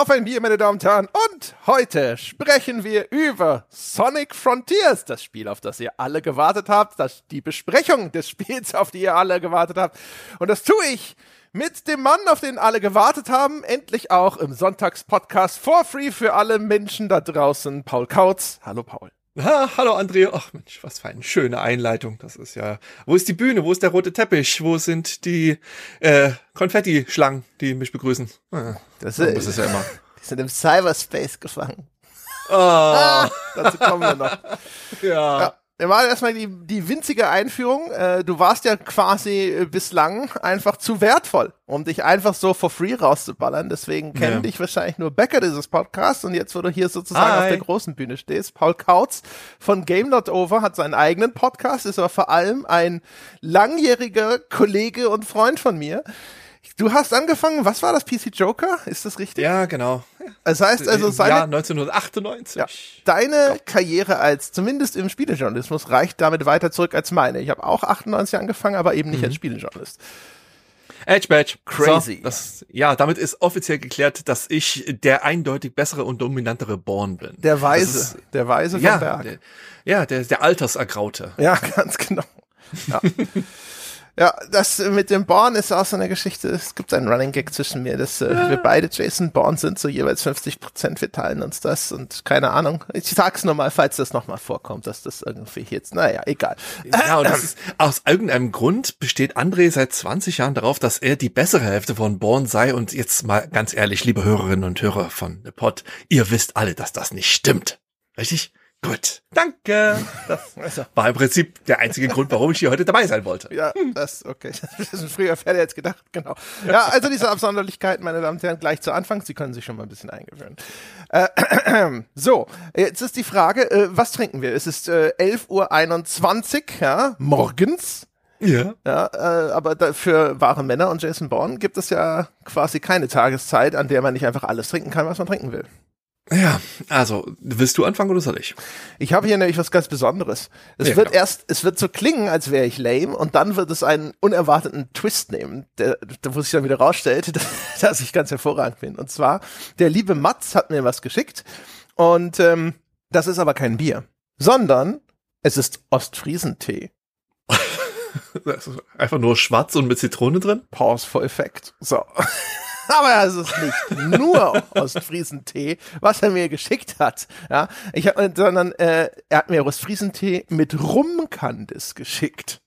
Auf ein Bier, meine Damen und Herren. Und heute sprechen wir über Sonic Frontiers, das Spiel, auf das ihr alle gewartet habt, das, die Besprechung des Spiels, auf die ihr alle gewartet habt. Und das tue ich mit dem Mann, auf den alle gewartet haben, endlich auch im Sonntagspodcast for free für alle Menschen da draußen, Paul Kautz. Hallo Paul. Ha, hallo André. Ach Mensch, was für eine schöne Einleitung. Das ist ja. Wo ist die Bühne? Wo ist der rote Teppich? Wo sind die äh, Konfetti-Schlangen, die mich begrüßen? Ah, das, ist, das ist ja immer. Die sind im Cyberspace gefangen. Oh. Ah, dazu kommen wir noch. ja. ja. Machen erstmal die, die winzige Einführung. Äh, du warst ja quasi äh, bislang einfach zu wertvoll, um dich einfach so for free rauszuballern. Deswegen kennen ja. dich wahrscheinlich nur Bäcker dieses Podcasts. Und jetzt, wo du hier sozusagen Hi. auf der großen Bühne stehst, Paul Kautz von Game Not Over hat seinen eigenen Podcast, ist aber vor allem ein langjähriger Kollege und Freund von mir. Du hast angefangen, was war das, PC Joker? Ist das richtig? Ja, genau. Das heißt also, seine, Jahr 1998. Ja, deine Gott. Karriere als, zumindest im Spielejournalismus, reicht damit weiter zurück als meine. Ich habe auch 98 angefangen, aber eben nicht mhm. als Spielejournalist. Edge Badge. Crazy. So, das, ja, damit ist offiziell geklärt, dass ich der eindeutig bessere und dominantere Born bin. Der Weise. Ist, der Weise vom ja, Berg. Der, ja, der, der Altersergraute. Ja, ganz genau. Ja. Ja, das mit dem Born ist auch so eine Geschichte. Es gibt einen Running Gag zwischen mir, dass äh, wir beide Jason Born sind, so jeweils 50 Prozent. Wir teilen uns das und keine Ahnung. Ich sag's nur mal, falls das nochmal vorkommt, dass das irgendwie jetzt, naja, egal. Ja, und das ist, aus irgendeinem Grund besteht André seit 20 Jahren darauf, dass er die bessere Hälfte von Born sei. Und jetzt mal ganz ehrlich, liebe Hörerinnen und Hörer von The Pod, ihr wisst alle, dass das nicht stimmt. Richtig? Gut, danke. Das also. war im Prinzip der einzige Grund, warum ich hier heute dabei sein wollte. Ja, das, okay. Das ist früher fertig jetzt gedacht, genau. Ja, also diese Absonderlichkeiten, meine Damen und Herren, gleich zu Anfang. Sie können sich schon mal ein bisschen eingewöhnen. Äh, äh, so, jetzt ist die Frage, äh, was trinken wir? Es ist äh, 11.21 Uhr, ja, morgens. Ja. Ja, äh, aber für wahre Männer und Jason Bourne gibt es ja quasi keine Tageszeit, an der man nicht einfach alles trinken kann, was man trinken will. Ja, also willst du anfangen oder soll ich? Ich habe hier nämlich was ganz Besonderes. Es ja, wird genau. erst, es wird so klingen, als wäre ich lame, und dann wird es einen unerwarteten Twist nehmen, der, der wo sich dann wieder rausstellt, dass ich ganz hervorragend bin. Und zwar der liebe Mats hat mir was geschickt und ähm, das ist aber kein Bier, sondern es ist Ostfriesentee. Einfach nur schwarz und mit Zitrone drin? Pause for Effekt. So. aber es ist nicht nur Ostfriesentee, was er mir geschickt hat. Ja, ich hab, sondern äh, er hat mir Ostfriesentee mit Rumkandis geschickt.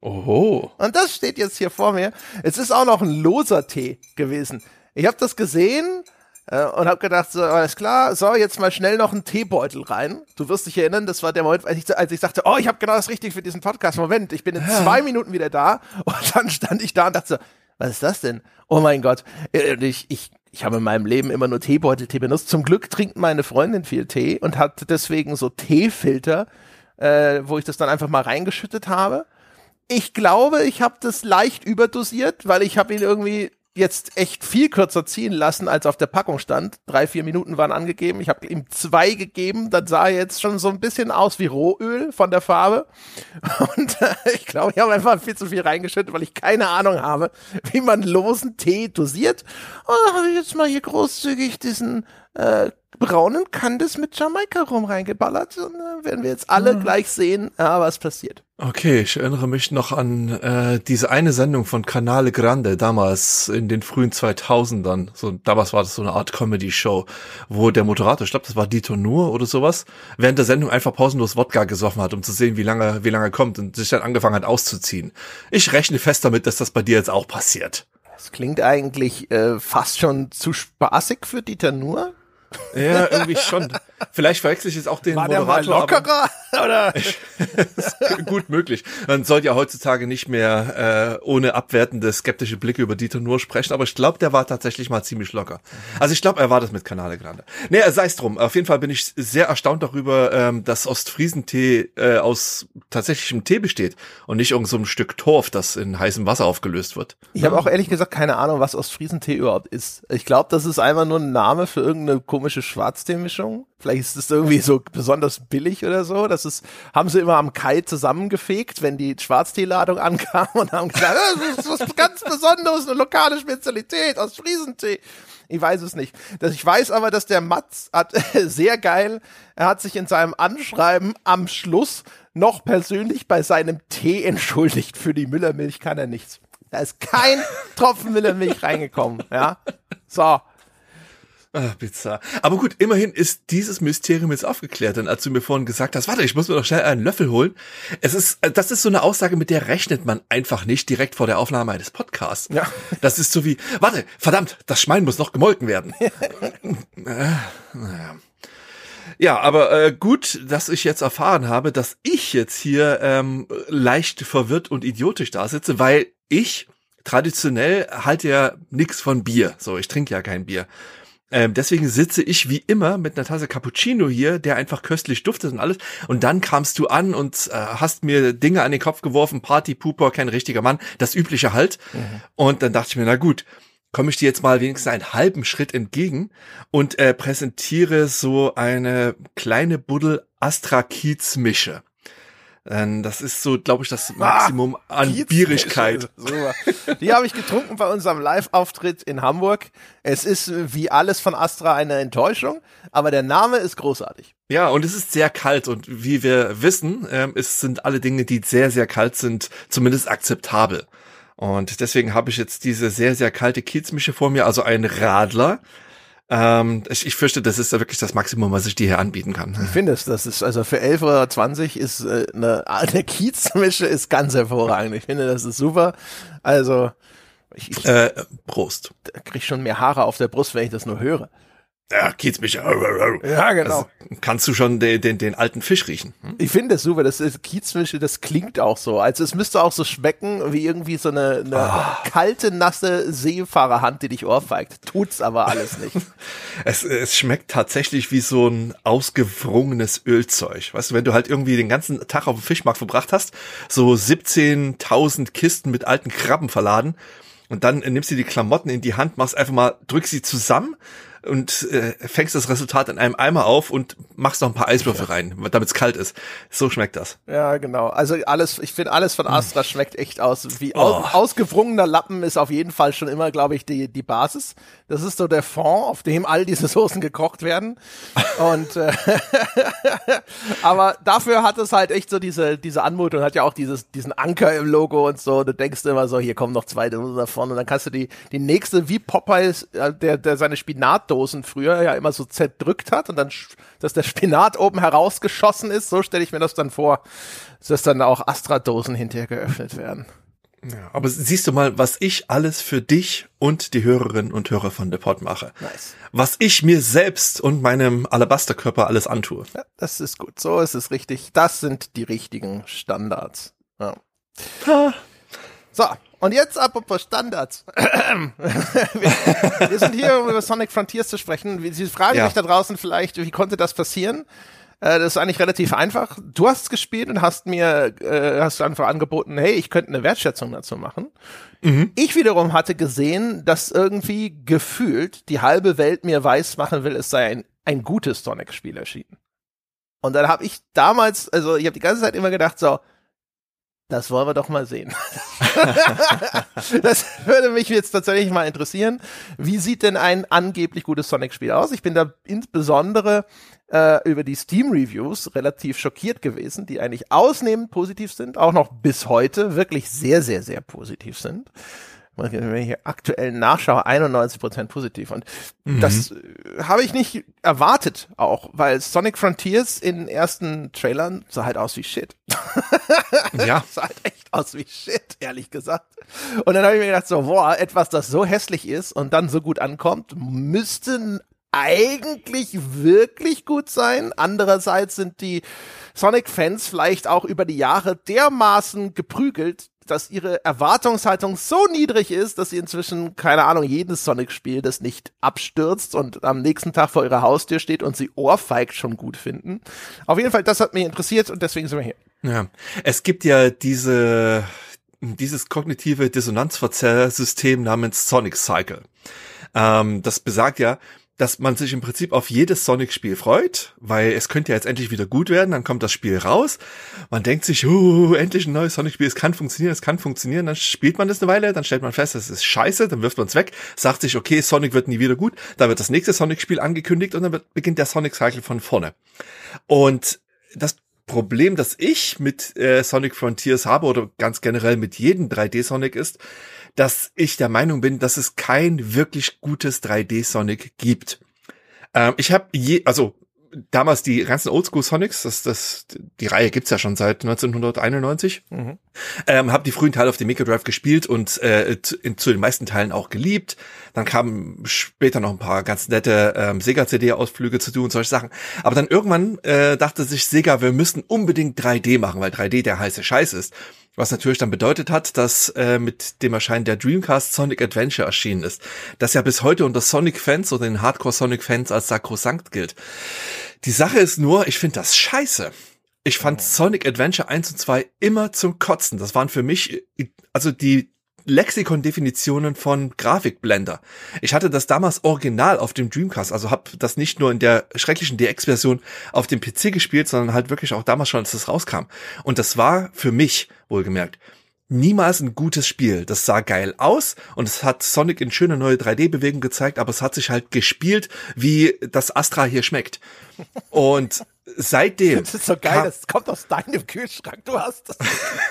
Oho. Und das steht jetzt hier vor mir. Es ist auch noch ein loser Tee gewesen. Ich habe das gesehen äh, und habe gedacht, so, alles klar, so, jetzt mal schnell noch einen Teebeutel rein. Du wirst dich erinnern, das war der Moment, als ich, als ich sagte, oh, ich habe genau das Richtige für diesen Podcast. Moment, ich bin in zwei Minuten wieder da. Und dann stand ich da und dachte so, was ist das denn? Oh mein Gott. Äh, ich, ich, ich habe in meinem Leben immer nur Teebeuteltee benutzt. Zum Glück trinkt meine Freundin viel Tee und hat deswegen so Teefilter, äh, wo ich das dann einfach mal reingeschüttet habe. Ich glaube, ich habe das leicht überdosiert, weil ich habe ihn irgendwie jetzt echt viel kürzer ziehen lassen, als auf der Packung stand. Drei, vier Minuten waren angegeben. Ich habe ihm zwei gegeben. Das sah jetzt schon so ein bisschen aus wie Rohöl von der Farbe. Und äh, ich glaube, ich habe einfach viel zu viel reingeschüttet, weil ich keine Ahnung habe, wie man losen Tee dosiert. Und da habe ich jetzt mal hier großzügig diesen äh, braunen Candice mit Jamaika rum reingeballert. Und dann werden wir jetzt alle mhm. gleich sehen, ja, was passiert. Okay, ich erinnere mich noch an äh, diese eine Sendung von Canale Grande damals in den frühen 2000ern. So damals war das so eine Art Comedy-Show, wo der Moderator, ich glaube, das war Dieter Nuhr oder sowas, während der Sendung einfach pausenlos Wodka gesoffen hat, um zu sehen, wie lange wie lange er kommt und sich dann angefangen hat auszuziehen. Ich rechne fest damit, dass das bei dir jetzt auch passiert. Das klingt eigentlich äh, fast schon zu spaßig für Dieter Nuhr. Ja, irgendwie schon. Vielleicht verwechsel ich jetzt auch den War Moderator. Der mal lockerer, oder? gut möglich. Man sollte ja heutzutage nicht mehr äh, ohne abwertende, skeptische Blicke über Dieter Nur sprechen, aber ich glaube, der war tatsächlich mal ziemlich locker. Also ich glaube, er war das mit Kanale Grande. Nee, sei es drum. Auf jeden Fall bin ich sehr erstaunt darüber, ähm, dass Ostfriesentee äh, aus tatsächlichem Tee besteht und nicht irgend so ein Stück Torf, das in heißem Wasser aufgelöst wird. Ich habe auch ehrlich gesagt keine Ahnung, was Ostfriesentee überhaupt ist. Ich glaube, das ist einfach nur ein Name für irgendeine komische Schwarztee-Mischung. Vielleicht ist es irgendwie so besonders billig oder so. Das ist, haben sie immer am Kai zusammengefegt, wenn die Schwarztee-Ladung ankam und haben gesagt, das ist was ganz Besonderes, eine lokale Spezialität aus Friesentee. Ich weiß es nicht. Ich weiß aber, dass der Mats hat sehr geil, er hat sich in seinem Anschreiben am Schluss noch persönlich bei seinem Tee entschuldigt. Für die Müllermilch kann er nichts. Da ist kein Tropfen Müllermilch reingekommen, ja. So. Ach, bizarr. Aber gut, immerhin ist dieses Mysterium jetzt aufgeklärt. Denn als du mir vorhin gesagt hast, warte, ich muss mir doch schnell einen Löffel holen. Es ist, äh, das ist so eine Aussage, mit der rechnet man einfach nicht direkt vor der Aufnahme eines Podcasts. Ja. Das ist so wie, warte, verdammt, das Schwein muss noch gemolken werden. äh, naja. Ja, aber äh, gut, dass ich jetzt erfahren habe, dass ich jetzt hier ähm, leicht verwirrt und idiotisch da sitze, weil ich traditionell halte ja nix von Bier. So, ich trinke ja kein Bier. Ähm, deswegen sitze ich wie immer mit einer Tasse Cappuccino hier, der einfach köstlich duftet und alles. Und dann kamst du an und äh, hast mir Dinge an den Kopf geworfen, Party, Pooper, kein richtiger Mann, das übliche halt. Mhm. Und dann dachte ich mir, na gut, komme ich dir jetzt mal wenigstens einen halben Schritt entgegen und äh, präsentiere so eine kleine Buddel Astra Kiez Mische. Ähm, das ist so, glaube ich, das Maximum ah, an Bierigkeit. Die habe ich getrunken bei unserem Live-Auftritt in Hamburg. Es ist wie alles von Astra eine Enttäuschung, aber der Name ist großartig. Ja, und es ist sehr kalt und wie wir wissen, ähm, es sind alle Dinge, die sehr, sehr kalt sind, zumindest akzeptabel. Und deswegen habe ich jetzt diese sehr, sehr kalte Kiezmische vor mir, also ein Radler. Ähm, ich, ich fürchte, das ist da wirklich das Maximum, was ich dir hier anbieten kann. Ich finde es, das ist, also für 11 oder 20 ist äh, eine, eine Kiezmische ist ganz hervorragend. Ich finde, das ist super. Also, ich, ich äh, Prost. Da krieg ich schon mehr Haare auf der Brust, wenn ich das nur höre. Ja, Kiezmische. Ja, genau. Also, kannst du schon den, den, den alten Fisch riechen? Hm? Ich finde das super. Das ist Kiezmische, das klingt auch so. Also es müsste auch so schmecken wie irgendwie so eine, eine oh. kalte, nasse Seefahrerhand, die dich ohrfeigt. Tut's aber alles nicht. es, es schmeckt tatsächlich wie so ein ausgewrungenes Ölzeug. Weißt du, wenn du halt irgendwie den ganzen Tag auf dem Fischmarkt verbracht hast, so 17.000 Kisten mit alten Krabben verladen, und dann nimmst du die Klamotten in die Hand, machst einfach mal, drückst sie zusammen und äh, fängst das Resultat in einem Eimer auf und machst noch ein paar Eiswürfel ja. rein, damit es kalt ist. So schmeckt das. Ja, genau. Also alles, ich finde alles von Astra schmeckt echt aus. Wie oh. aus, ausgewrungener Lappen ist auf jeden Fall schon immer, glaube ich, die, die Basis. Das ist so der Fond, auf dem all diese Soßen gekocht werden. Und äh, aber dafür hat es halt echt so diese, diese Anmutung, hat ja auch dieses, diesen Anker im Logo und so. Du denkst immer so, hier kommen noch zwei davon und dann kannst du die, die nächste, wie Popeyes, äh, der, der seine Spinat Spinatdosen früher ja immer so zerdrückt hat und dann, dass der Spinat oben herausgeschossen ist. So stelle ich mir das dann vor, dass dann auch Astra-Dosen hinterher geöffnet werden. Ja, aber siehst du mal, was ich alles für dich und die Hörerinnen und Hörer von The Pod mache. Nice. Was ich mir selbst und meinem Alabasterkörper alles antue. Ja, das ist gut. So ist es richtig. Das sind die richtigen Standards. Ja. So, und jetzt apropos Standards. wir, wir, sind hier, um über Sonic Frontiers zu sprechen. Sie fragen ja. sich da draußen vielleicht, wie konnte das passieren? Äh, das ist eigentlich relativ einfach. Du hast gespielt und hast mir, äh, hast einfach angeboten, hey, ich könnte eine Wertschätzung dazu machen. Mhm. Ich wiederum hatte gesehen, dass irgendwie gefühlt die halbe Welt mir weiß machen will, es sei ein, ein gutes Sonic-Spiel erschienen. Und dann habe ich damals, also ich habe die ganze Zeit immer gedacht, so, das wollen wir doch mal sehen. das würde mich jetzt tatsächlich mal interessieren. Wie sieht denn ein angeblich gutes Sonic-Spiel aus? Ich bin da insbesondere äh, über die Steam-Reviews relativ schockiert gewesen, die eigentlich ausnehmend positiv sind, auch noch bis heute wirklich sehr, sehr, sehr positiv sind wenn ich hier aktuell nachschaue, 91% positiv. Und mhm. das äh, habe ich nicht erwartet auch, weil Sonic Frontiers in ersten Trailern sah halt aus wie Shit. Ja. sah halt echt aus wie Shit, ehrlich gesagt. Und dann habe ich mir gedacht, so, boah, etwas, das so hässlich ist und dann so gut ankommt, müsste eigentlich wirklich gut sein. Andererseits sind die Sonic-Fans vielleicht auch über die Jahre dermaßen geprügelt, dass ihre Erwartungshaltung so niedrig ist, dass sie inzwischen, keine Ahnung, jedes Sonic-Spiel, das nicht abstürzt und am nächsten Tag vor ihrer Haustür steht und sie ohrfeigt schon gut finden. Auf jeden Fall, das hat mich interessiert und deswegen sind wir hier. Ja, es gibt ja diese, dieses kognitive Dissonanzverzerrsystem namens Sonic Cycle. Ähm, das besagt ja, dass man sich im Prinzip auf jedes Sonic-Spiel freut, weil es könnte ja jetzt endlich wieder gut werden, dann kommt das Spiel raus. Man denkt sich, uh, endlich ein neues Sonic-Spiel, es kann funktionieren, es kann funktionieren, dann spielt man das eine Weile, dann stellt man fest, es ist scheiße, dann wirft man es weg, sagt sich, okay, Sonic wird nie wieder gut, dann wird das nächste Sonic-Spiel angekündigt und dann wird, beginnt der Sonic-Cycle von vorne. Und das Problem, das ich mit äh, Sonic Frontiers habe oder ganz generell mit jedem 3D-Sonic ist, dass ich der Meinung bin, dass es kein wirklich gutes 3D-Sonic gibt. Ähm, ich habe je, also damals die ganzen Oldschool Sonics, das, das, die Reihe gibt's ja schon seit 1991. Mhm. Ähm, habe die frühen Teile auf dem Mega Drive gespielt und äh, zu, in, zu den meisten Teilen auch geliebt. Dann kamen später noch ein paar ganz nette ähm, Sega-CD-Ausflüge zu tun und solche Sachen. Aber dann irgendwann äh, dachte sich Sega, wir müssen unbedingt 3D machen, weil 3D der heiße Scheiß ist. Was natürlich dann bedeutet hat, dass äh, mit dem Erscheinen der Dreamcast Sonic Adventure erschienen ist, das ja bis heute unter Sonic-Fans oder den Hardcore-Sonic-Fans als sakrosankt gilt. Die Sache ist nur, ich finde das scheiße. Ich fand Sonic Adventure 1 und 2 immer zum Kotzen. Das waren für mich, also die Lexikon-Definitionen von Grafikblender. Ich hatte das damals original auf dem Dreamcast, also habe das nicht nur in der schrecklichen DX-Version auf dem PC gespielt, sondern halt wirklich auch damals schon, als es rauskam. Und das war für mich, wohlgemerkt, niemals ein gutes Spiel. Das sah geil aus und es hat Sonic in schöne neue 3D-Bewegung gezeigt, aber es hat sich halt gespielt, wie das Astra hier schmeckt. Und seitdem. Das ist so geil, das kommt aus deinem Kühlschrank, du hast das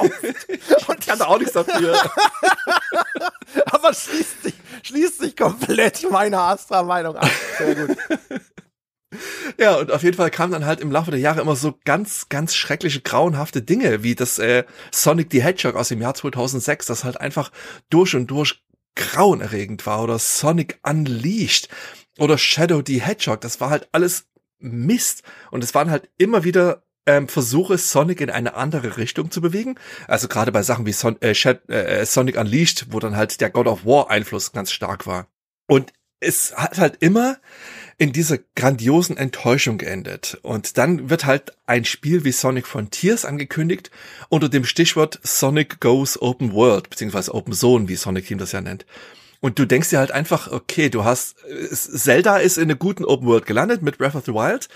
Und ich kann da auch nichts dafür. Aber schließt sich, schließt sich komplett meiner Astra-Meinung an. Sehr gut. Ja, und auf jeden Fall kamen dann halt im Laufe der Jahre immer so ganz, ganz schreckliche, grauenhafte Dinge, wie das äh, Sonic the Hedgehog aus dem Jahr 2006, das halt einfach durch und durch grauenerregend war, oder Sonic Unleashed, oder Shadow the Hedgehog, das war halt alles Mist. Und es waren halt immer wieder ähm, Versuche, Sonic in eine andere Richtung zu bewegen. Also gerade bei Sachen wie Son äh, äh, Sonic Unleashed, wo dann halt der God of War Einfluss ganz stark war. Und es hat halt immer in dieser grandiosen Enttäuschung geendet. Und dann wird halt ein Spiel wie Sonic Frontiers angekündigt unter dem Stichwort Sonic Goes Open World, beziehungsweise Open Zone, wie Sonic Team das ja nennt. Und du denkst dir halt einfach, okay, du hast, Zelda ist in einer guten Open World gelandet mit Breath of the Wild.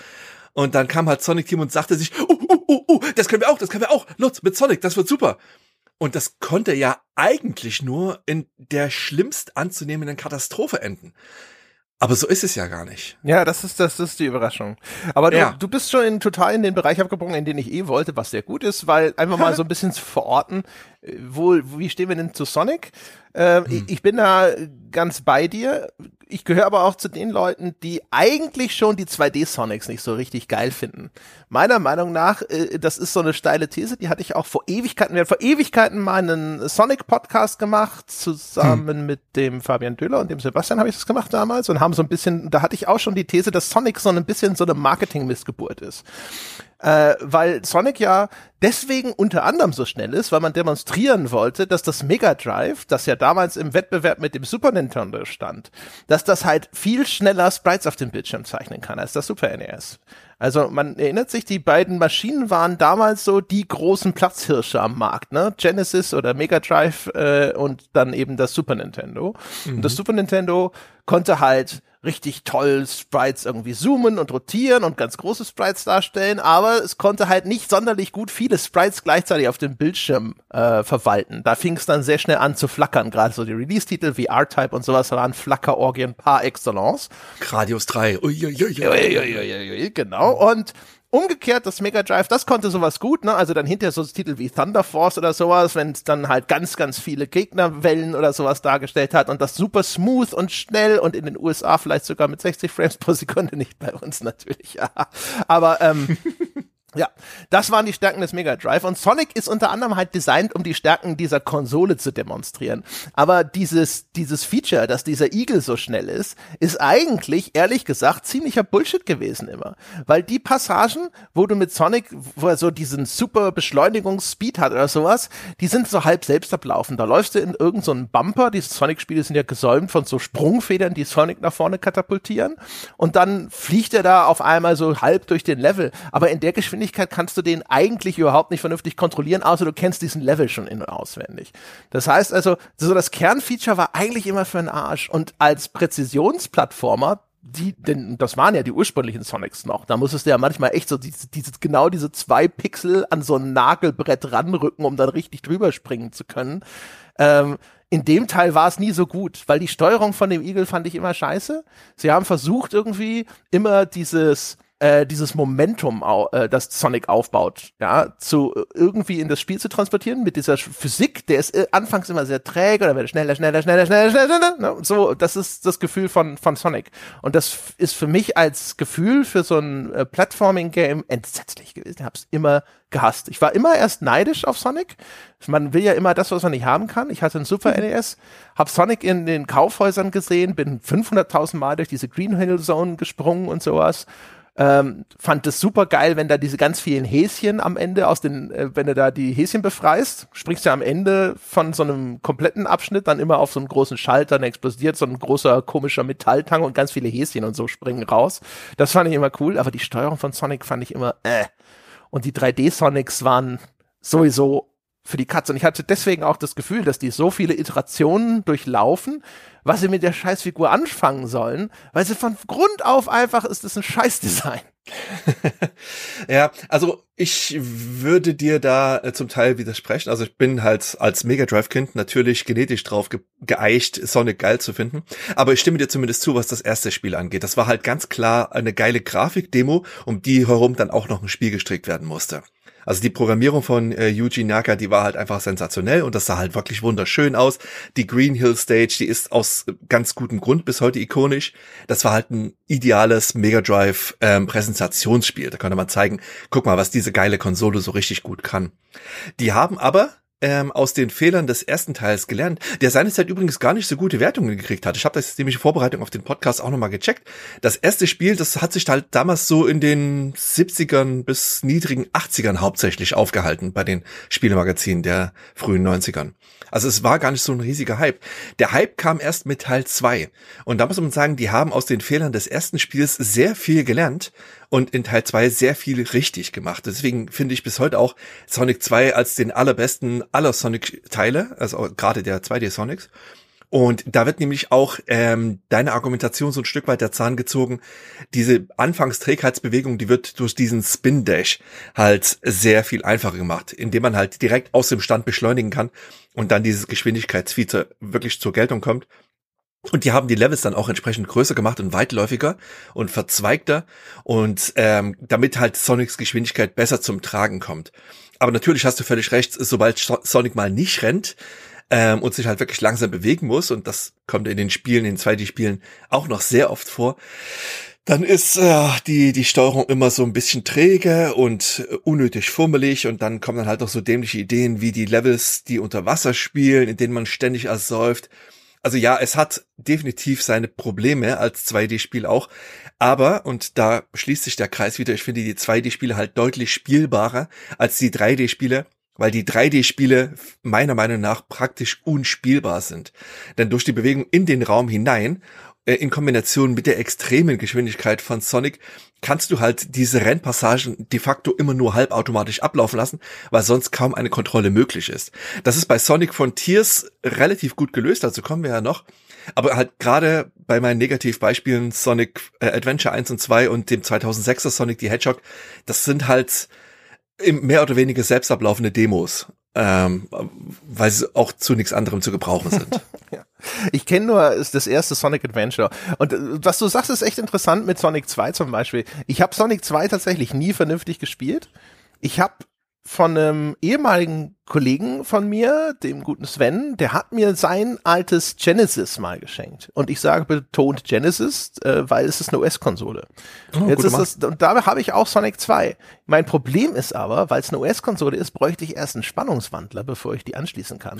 Und dann kam halt Sonic Team und sagte sich, uh, uh, uh, uh, das können wir auch, das können wir auch. Lutz, mit Sonic, das wird super. Und das konnte ja eigentlich nur in der schlimmst anzunehmenden Katastrophe enden. Aber so ist es ja gar nicht. Ja, das ist, das ist die Überraschung. Aber du, ja. du bist schon in, total in den Bereich abgebrochen, in den ich eh wollte, was sehr gut ist, weil einfach mal so ein bisschen zu verorten, äh, wo, wie stehen wir denn zu Sonic? Ähm, hm. ich, ich bin da ganz bei dir ich gehöre aber auch zu den Leuten, die eigentlich schon die 2D-Sonics nicht so richtig geil finden. Meiner Meinung nach, äh, das ist so eine steile These, die hatte ich auch vor Ewigkeiten, wir haben vor Ewigkeiten mal einen Sonic-Podcast gemacht, zusammen hm. mit dem Fabian Döhler und dem Sebastian habe ich das gemacht damals und haben so ein bisschen, da hatte ich auch schon die These, dass Sonic so ein bisschen so eine Marketing-Missgeburt ist äh, weil Sonic ja deswegen unter anderem so schnell ist, weil man demonstrieren wollte, dass das Mega Drive, das ja damals im Wettbewerb mit dem Super Nintendo stand, dass das halt viel schneller Sprites auf dem Bildschirm zeichnen kann als das Super NES. Also man erinnert sich, die beiden Maschinen waren damals so die großen Platzhirsche am Markt, ne? Genesis oder Mega Drive äh, und dann eben das Super Nintendo. Mhm. Und das Super Nintendo konnte halt richtig toll Sprites irgendwie zoomen und rotieren und ganz große Sprites darstellen, aber es konnte halt nicht sonderlich gut viele Sprites gleichzeitig auf dem Bildschirm äh, verwalten. Da fing es dann sehr schnell an zu flackern, gerade so die Release-Titel wie R-Type und sowas waren Flackerorgien par excellence. Gradius 3, Uiuiui. Uiuiui, genau. Und Umgekehrt, das Mega Drive, das konnte sowas gut, ne? Also dann hinterher so Titel wie Thunder Force oder sowas, wenn es dann halt ganz, ganz viele Gegnerwellen oder sowas dargestellt hat und das super smooth und schnell und in den USA vielleicht sogar mit 60 Frames pro Sekunde, nicht bei uns natürlich, ja. Aber ähm, Ja, das waren die Stärken des Mega Drive und Sonic ist unter anderem halt designt, um die Stärken dieser Konsole zu demonstrieren. Aber dieses, dieses Feature, dass dieser Igel so schnell ist, ist eigentlich, ehrlich gesagt, ziemlicher Bullshit gewesen immer. Weil die Passagen, wo du mit Sonic, wo er so diesen super Beschleunigungsspeed hat oder sowas, die sind so halb selbst ablaufen. Da läufst du in irgendeinen so Bumper, diese Sonic-Spiele sind ja gesäumt von so Sprungfedern, die Sonic nach vorne katapultieren und dann fliegt er da auf einmal so halb durch den Level. Aber in der Geschwindigkeit Geschwindigkeit kannst du den eigentlich überhaupt nicht vernünftig kontrollieren, außer du kennst diesen Level schon in- und auswendig. Das heißt also, so das Kernfeature war eigentlich immer für einen Arsch. Und als Präzisionsplattformer die, denn das waren ja die ursprünglichen Sonics noch. Da musstest du ja manchmal echt so diese, diese, genau diese zwei Pixel an so ein Nagelbrett ranrücken, um dann richtig drüber springen zu können. Ähm, in dem Teil war es nie so gut, weil die Steuerung von dem Eagle fand ich immer scheiße. Sie haben versucht irgendwie immer dieses äh, dieses Momentum, äh, das Sonic aufbaut, ja, zu äh, irgendwie in das Spiel zu transportieren mit dieser Physik, der ist äh, anfangs immer sehr träge oder wird schneller, schneller, schneller, schneller, schneller, schneller ne? so, das ist das Gefühl von von Sonic und das ist für mich als Gefühl für so ein äh, Platforming-Game entsetzlich gewesen. Ich habe es immer gehasst. Ich war immer erst neidisch auf Sonic. Man will ja immer das, was man nicht haben kann. Ich hatte ein Super mhm. NES, habe Sonic in den Kaufhäusern gesehen, bin 500.000 Mal durch diese Green Hill Zone gesprungen und sowas ähm, fand es super geil, wenn da diese ganz vielen Häschen am Ende aus den, äh, wenn du da die Häschen befreist, springst du am Ende von so einem kompletten Abschnitt dann immer auf so einen großen Schalter, dann explodiert so ein großer komischer Metalltang und ganz viele Häschen und so springen raus. Das fand ich immer cool, aber die Steuerung von Sonic fand ich immer äh. Und die 3D-Sonics waren sowieso für die Katze. Und ich hatte deswegen auch das Gefühl, dass die so viele Iterationen durchlaufen, was sie mit der Scheißfigur anfangen sollen, weil sie von Grund auf einfach ist es ein Scheißdesign. ja, also ich würde dir da äh, zum Teil widersprechen. Also ich bin halt als Mega Drive Kind natürlich genetisch drauf ge geeicht, Sonic geil zu finden. Aber ich stimme dir zumindest zu, was das erste Spiel angeht. Das war halt ganz klar eine geile Grafikdemo, um die herum dann auch noch ein Spiel gestrickt werden musste. Also die Programmierung von äh, Yuji Naka, die war halt einfach sensationell und das sah halt wirklich wunderschön aus. Die Green Hill Stage, die ist aus ganz gutem Grund bis heute ikonisch. Das war halt ein ideales Mega Drive ähm, Präsentationsspiel. Da konnte man zeigen, guck mal, was diese geile Konsole so richtig gut kann. Die haben aber ähm, aus den Fehlern des ersten Teils gelernt, der seinerzeit übrigens gar nicht so gute Wertungen gekriegt hat. Ich habe das nämlich in Vorbereitung auf den Podcast auch nochmal gecheckt. Das erste Spiel, das hat sich halt damals so in den 70ern bis niedrigen 80ern hauptsächlich aufgehalten bei den Spielemagazinen der frühen 90ern. Also es war gar nicht so ein riesiger Hype. Der Hype kam erst mit Teil 2. Und da muss man sagen, die haben aus den Fehlern des ersten Spiels sehr viel gelernt und in Teil 2 sehr viel richtig gemacht. Deswegen finde ich bis heute auch Sonic 2 als den allerbesten aller Sonic-Teile, also gerade der 2D Sonics. Und da wird nämlich auch ähm, deine Argumentation so ein Stück weit der Zahn gezogen. Diese Anfangsträgheitsbewegung, die wird durch diesen Spin Dash halt sehr viel einfacher gemacht, indem man halt direkt aus dem Stand beschleunigen kann und dann dieses Geschwindigkeitsfeature wirklich zur Geltung kommt. Und die haben die Levels dann auch entsprechend größer gemacht und weitläufiger und verzweigter und ähm, damit halt Sonics Geschwindigkeit besser zum Tragen kommt. Aber natürlich hast du völlig recht, sobald Sonic mal nicht rennt ähm, und sich halt wirklich langsam bewegen muss, und das kommt in den Spielen, in 2D-Spielen auch noch sehr oft vor, dann ist äh, die die Steuerung immer so ein bisschen träge und unnötig fummelig und dann kommen dann halt noch so dämliche Ideen wie die Levels, die unter Wasser spielen, in denen man ständig ersäuft also ja, es hat definitiv seine Probleme als 2D-Spiel auch. Aber, und da schließt sich der Kreis wieder, ich finde die 2D-Spiele halt deutlich spielbarer als die 3D-Spiele, weil die 3D-Spiele meiner Meinung nach praktisch unspielbar sind. Denn durch die Bewegung in den Raum hinein in Kombination mit der extremen Geschwindigkeit von Sonic kannst du halt diese Rennpassagen de facto immer nur halbautomatisch ablaufen lassen, weil sonst kaum eine Kontrolle möglich ist. Das ist bei Sonic Frontiers relativ gut gelöst, dazu kommen wir ja noch. Aber halt gerade bei meinen Negativbeispielen Sonic äh, Adventure 1 und 2 und dem 2006er Sonic the Hedgehog, das sind halt mehr oder weniger selbst ablaufende Demos ähm, weil sie auch zu nichts anderem zu gebrauchen sind. ja. Ich kenne nur das erste Sonic Adventure. Und äh, was du sagst, ist echt interessant mit Sonic 2 zum Beispiel. Ich habe Sonic 2 tatsächlich nie vernünftig gespielt. Ich habe von einem ehemaligen Kollegen von mir, dem guten Sven, der hat mir sein altes Genesis mal geschenkt. Und ich sage betont Genesis, äh, weil es ist eine US-Konsole. Oh, Jetzt ist das, und da habe ich auch Sonic 2. Mein Problem ist aber, weil es eine US-Konsole ist, bräuchte ich erst einen Spannungswandler, bevor ich die anschließen kann.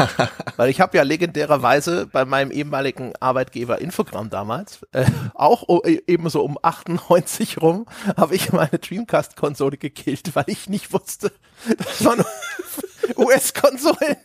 weil ich habe ja legendärerweise bei meinem ehemaligen Arbeitgeber Infogramm damals, äh, auch e, eben so um 98 rum, habe ich meine Dreamcast-Konsole gekillt, weil ich nicht wusste, dass man US-Konsolen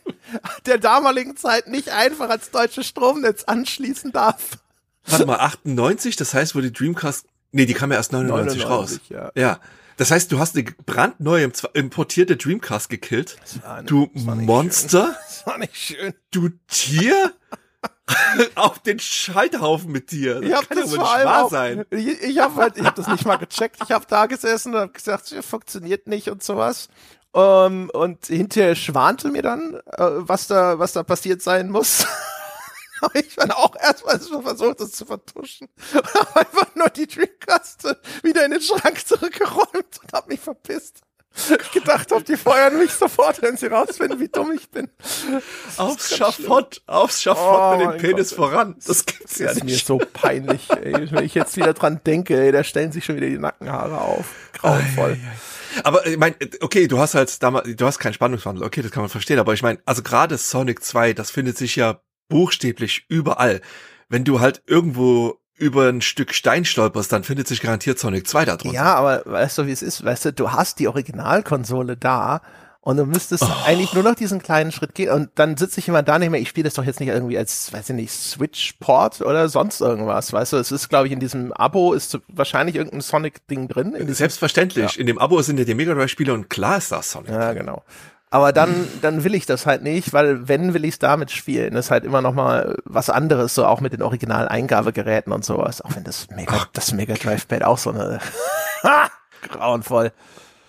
der damaligen Zeit nicht einfach als deutsches Stromnetz anschließen darf. Warte mal, 98, das heißt, wo die Dreamcast, nee, die kam ja erst 99, 99 raus. Ja. ja. Das heißt, du hast eine brandneue importierte Dreamcast gekillt. du Monster. Das war nicht schön. Du Tier. auf den Scheiterhaufen mit dir. Das ich habe das vor allem auch, sein. Ich, ich habe halt, ich habe das nicht mal gecheckt. Ich habe da gesessen und habe gesagt, das funktioniert nicht und sowas. Um, ähm, und hinterher schwante mir dann, äh, was da, was da passiert sein muss. Ich dann auch erstmal so versucht, das zu vertuschen. Und habe einfach nur die Dreamcast wieder in den Schrank zurückgeräumt und habe mich verpisst. Ich gedacht habe, die feuern mich sofort, wenn sie rausfinden, wie dumm ich bin. Aufs Schafott, aufs Schafott oh mit dem Penis Gott. voran. Das gibt's ja nicht. Das ist mir so peinlich, ey. Wenn ich jetzt wieder dran denke, ey, da stellen sich schon wieder die Nackenhaare auf. Grauenvoll. Aber ich meine, okay, du hast halt damals, du hast keinen Spannungswandel, okay, das kann man verstehen, aber ich meine, also gerade Sonic 2, das findet sich ja buchstäblich überall. Wenn du halt irgendwo über ein Stück Stein stolperst, dann findet sich garantiert Sonic 2 da drunter. Ja, aber weißt du, wie es ist? Weißt du, du hast die Originalkonsole da und du müsstest oh. eigentlich nur noch diesen kleinen Schritt gehen und dann sitze ich immer da nicht mehr, ich spiele das doch jetzt nicht irgendwie als, weiß ich nicht, Switch-Port oder sonst irgendwas, weißt du, es ist, glaube ich, in diesem Abo ist wahrscheinlich irgendein Sonic-Ding drin. Selbstverständlich, ja. in dem Abo sind ja die Mega Drive-Spiele und klar ist das Sonic. Ja, genau. Aber dann, dann will ich das halt nicht, weil wenn will ich es damit spielen, das ist halt immer noch mal was anderes, so auch mit den Original-Eingabegeräten und sowas. Auch wenn das Mega, das Mega Drive Pad auch so eine grauenvoll.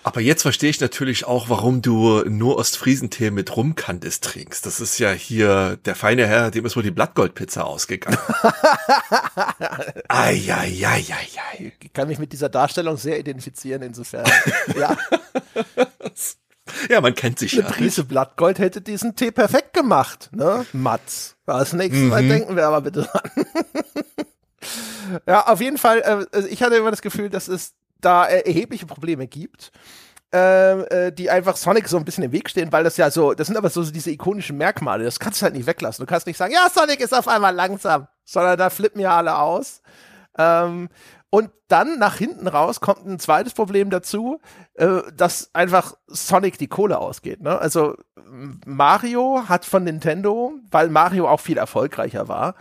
Aber jetzt verstehe ich natürlich auch, warum du nur Ostfriesentee mit Rumkandis trinkst. Das ist ja hier der feine Herr, dem ist wohl die Blattgoldpizza ausgegangen. Eieieiei. Ich kann mich mit dieser Darstellung sehr identifizieren, insofern. ja. Ja, man kennt sich Eine ja. Prise Blattgold hätte diesen Tee perfekt gemacht, ne? Mats. Als nächstes Mal mhm. denken wir aber bitte dran. ja, auf jeden Fall, äh, also ich hatte immer das Gefühl, dass es da erhebliche Probleme gibt. Ähm, äh, die einfach Sonic so ein bisschen im Weg stehen, weil das ja so, das sind aber so diese ikonischen Merkmale, das kannst du halt nicht weglassen. Du kannst nicht sagen, ja, Sonic ist auf einmal langsam, sondern da flippen ja alle aus. Ähm, und dann nach hinten raus kommt ein zweites Problem dazu, äh, dass einfach Sonic die Kohle ausgeht. Ne? Also Mario hat von Nintendo, weil Mario auch viel erfolgreicher war,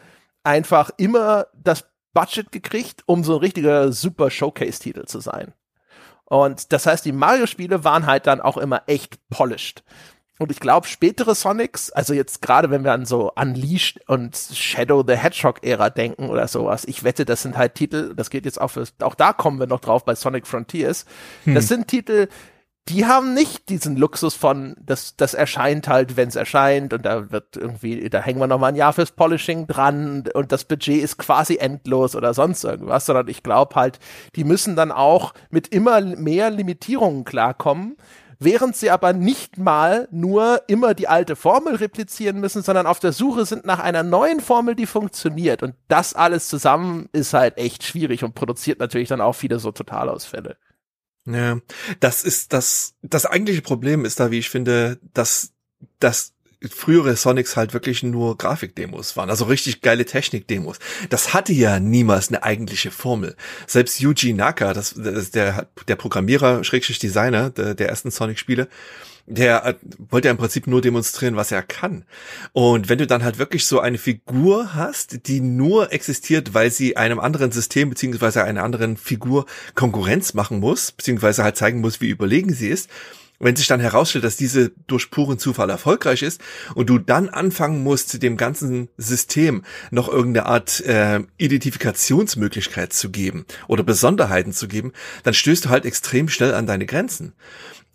einfach immer das Budget gekriegt, um so ein richtiger super Showcase-Titel zu sein. Und das heißt, die Mario-Spiele waren halt dann auch immer echt polished. Und ich glaube, spätere Sonics, also jetzt gerade wenn wir an so Unleashed und Shadow the Hedgehog-Ära denken oder sowas, ich wette, das sind halt Titel, das geht jetzt auch für, auch da kommen wir noch drauf bei Sonic Frontiers. Hm. Das sind Titel, die haben nicht diesen Luxus von, das, das erscheint halt, wenn es erscheint und da wird irgendwie, da hängen wir noch mal ein Jahr fürs Polishing dran und das Budget ist quasi endlos oder sonst irgendwas, sondern ich glaube halt, die müssen dann auch mit immer mehr Limitierungen klarkommen während sie aber nicht mal nur immer die alte Formel replizieren müssen, sondern auf der Suche sind nach einer neuen Formel, die funktioniert. Und das alles zusammen ist halt echt schwierig und produziert natürlich dann auch viele so Totalausfälle. Ja, das ist das, das eigentliche Problem ist da, wie ich finde, dass, dass frühere Sonics halt wirklich nur Grafikdemos waren, also richtig geile Technikdemos. Das hatte ja niemals eine eigentliche Formel. Selbst Yuji Naka, das, das der, der Programmierer, Schrägstrich Designer der, der ersten Sonic-Spiele, der äh, wollte ja im Prinzip nur demonstrieren, was er kann. Und wenn du dann halt wirklich so eine Figur hast, die nur existiert, weil sie einem anderen System beziehungsweise einer anderen Figur Konkurrenz machen muss, beziehungsweise halt zeigen muss, wie überlegen sie ist, wenn sich dann herausstellt, dass diese durch puren Zufall erfolgreich ist und du dann anfangen musst, dem ganzen System noch irgendeine Art äh, Identifikationsmöglichkeit zu geben oder Besonderheiten zu geben, dann stößt du halt extrem schnell an deine Grenzen.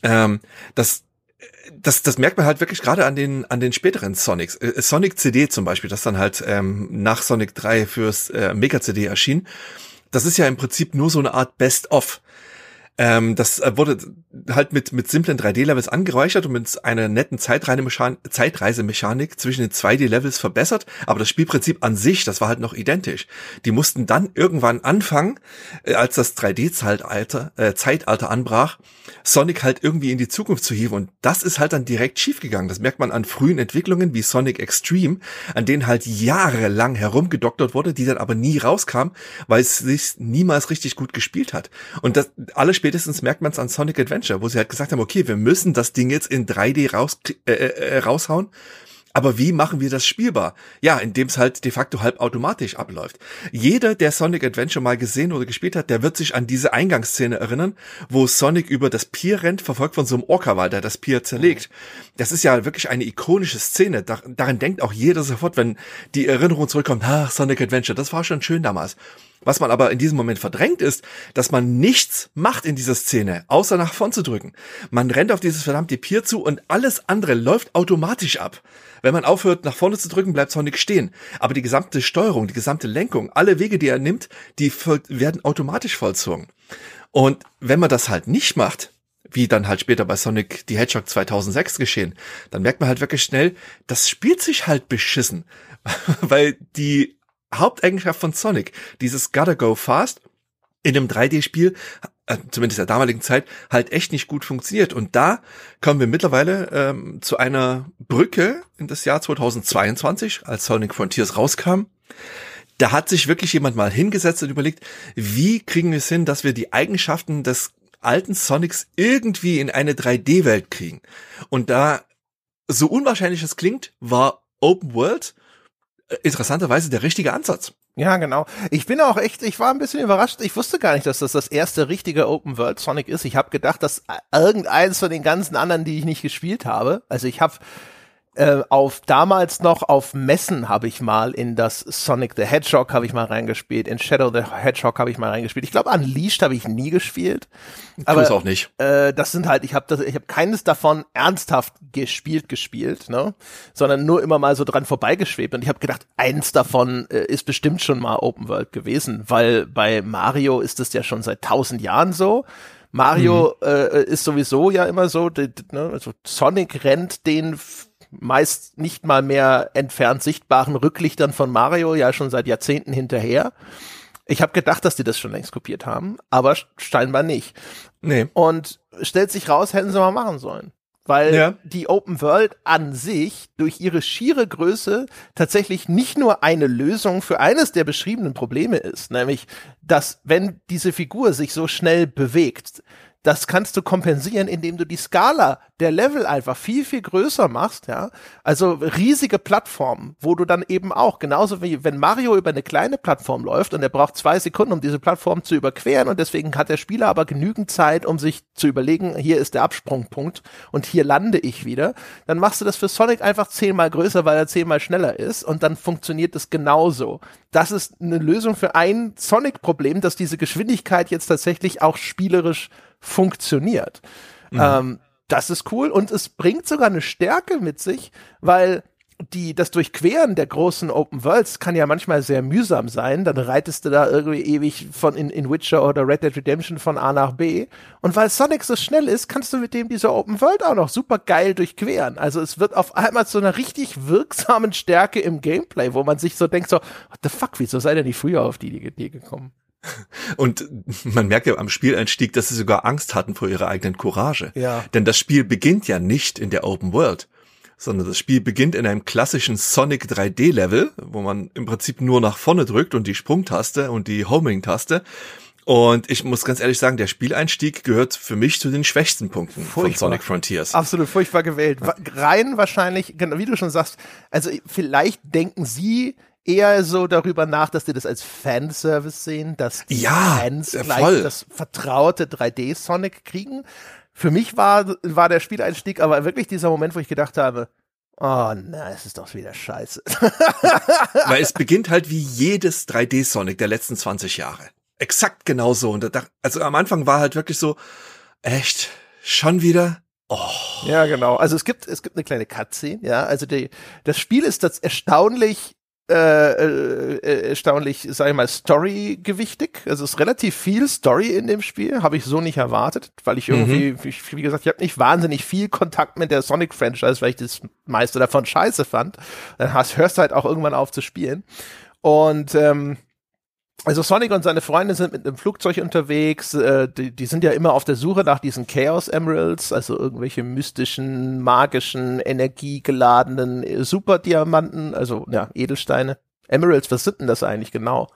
Ähm, das das, das merkt man halt wirklich gerade an den, an den späteren Sonics. Äh, Sonic CD zum Beispiel, das dann halt ähm, nach Sonic 3 fürs äh, Mega CD erschien. Das ist ja im Prinzip nur so eine Art Best-of. Ähm, das äh, wurde halt mit, mit simplen 3D-Levels angereichert und mit einer netten Zeitreisemechanik zwischen den 2D-Levels verbessert, aber das Spielprinzip an sich, das war halt noch identisch. Die mussten dann irgendwann anfangen, äh, als das 3D-Zeitalter äh, Zeitalter anbrach, Sonic halt irgendwie in die Zukunft zu hieven und das ist halt dann direkt schiefgegangen. Das merkt man an frühen Entwicklungen wie Sonic Extreme, an denen halt jahrelang herumgedoktert wurde, die dann aber nie rauskam, weil es sich niemals richtig gut gespielt hat. Und das alles spätestens merkt man es an Sonic Adventure, wo sie halt gesagt haben, okay, wir müssen das Ding jetzt in 3D raus, äh, äh, raushauen. Aber wie machen wir das spielbar? Ja, indem es halt de facto halb automatisch abläuft. Jeder, der Sonic Adventure mal gesehen oder gespielt hat, der wird sich an diese Eingangsszene erinnern, wo Sonic über das Pier rennt, verfolgt von so einem Orca-Wal, der das Pier zerlegt. Das ist ja wirklich eine ikonische Szene. Dar daran denkt auch jeder sofort, wenn die Erinnerung zurückkommt, ach, Sonic Adventure, das war schon schön damals. Was man aber in diesem Moment verdrängt ist, dass man nichts macht in dieser Szene, außer nach vorn zu drücken. Man rennt auf dieses verdammte Pier zu und alles andere läuft automatisch ab. Wenn man aufhört, nach vorne zu drücken, bleibt Sonic stehen. Aber die gesamte Steuerung, die gesamte Lenkung, alle Wege, die er nimmt, die werden automatisch vollzogen. Und wenn man das halt nicht macht, wie dann halt später bei Sonic the Hedgehog 2006 geschehen, dann merkt man halt wirklich schnell, das spielt sich halt beschissen, weil die Haupteigenschaft von Sonic, dieses Gotta Go Fast, in einem 3D-Spiel, äh, zumindest der damaligen Zeit, halt echt nicht gut funktioniert. Und da kommen wir mittlerweile ähm, zu einer Brücke in das Jahr 2022, als Sonic Frontiers rauskam. Da hat sich wirklich jemand mal hingesetzt und überlegt, wie kriegen wir es hin, dass wir die Eigenschaften des alten Sonics irgendwie in eine 3D-Welt kriegen. Und da, so unwahrscheinlich es klingt, war Open World interessanterweise der richtige Ansatz. Ja, genau. Ich bin auch echt, ich war ein bisschen überrascht. Ich wusste gar nicht, dass das das erste richtige Open World Sonic ist. Ich habe gedacht, dass irgendeins von den ganzen anderen, die ich nicht gespielt habe, also ich habe äh, auf damals noch auf Messen habe ich mal in das Sonic the Hedgehog habe ich mal reingespielt, in Shadow the Hedgehog habe ich mal reingespielt. Ich glaube Unleashed habe ich nie gespielt. Aber Tu's auch nicht. Äh, das sind halt, ich habe das, ich habe keines davon ernsthaft gespielt gespielt, ne, sondern nur immer mal so dran vorbeigeschwebt und ich habe gedacht, eins davon äh, ist bestimmt schon mal Open World gewesen, weil bei Mario ist es ja schon seit tausend Jahren so. Mario mhm. äh, ist sowieso ja immer so, die, die, ne, also Sonic rennt den meist nicht mal mehr entfernt sichtbaren Rücklichtern von Mario ja schon seit Jahrzehnten hinterher. Ich habe gedacht, dass die das schon längst kopiert haben, aber scheinbar nicht. Nee. Und stellt sich raus, hätten sie mal machen sollen. Weil ja. die Open World an sich durch ihre schiere Größe tatsächlich nicht nur eine Lösung für eines der beschriebenen Probleme ist, nämlich, dass wenn diese Figur sich so schnell bewegt, das kannst du kompensieren, indem du die Skala der Level einfach viel, viel größer machst, ja. Also riesige Plattformen, wo du dann eben auch, genauso wie wenn Mario über eine kleine Plattform läuft und er braucht zwei Sekunden, um diese Plattform zu überqueren und deswegen hat der Spieler aber genügend Zeit, um sich zu überlegen, hier ist der Absprungpunkt und hier lande ich wieder, dann machst du das für Sonic einfach zehnmal größer, weil er zehnmal schneller ist und dann funktioniert es genauso. Das ist eine Lösung für ein Sonic-Problem, dass diese Geschwindigkeit jetzt tatsächlich auch spielerisch funktioniert. Mhm. Ähm, das ist cool und es bringt sogar eine Stärke mit sich, weil die, das Durchqueren der großen Open Worlds kann ja manchmal sehr mühsam sein. Dann reitest du da irgendwie ewig von in, in Witcher oder Red Dead Redemption von A nach B. Und weil Sonic so schnell ist, kannst du mit dem diese Open World auch noch super geil durchqueren. Also es wird auf einmal zu einer richtig wirksamen Stärke im Gameplay, wo man sich so denkt so, what the fuck, wieso seid ihr nicht früher auf die Idee gekommen? Und man merkt ja am Spieleinstieg, dass sie sogar Angst hatten vor ihrer eigenen Courage. Ja. Denn das Spiel beginnt ja nicht in der Open World, sondern das Spiel beginnt in einem klassischen Sonic 3D Level, wo man im Prinzip nur nach vorne drückt und die Sprungtaste und die Homing-Taste. Und ich muss ganz ehrlich sagen, der Spieleinstieg gehört für mich zu den schwächsten Punkten furchtbar. von Sonic Frontiers. Absolut furchtbar gewählt. Rein wahrscheinlich, genau wie du schon sagst, also vielleicht denken sie eher so darüber nach, dass die das als Fanservice sehen, dass die ja, Fans gleich voll. das vertraute 3D-Sonic kriegen. Für mich war, war der Spieleinstieg aber wirklich dieser Moment, wo ich gedacht habe, Oh, na, es ist doch wieder scheiße. Weil es beginnt halt wie jedes 3D-Sonic der letzten 20 Jahre. Exakt genauso. Und da, also am Anfang war halt wirklich so, echt, schon wieder? Oh. Ja, genau. Also es gibt, es gibt eine kleine Cutscene, ja. Also die, das Spiel ist das erstaunlich äh, äh, erstaunlich, sag ich mal, Story-gewichtig. Also es ist relativ viel Story in dem Spiel, habe ich so nicht erwartet, weil ich irgendwie, mhm. wie, wie gesagt, ich habe nicht wahnsinnig viel Kontakt mit der Sonic-Franchise, weil ich das meiste davon scheiße fand. Dann hast, hörst du halt auch irgendwann auf zu spielen. Und ähm, also Sonic und seine Freunde sind mit einem Flugzeug unterwegs. Äh, die, die sind ja immer auf der Suche nach diesen Chaos Emeralds, also irgendwelche mystischen, magischen, energiegeladenen Superdiamanten, also ja, Edelsteine. Emeralds, was sind denn das eigentlich genau?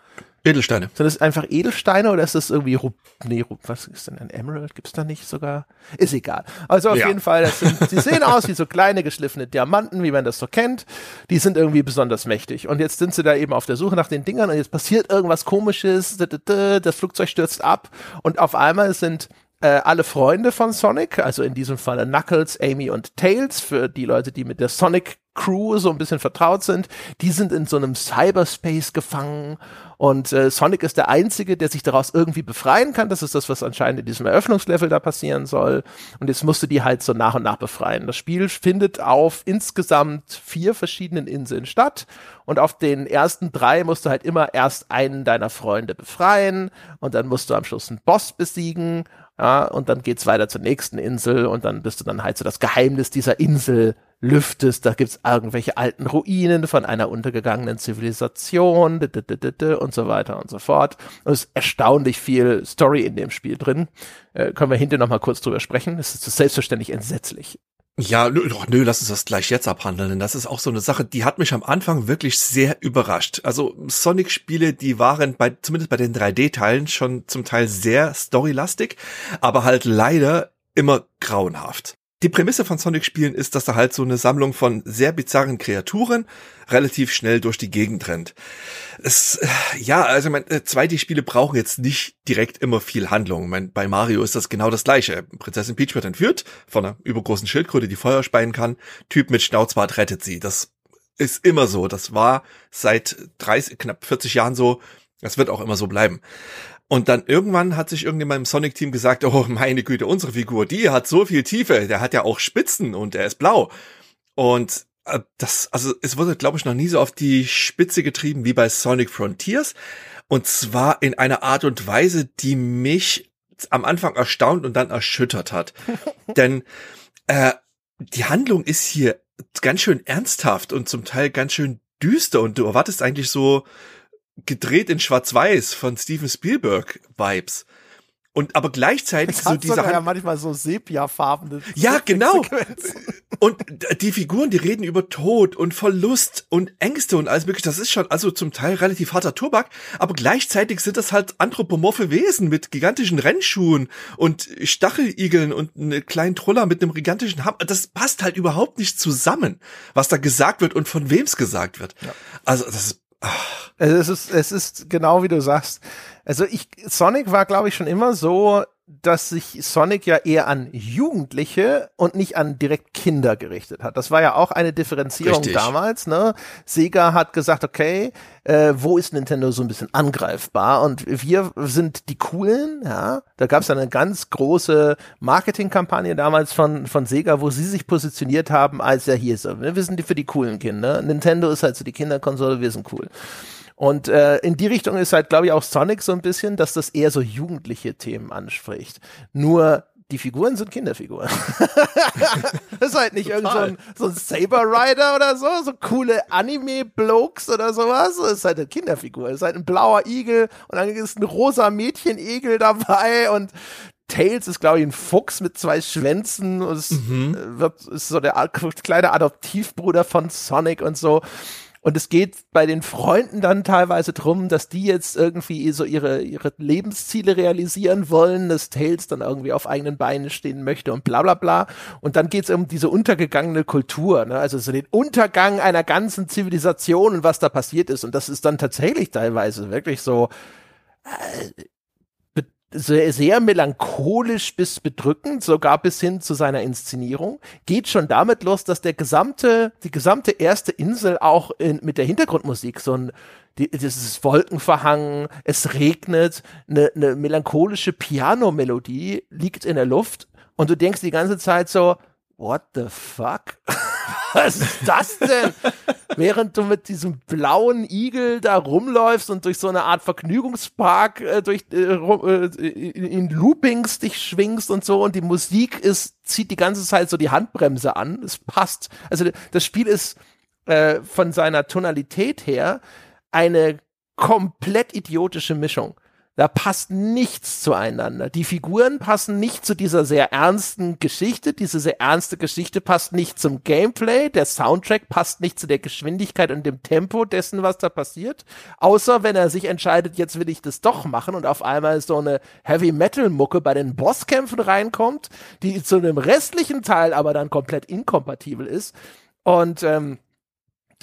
Edelsteine. Sind das einfach Edelsteine oder ist das irgendwie, Ru nee, Ru was ist denn ein Emerald? Gibt's da nicht sogar? Ist egal. Also auf Ja. jeden Fall, das sind, die sehen aus wie so kleine geschliffene Diamanten, wie man das so kennt. Die sind irgendwie besonders mächtig. Und jetzt sind sie da eben auf der Suche nach den Dingern und jetzt passiert irgendwas komisches, das Flugzeug stürzt ab und auf einmal sind äh, alle Freunde von Sonic, also in diesem Fall Knuckles, Amy und Tails, für die Leute, die mit der Sonic Crew so ein bisschen vertraut sind, die sind in so einem Cyberspace gefangen und äh, Sonic ist der Einzige, der sich daraus irgendwie befreien kann. Das ist das, was anscheinend in diesem Eröffnungslevel da passieren soll. Und jetzt musst du die halt so nach und nach befreien. Das Spiel findet auf insgesamt vier verschiedenen Inseln statt. Und auf den ersten drei musst du halt immer erst einen deiner Freunde befreien und dann musst du am Schluss einen Boss besiegen. Ja, und dann geht's weiter zur nächsten Insel und dann bist du dann halt so das Geheimnis dieser Insel lüftest. Da gibt's irgendwelche alten Ruinen von einer untergegangenen Zivilisation und so weiter und so fort. Und es ist erstaunlich viel Story in dem Spiel drin. Äh, können wir hinterher noch mal kurz drüber sprechen. Es ist selbstverständlich entsetzlich. Ja, nö, doch, nö, lass uns das gleich jetzt abhandeln, denn das ist auch so eine Sache, die hat mich am Anfang wirklich sehr überrascht. Also Sonic-Spiele, die waren bei, zumindest bei den 3D-Teilen schon zum Teil sehr storylastig, aber halt leider immer grauenhaft. Die Prämisse von Sonic-Spielen ist, dass er halt so eine Sammlung von sehr bizarren Kreaturen relativ schnell durch die Gegend rennt. Es, äh, ja, also ich mein, äh, 2D-Spiele brauchen jetzt nicht direkt immer viel Handlung. Ich mein, bei Mario ist das genau das gleiche. Prinzessin Peach wird entführt von einer übergroßen Schildkröte, die Feuer speien kann. Typ mit Schnauzbart rettet sie. Das ist immer so. Das war seit 30, knapp 40 Jahren so. Das wird auch immer so bleiben. Und dann irgendwann hat sich irgendjemand im Sonic-Team gesagt, oh meine Güte, unsere Figur, die hat so viel Tiefe, der hat ja auch Spitzen und der ist blau. Und äh, das, also es wurde, glaube ich, noch nie so auf die Spitze getrieben wie bei Sonic Frontiers. Und zwar in einer Art und Weise, die mich am Anfang erstaunt und dann erschüttert hat. Denn äh, die Handlung ist hier ganz schön ernsthaft und zum Teil ganz schön düster und du erwartest eigentlich so gedreht in Schwarz-Weiß von Steven Spielberg Vibes. Und aber gleichzeitig so diese sogar ja manchmal so sepia-farbene Ja, genau. Und die Figuren, die reden über Tod und Verlust und Ängste und alles mögliche. Das ist schon also zum Teil relativ harter Tobak, aber gleichzeitig sind das halt anthropomorphe Wesen mit gigantischen Rennschuhen und Stacheligeln und einen kleinen Troller mit einem gigantischen Hammer. Das passt halt überhaupt nicht zusammen, was da gesagt wird und von wem's gesagt wird. Also das ist Also es ist, es ist genau wie du sagst. Also ich, Sonic war, glaube ich, schon immer so, dass sich Sonic ja eher an Jugendliche und nicht an direkt Kinder gerichtet hat. Das war ja auch eine Differenzierung Richtig. damals. Ne? Sega hat gesagt, okay, äh, wo ist Nintendo so ein bisschen angreifbar? Und wir sind die Coolen. Ja, da gab es eine ganz große Marketingkampagne damals von von Sega, wo sie sich positioniert haben als ja hier so, wir sind die für die coolen Kinder. Nintendo ist halt so die Kinderkonsole, wir sind cool. Und äh, in die Richtung ist halt, glaube ich, auch Sonic so ein bisschen, dass das eher so jugendliche Themen anspricht. Nur die Figuren sind Kinderfiguren. das ist halt nicht irgend so ein, so ein Saber Rider oder so, so coole Anime-Blokes oder sowas. Das ist halt eine Kinderfigur. Das ist halt ein blauer Igel und dann ist ein rosa Mädchenigel dabei und Tails ist, glaube ich, ein Fuchs mit zwei Schwänzen und es äh, wird, ist so der kleine Adoptivbruder von Sonic und so. Und es geht bei den Freunden dann teilweise drum, dass die jetzt irgendwie so ihre, ihre Lebensziele realisieren wollen, dass Tails dann irgendwie auf eigenen Beinen stehen möchte und bla bla bla. Und dann geht's um diese untergegangene Kultur, ne? also so den Untergang einer ganzen Zivilisation und was da passiert ist. Und das ist dann tatsächlich teilweise wirklich so sehr, sehr melancholisch bis bedrückend, sogar bis hin zu seiner Inszenierung, geht schon damit los, dass der gesamte, die gesamte erste Insel auch in, mit der Hintergrundmusik so ein, die, das ist wolkenverhangen, es regnet, eine, eine melancholische Pianomelodie liegt in der Luft und du denkst die ganze Zeit so, what the fuck? Was ist das denn? Während du mit diesem blauen Igel da rumläufst und durch so eine Art Vergnügungspark äh, durch äh, äh, in, in Loopings dich schwingst und so und die Musik ist zieht die ganze Zeit so die Handbremse an. Es passt. Also das Spiel ist äh, von seiner Tonalität her eine komplett idiotische Mischung. Da passt nichts zueinander. Die Figuren passen nicht zu dieser sehr ernsten Geschichte. Diese sehr ernste Geschichte passt nicht zum Gameplay. Der Soundtrack passt nicht zu der Geschwindigkeit und dem Tempo dessen, was da passiert. Außer wenn er sich entscheidet, jetzt will ich das doch machen und auf einmal so eine Heavy Metal Mucke bei den Bosskämpfen reinkommt, die zu einem restlichen Teil aber dann komplett inkompatibel ist. Und ähm,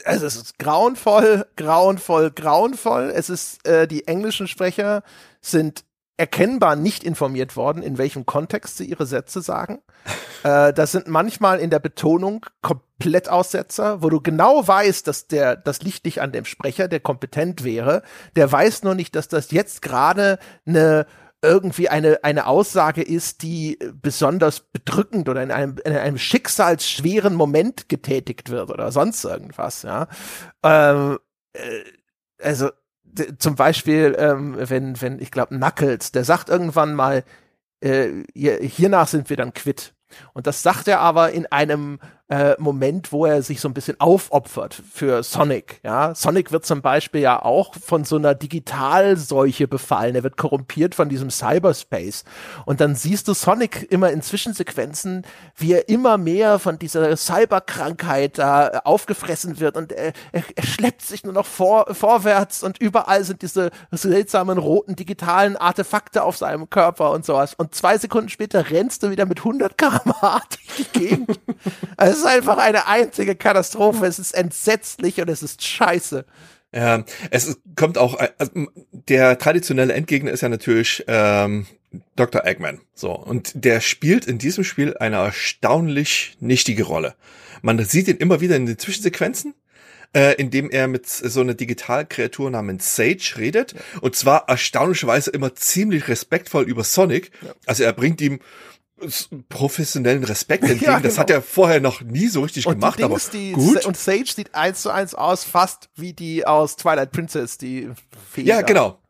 also es ist grauenvoll, grauenvoll, grauenvoll. Es ist, äh, die englischen Sprecher sind erkennbar nicht informiert worden, in welchem Kontext sie ihre Sätze sagen. äh, das sind manchmal in der Betonung Komplettaussetzer, wo du genau weißt, dass der, das liegt nicht an dem Sprecher, der kompetent wäre. Der weiß nur nicht, dass das jetzt gerade eine irgendwie eine, eine Aussage ist, die besonders bedrückend oder in einem, in einem schicksalsschweren Moment getätigt wird oder sonst irgendwas, ja. Ähm, äh, also zum Beispiel, ähm, wenn, wenn, ich glaube, Knuckles, der sagt irgendwann mal, äh, hiernach sind wir dann quitt. Und das sagt er aber in einem äh, Moment, wo er sich so ein bisschen aufopfert für Sonic. Ja, Sonic wird zum Beispiel ja auch von so einer Digitalseuche befallen. Er wird korrumpiert von diesem Cyberspace. Und dann siehst du Sonic immer in Zwischensequenzen, wie er immer mehr von dieser Cyberkrankheit da aufgefressen wird und er, er, er schleppt sich nur noch vor, vorwärts und überall sind diese seltsamen roten digitalen Artefakte auf seinem Körper und sowas. Und zwei Sekunden später rennst du wieder mit 100 km/h durch die Gegend. Also es ist einfach eine einzige Katastrophe. Es ist entsetzlich und es ist scheiße. Ja, es kommt auch, also der traditionelle Endgegner ist ja natürlich ähm, Dr. Eggman. So, und der spielt in diesem Spiel eine erstaunlich nichtige Rolle. Man sieht ihn immer wieder in den Zwischensequenzen, äh, indem er mit so einer Digitalkreatur namens Sage redet. Ja. Und zwar erstaunlicherweise immer ziemlich respektvoll über Sonic. Ja. Also er bringt ihm professionellen Respekt entgegen. Ja, genau. Das hat er vorher noch nie so richtig und gemacht, aber die, gut. Und Sage sieht eins zu eins aus, fast wie die aus Twilight Princess, die Fee. Ja, genau.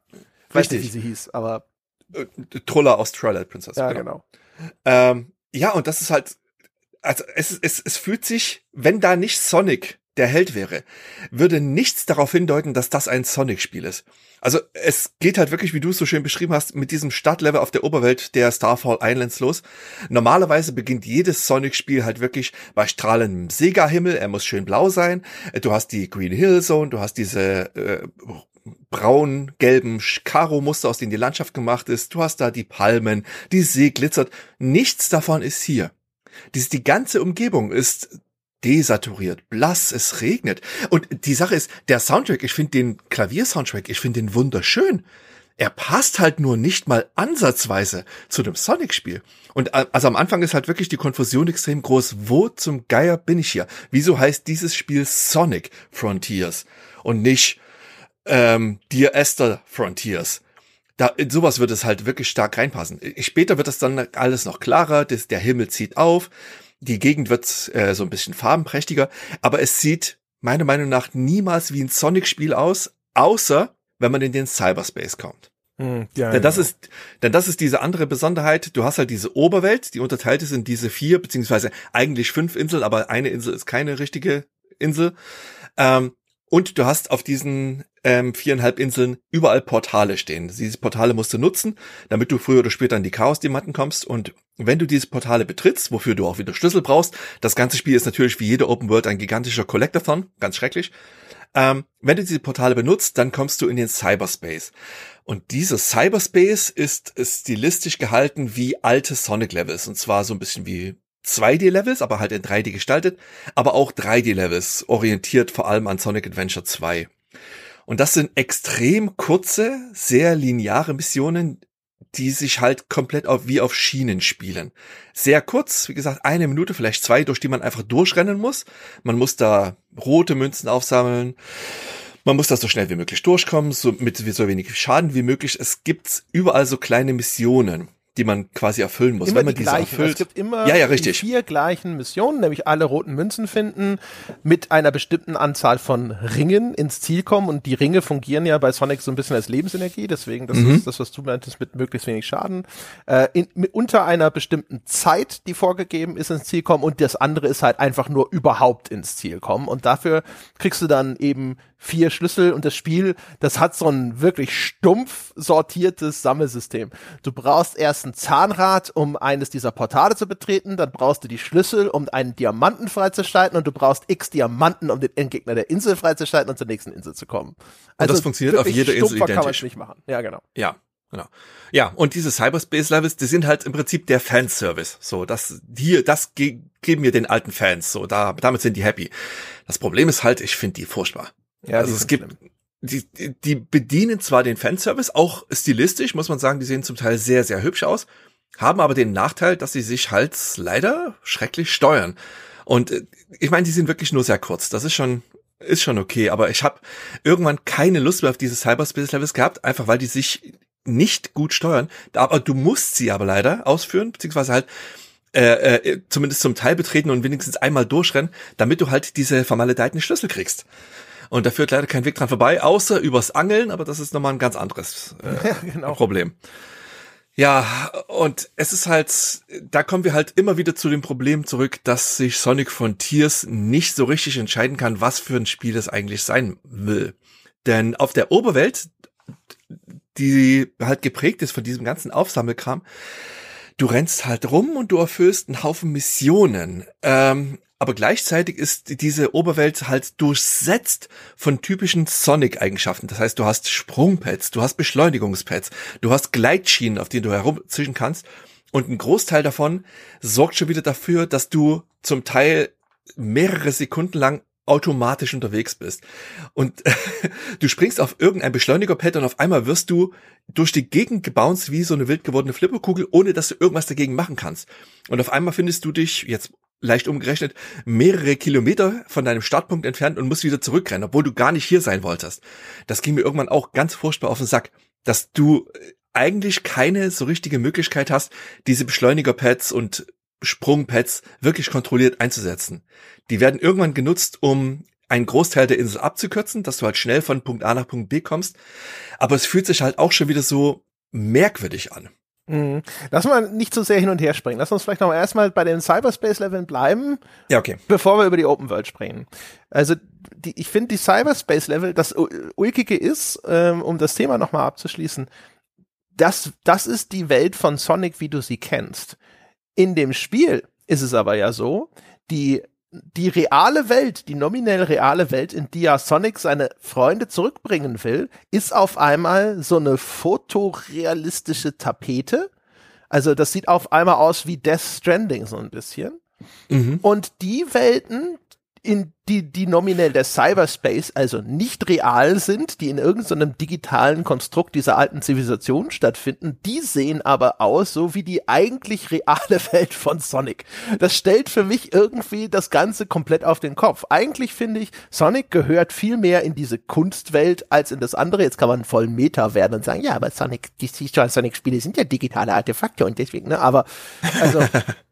Weiß richtig. nicht, wie sie hieß, aber äh, Troller aus Twilight Princess. Ja, genau. genau. Ähm, ja, und das ist halt, also es, es, es fühlt sich, wenn da nicht Sonic der Held wäre, würde nichts darauf hindeuten, dass das ein Sonic-Spiel ist. Also es geht halt wirklich, wie du es so schön beschrieben hast, mit diesem Startlevel auf der Oberwelt der Starfall Islands los. Normalerweise beginnt jedes Sonic-Spiel halt wirklich bei strahlendem Sega-Himmel. Er muss schön blau sein. Du hast die Green Hill Zone, du hast diese äh, braun-gelben Karo-Muster, aus denen die Landschaft gemacht ist. Du hast da die Palmen, die See glitzert. Nichts davon ist hier. Dies, die ganze Umgebung ist desaturiert, blass, es regnet. Und die Sache ist, der Soundtrack, ich finde den Klaviersoundtrack, ich finde den wunderschön. Er passt halt nur nicht mal ansatzweise zu dem Sonic-Spiel. Und äh, also am Anfang ist halt wirklich die Konfusion extrem groß. Wo zum Geier bin ich hier? Wieso heißt dieses Spiel Sonic Frontiers und nicht ähm, Dear Esther Frontiers? Da, in sowas wird es halt wirklich stark reinpassen. Später wird es dann alles noch klarer, das, der Himmel zieht auf, die Gegend wird äh, so ein bisschen farbenprächtiger, aber es sieht meiner Meinung nach niemals wie ein Sonic-Spiel aus, außer wenn man in den Cyberspace kommt. Hm, ja, denn das genau. ist, denn das ist diese andere Besonderheit. Du hast halt diese Oberwelt, die unterteilt ist in diese vier beziehungsweise eigentlich fünf Inseln, aber eine Insel ist keine richtige Insel. Ähm, und du hast auf diesen ähm, viereinhalb Inseln überall Portale stehen. Diese Portale musst du nutzen, damit du früher oder später in die Chaos-Diamanten kommst. Und wenn du diese Portale betrittst, wofür du auch wieder Schlüssel brauchst, das ganze Spiel ist natürlich wie jede Open World ein gigantischer Collectathon, ganz schrecklich. Ähm, wenn du diese Portale benutzt, dann kommst du in den Cyberspace. Und dieses Cyberspace ist stilistisch gehalten wie alte Sonic-Levels. Und zwar so ein bisschen wie 2D-Levels, aber halt in 3D gestaltet, aber auch 3D-Levels, orientiert vor allem an Sonic Adventure 2. Und das sind extrem kurze, sehr lineare Missionen, die sich halt komplett auf, wie auf Schienen spielen. Sehr kurz, wie gesagt, eine Minute, vielleicht zwei, durch die man einfach durchrennen muss. Man muss da rote Münzen aufsammeln. Man muss da so schnell wie möglich durchkommen, so mit so wenig Schaden wie möglich. Es gibt überall so kleine Missionen die man quasi erfüllen muss. Immer Wenn man die diese gleichen. erfüllt. Es gibt immer ja, ja, die richtig. vier gleichen Missionen, nämlich alle roten Münzen finden, mit einer bestimmten Anzahl von Ringen ins Ziel kommen. Und die Ringe fungieren ja bei Sonic so ein bisschen als Lebensenergie, deswegen, das Mhm. ist das, was du meintest, mit möglichst wenig Schaden. Äh, in, unter einer bestimmten Zeit, die vorgegeben ist, ins Ziel kommen. Und das andere ist halt einfach nur überhaupt ins Ziel kommen. Und dafür kriegst du dann eben vier Schlüssel und das Spiel, das hat so ein wirklich stumpf sortiertes Sammelsystem. Du brauchst erst ein Zahnrad, um eines dieser Portale zu betreten, dann brauchst du die Schlüssel, um einen Diamanten freizuschalten und du brauchst x Diamanten, um den Endgegner der Insel freizuschalten und zur nächsten Insel zu kommen. Also das funktioniert auf jeder Insel stumpfer kann man identisch. nicht machen. Ja, genau. Ja, genau. Ja, und diese Cyberspace-Levels, die sind halt im Prinzip der Fanservice. So, das hier, das ge geben wir den alten Fans. So, da, damit sind die happy. Das Problem ist halt, ich finde die furchtbar. Ja, also die es gibt, schlimm. die, die- die bedienen zwar den Fanservice, auch stilistisch, muss man sagen, die sehen zum Teil sehr, sehr hübsch aus, haben aber den Nachteil, dass sie sich halt leider schrecklich steuern. Und äh, ich meine, die sind wirklich nur sehr kurz. Das ist schon, ist schon okay, aber ich habe irgendwann keine Lust mehr auf diese Cyberspace-Levels gehabt, einfach weil die sich nicht gut steuern. Aber du musst sie aber leider ausführen, beziehungsweise halt äh, äh, zumindest zum Teil betreten und wenigstens einmal durchrennen, damit du halt diese vermaledeiten Schlüssel kriegst. Und da führt leider kein Weg dran vorbei, außer übers Angeln, aber das ist nochmal ein ganz anderes äh, Ja, genau. Problem. Ja, und es ist halt, da kommen wir halt immer wieder zu dem Problem zurück, dass sich Sonic Frontiers nicht so richtig entscheiden kann, was für ein Spiel es eigentlich sein will. Denn auf der Oberwelt, die halt geprägt ist von diesem ganzen Aufsammelkram, du rennst halt rum und du erfüllst einen Haufen Missionen. Ähm, aber gleichzeitig ist diese Oberwelt halt durchsetzt von typischen Sonic-Eigenschaften. Das heißt, du hast Sprungpads, du hast Beschleunigungspads, du hast Gleitschienen, auf denen du herumzischen kannst. Und ein Großteil davon sorgt schon wieder dafür, dass du zum Teil mehrere Sekunden lang automatisch unterwegs bist. Und du springst auf irgendein Beschleunigerpad und auf einmal wirst du durch die Gegend gebounced wie so eine wild gewordene Flipperkugel, ohne dass du irgendwas dagegen machen kannst. Und auf einmal findest du dich, jetzt leicht umgerechnet, mehrere Kilometer von deinem Startpunkt entfernt und musst wieder zurückrennen, obwohl du gar nicht hier sein wolltest. Das ging mir irgendwann auch ganz furchtbar auf den Sack, dass du eigentlich keine so richtige Möglichkeit hast, diese Beschleunigerpads und Sprungpads wirklich kontrolliert einzusetzen. Die werden irgendwann genutzt, um einen Großteil der Insel abzukürzen, dass du halt schnell von Punkt A nach Punkt B kommst. Aber es fühlt sich halt auch schon wieder so merkwürdig an. Mhm. Lass mal nicht so sehr hin und her springen. Lass uns vielleicht noch erstmal bei den Cyberspace-Leveln bleiben, Ja, okay. bevor wir über die Open World sprechen. Also die, ich finde die Cyberspace-Level, das Ulkige ist, ähm, um das Thema nochmal abzuschließen, das, das ist die Welt von Sonic, wie du sie kennst. In dem Spiel ist es aber ja so, die die reale Welt, die nominell reale Welt, in die ja Sonic seine Freunde zurückbringen will, ist auf einmal so eine fotorealistische Tapete. Also das sieht auf einmal aus wie Death Stranding so ein bisschen. Mhm. Und die Welten, in die, die nominell der Cyberspace, also nicht real sind, die in irgendeinem digitalen Konstrukt dieser alten Zivilisation stattfinden, die sehen aber aus, so wie die eigentlich reale Welt von Sonic. Das stellt für mich irgendwie das Ganze komplett auf den Kopf. Eigentlich finde ich, Sonic gehört viel mehr in diese Kunstwelt als in das andere. Jetzt kann man voll Meta werden und sagen, ja, aber Sonic, die Sonic-Spiele sind ja digitale Artefakte und deswegen, ne, aber, also,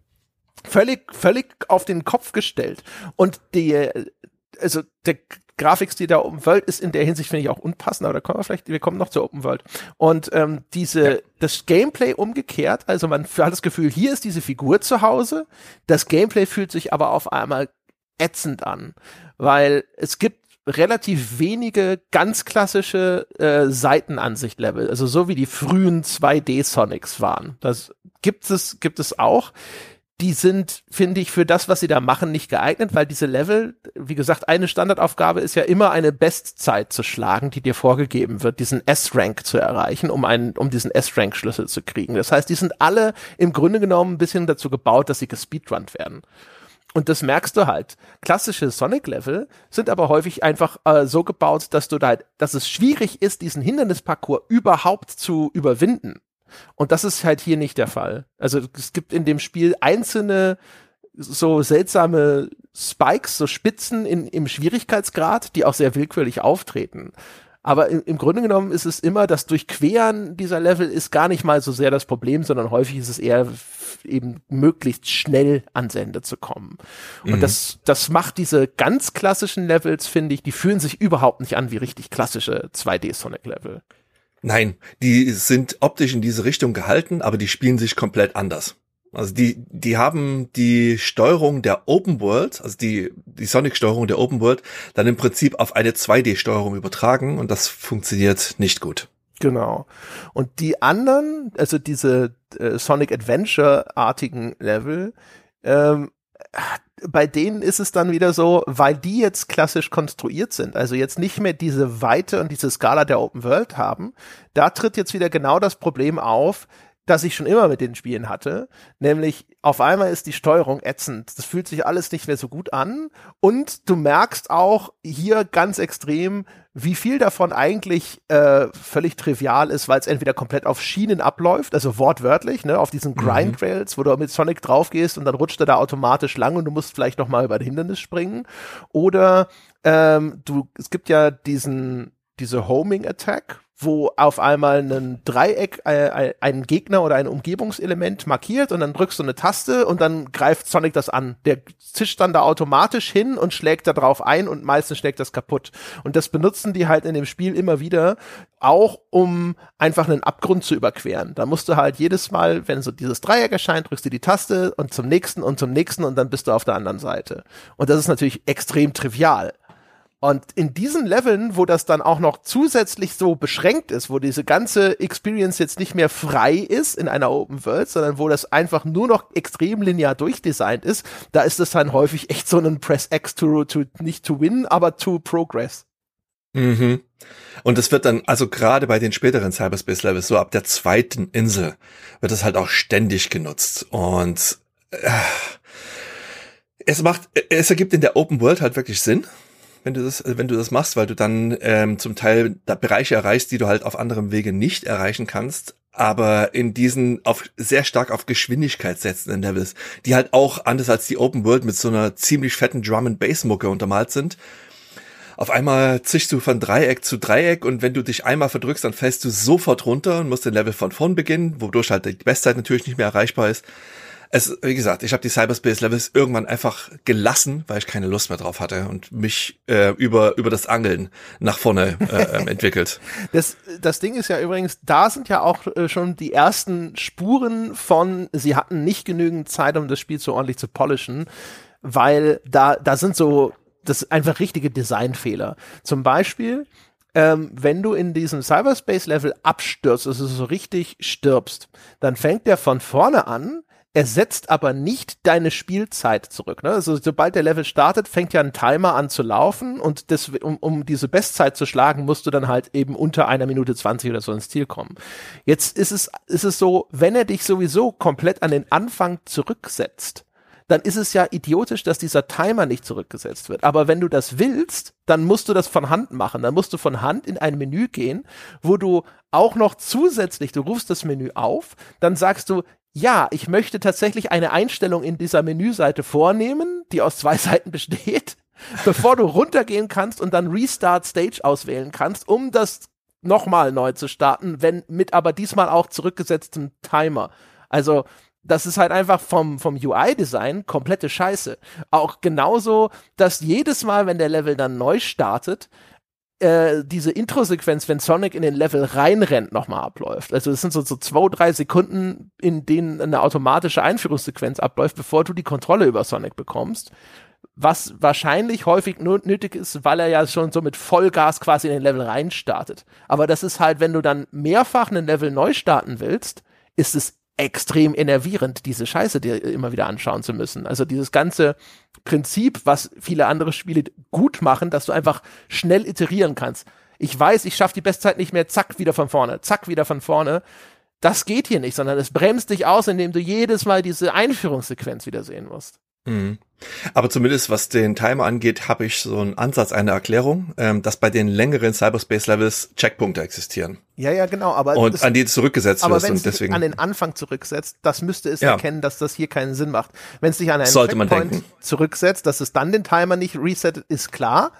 völlig, völlig auf den Kopf gestellt. Und die, also der Grafikstil der Open World ist in der Hinsicht, finde ich, auch unpassend, aber da kommen wir vielleicht, wir kommen noch zur Open World. Und ähm, diese, das Gameplay umgekehrt, also man hat das Gefühl, hier ist diese Figur zu Hause, das Gameplay fühlt sich aber auf einmal ätzend an, weil es gibt relativ wenige ganz klassische äh, Seitenansicht-Level, also so wie die frühen 2D-Sonics waren. Das gibt es, gibt es auch die sind, finde ich, für das, was sie da machen, nicht geeignet, weil diese Level, wie gesagt, eine Standardaufgabe ist ja immer eine Bestzeit zu schlagen, die dir vorgegeben wird, diesen S-Rank zu erreichen, um einen, um diesen S-Rank-Schlüssel zu kriegen. Das heißt, die sind alle im Grunde genommen ein bisschen dazu gebaut, dass sie gespeedrunnt werden. Und das merkst du halt. Klassische Sonic-Level sind aber häufig einfach äh, so gebaut, dass du da, halt, dass es schwierig ist, diesen Hindernisparcours überhaupt zu überwinden. Und das ist halt hier nicht der Fall. Also es gibt in dem Spiel einzelne so seltsame Spikes, so Spitzen in, im Schwierigkeitsgrad, die auch sehr willkürlich auftreten. Aber im, im Grunde genommen ist es immer, das Durchqueren dieser Level ist gar nicht mal so sehr das Problem, sondern häufig ist es eher eben möglichst schnell ans Ende zu kommen. Und mhm. das, das macht diese ganz klassischen Levels, finde ich, die fühlen sich überhaupt nicht an wie richtig klassische 2D-Sonic-Level. Nein, die sind optisch in diese Richtung gehalten, aber die spielen sich komplett anders. Also die, die haben die Steuerung der Open World, also die, die Sonic-Steuerung der Open World, dann im Prinzip auf eine 2D-Steuerung übertragen und das funktioniert nicht gut. Genau. Und die anderen, also diese äh, Sonic Adventure-artigen Level, ähm, bei denen ist es dann wieder so, weil die jetzt klassisch konstruiert sind, also jetzt nicht mehr diese Weite und diese Skala der Open World haben, da tritt jetzt wieder genau das Problem auf, das ich schon immer mit den Spielen hatte, nämlich auf einmal ist die Steuerung ätzend. Das fühlt sich alles nicht mehr so gut an und du merkst auch hier ganz extrem, wie viel davon eigentlich äh, völlig trivial ist, weil es entweder komplett auf Schienen abläuft, also wortwörtlich, ne, auf diesen mhm. Grind Rails, wo du mit Sonic drauf gehst und dann rutscht er da automatisch lang und du musst vielleicht noch mal über ein Hindernis springen oder ähm, du es gibt ja diesen diese Homing Attack, wo auf einmal ein Dreieck äh, einen Gegner oder ein Umgebungselement markiert und dann drückst du eine Taste und dann greift Sonic das an. Der zischt dann da automatisch hin und schlägt da drauf ein und meistens schlägt das kaputt. Und das benutzen die halt in dem Spiel immer wieder, auch um einfach einen Abgrund zu überqueren. Da musst du halt jedes Mal, wenn so dieses Dreieck erscheint, drückst du die Taste und zum nächsten und zum nächsten und dann bist du auf der anderen Seite. Und das ist natürlich extrem trivial. Und in diesen Leveln, wo das dann auch noch zusätzlich so beschränkt ist, wo diese ganze Experience jetzt nicht mehr frei ist in einer Open World, sondern wo das einfach nur noch extrem linear durchdesignt ist, da ist es dann häufig echt so ein Press X to, to nicht to win, aber to progress. Mhm. Und es wird dann, also gerade bei den späteren Cyberspace Levels, so ab der zweiten Insel, wird es halt auch ständig genutzt. Und äh, es macht, es ergibt in der Open World halt wirklich Sinn wenn du das, wenn du das machst, weil du dann ähm, zum Teil da Bereiche erreichst, die du halt auf anderem Wege nicht erreichen kannst, aber in diesen auf sehr stark auf Geschwindigkeit setzenden Levels, die halt auch anders als die Open World mit so einer ziemlich fetten Drum and Bass Mucke untermalt sind. Auf einmal zischst du von Dreieck zu Dreieck und wenn du dich einmal verdrückst, dann fällst du sofort runter und musst den Level von vorn beginnen, wodurch halt die Bestzeit natürlich nicht mehr erreichbar ist es, wie gesagt, ich habe die Cyberspace Levels irgendwann einfach gelassen, weil ich keine Lust mehr drauf hatte und mich äh, über über das Angeln nach vorne äh, ähm, entwickelt. Das das Ding ist ja übrigens, da sind ja auch äh, schon die ersten Spuren von, sie hatten nicht genügend Zeit, um das Spiel so ordentlich zu polischen, weil da da sind so das einfach richtige Designfehler. Zum Beispiel ähm, wenn du in diesem Cyberspace-Level abstürzt, also so richtig stirbst, dann fängt der von vorne an er setzt aber nicht deine Spielzeit zurück. Ne? Also sobald der Level startet, fängt ja ein Timer an zu laufen und das, um, um diese Bestzeit zu schlagen, musst du dann halt eben unter einer Minute 20 oder so ins Ziel kommen. Jetzt ist es, ist es so, wenn er dich sowieso komplett an den Anfang zurücksetzt, dann ist es ja idiotisch, dass dieser Timer nicht zurückgesetzt wird. Aber wenn du das willst, dann musst du das von Hand machen. Dann musst du von Hand in ein Menü gehen, wo du auch noch zusätzlich, du rufst das Menü auf, dann sagst du, ja, ich möchte tatsächlich eine Einstellung in dieser Menüseite vornehmen, die aus zwei Seiten besteht, bevor du runtergehen kannst und dann Restart Stage auswählen kannst, um das nochmal neu zu starten, wenn mit aber diesmal auch zurückgesetztem Timer. Also das ist halt einfach vom, vom UI-Design komplette Scheiße. Auch genauso, dass jedes Mal, wenn der Level dann neu startet, äh, diese Intro-Sequenz, wenn Sonic in den Level reinrennt, nochmal abläuft. Also es sind so, so zwei, drei Sekunden, in denen eine automatische Einführungssequenz abläuft, bevor du die Kontrolle über Sonic bekommst. Was wahrscheinlich häufig nötig ist, weil er ja schon so mit Vollgas quasi in den Level reinstartet. Aber das ist halt, wenn du dann mehrfach einen Level neu starten willst, ist es extrem enervierend, diese Scheiße dir immer wieder anschauen zu müssen. Also dieses ganze Prinzip, was viele andere Spiele gut machen, dass du einfach schnell iterieren kannst. Ich weiß, ich schaffe die Bestzeit nicht mehr, zack, wieder von vorne, zack, wieder von vorne. Das geht hier nicht, sondern es bremst dich aus, indem du jedes Mal diese Einführungssequenz wieder sehen musst. Mhm. Aber zumindest was den Timer angeht, habe ich so einen Ansatz, eine Erklärung, ähm, dass bei den längeren Cyberspace-Levels Checkpunkte existieren. Ja, ja, genau. Aber und das, an die zurückgesetzt aber wirst wenn und deswegen an den Anfang zurücksetzt, das müsste es Ja. erkennen, dass das hier keinen Sinn macht. Wenn es dich an einen Sollte Checkpoint zurücksetzt, dass es dann den Timer nicht resettet, ist klar.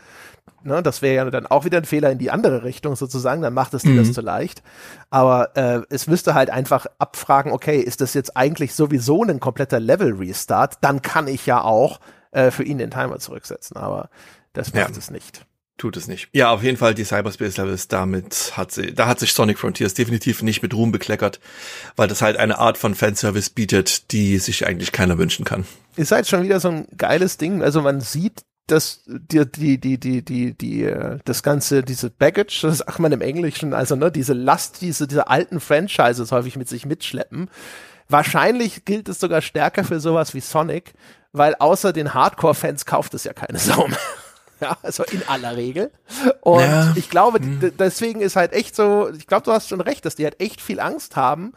Ne, das wäre ja dann auch wieder ein Fehler in die andere Richtung sozusagen, dann macht es dir mhm. das zu leicht. Aber äh, es müsste halt einfach abfragen, okay, ist das jetzt eigentlich sowieso ein kompletter Level-Restart? Dann kann ich ja auch äh, für ihn den Timer zurücksetzen, aber das macht ja. es nicht. Tut es nicht. Ja, auf jeden Fall die Cyberspace Levels, damit hat sie, da hat sich Sonic Frontiers definitiv nicht mit Ruhm bekleckert, weil das halt eine Art von Fanservice bietet, die sich eigentlich keiner wünschen kann. Ist halt schon wieder so ein geiles Ding. Also man sieht, dass die, die, die, die, die, die, äh, das ganze, diese Baggage, das sagt man im Englischen, also ne, diese Last, diese, diese alten Franchises häufig mit sich mitschleppen. Wahrscheinlich gilt es sogar stärker für sowas wie Sonic, weil außer den Hardcore-Fans kauft es ja keine Sau mehr. Ja, also in aller Regel. Und ja. ich glaube, hm. deswegen ist halt echt so, ich glaube, du hast schon recht, dass die halt echt viel Angst haben,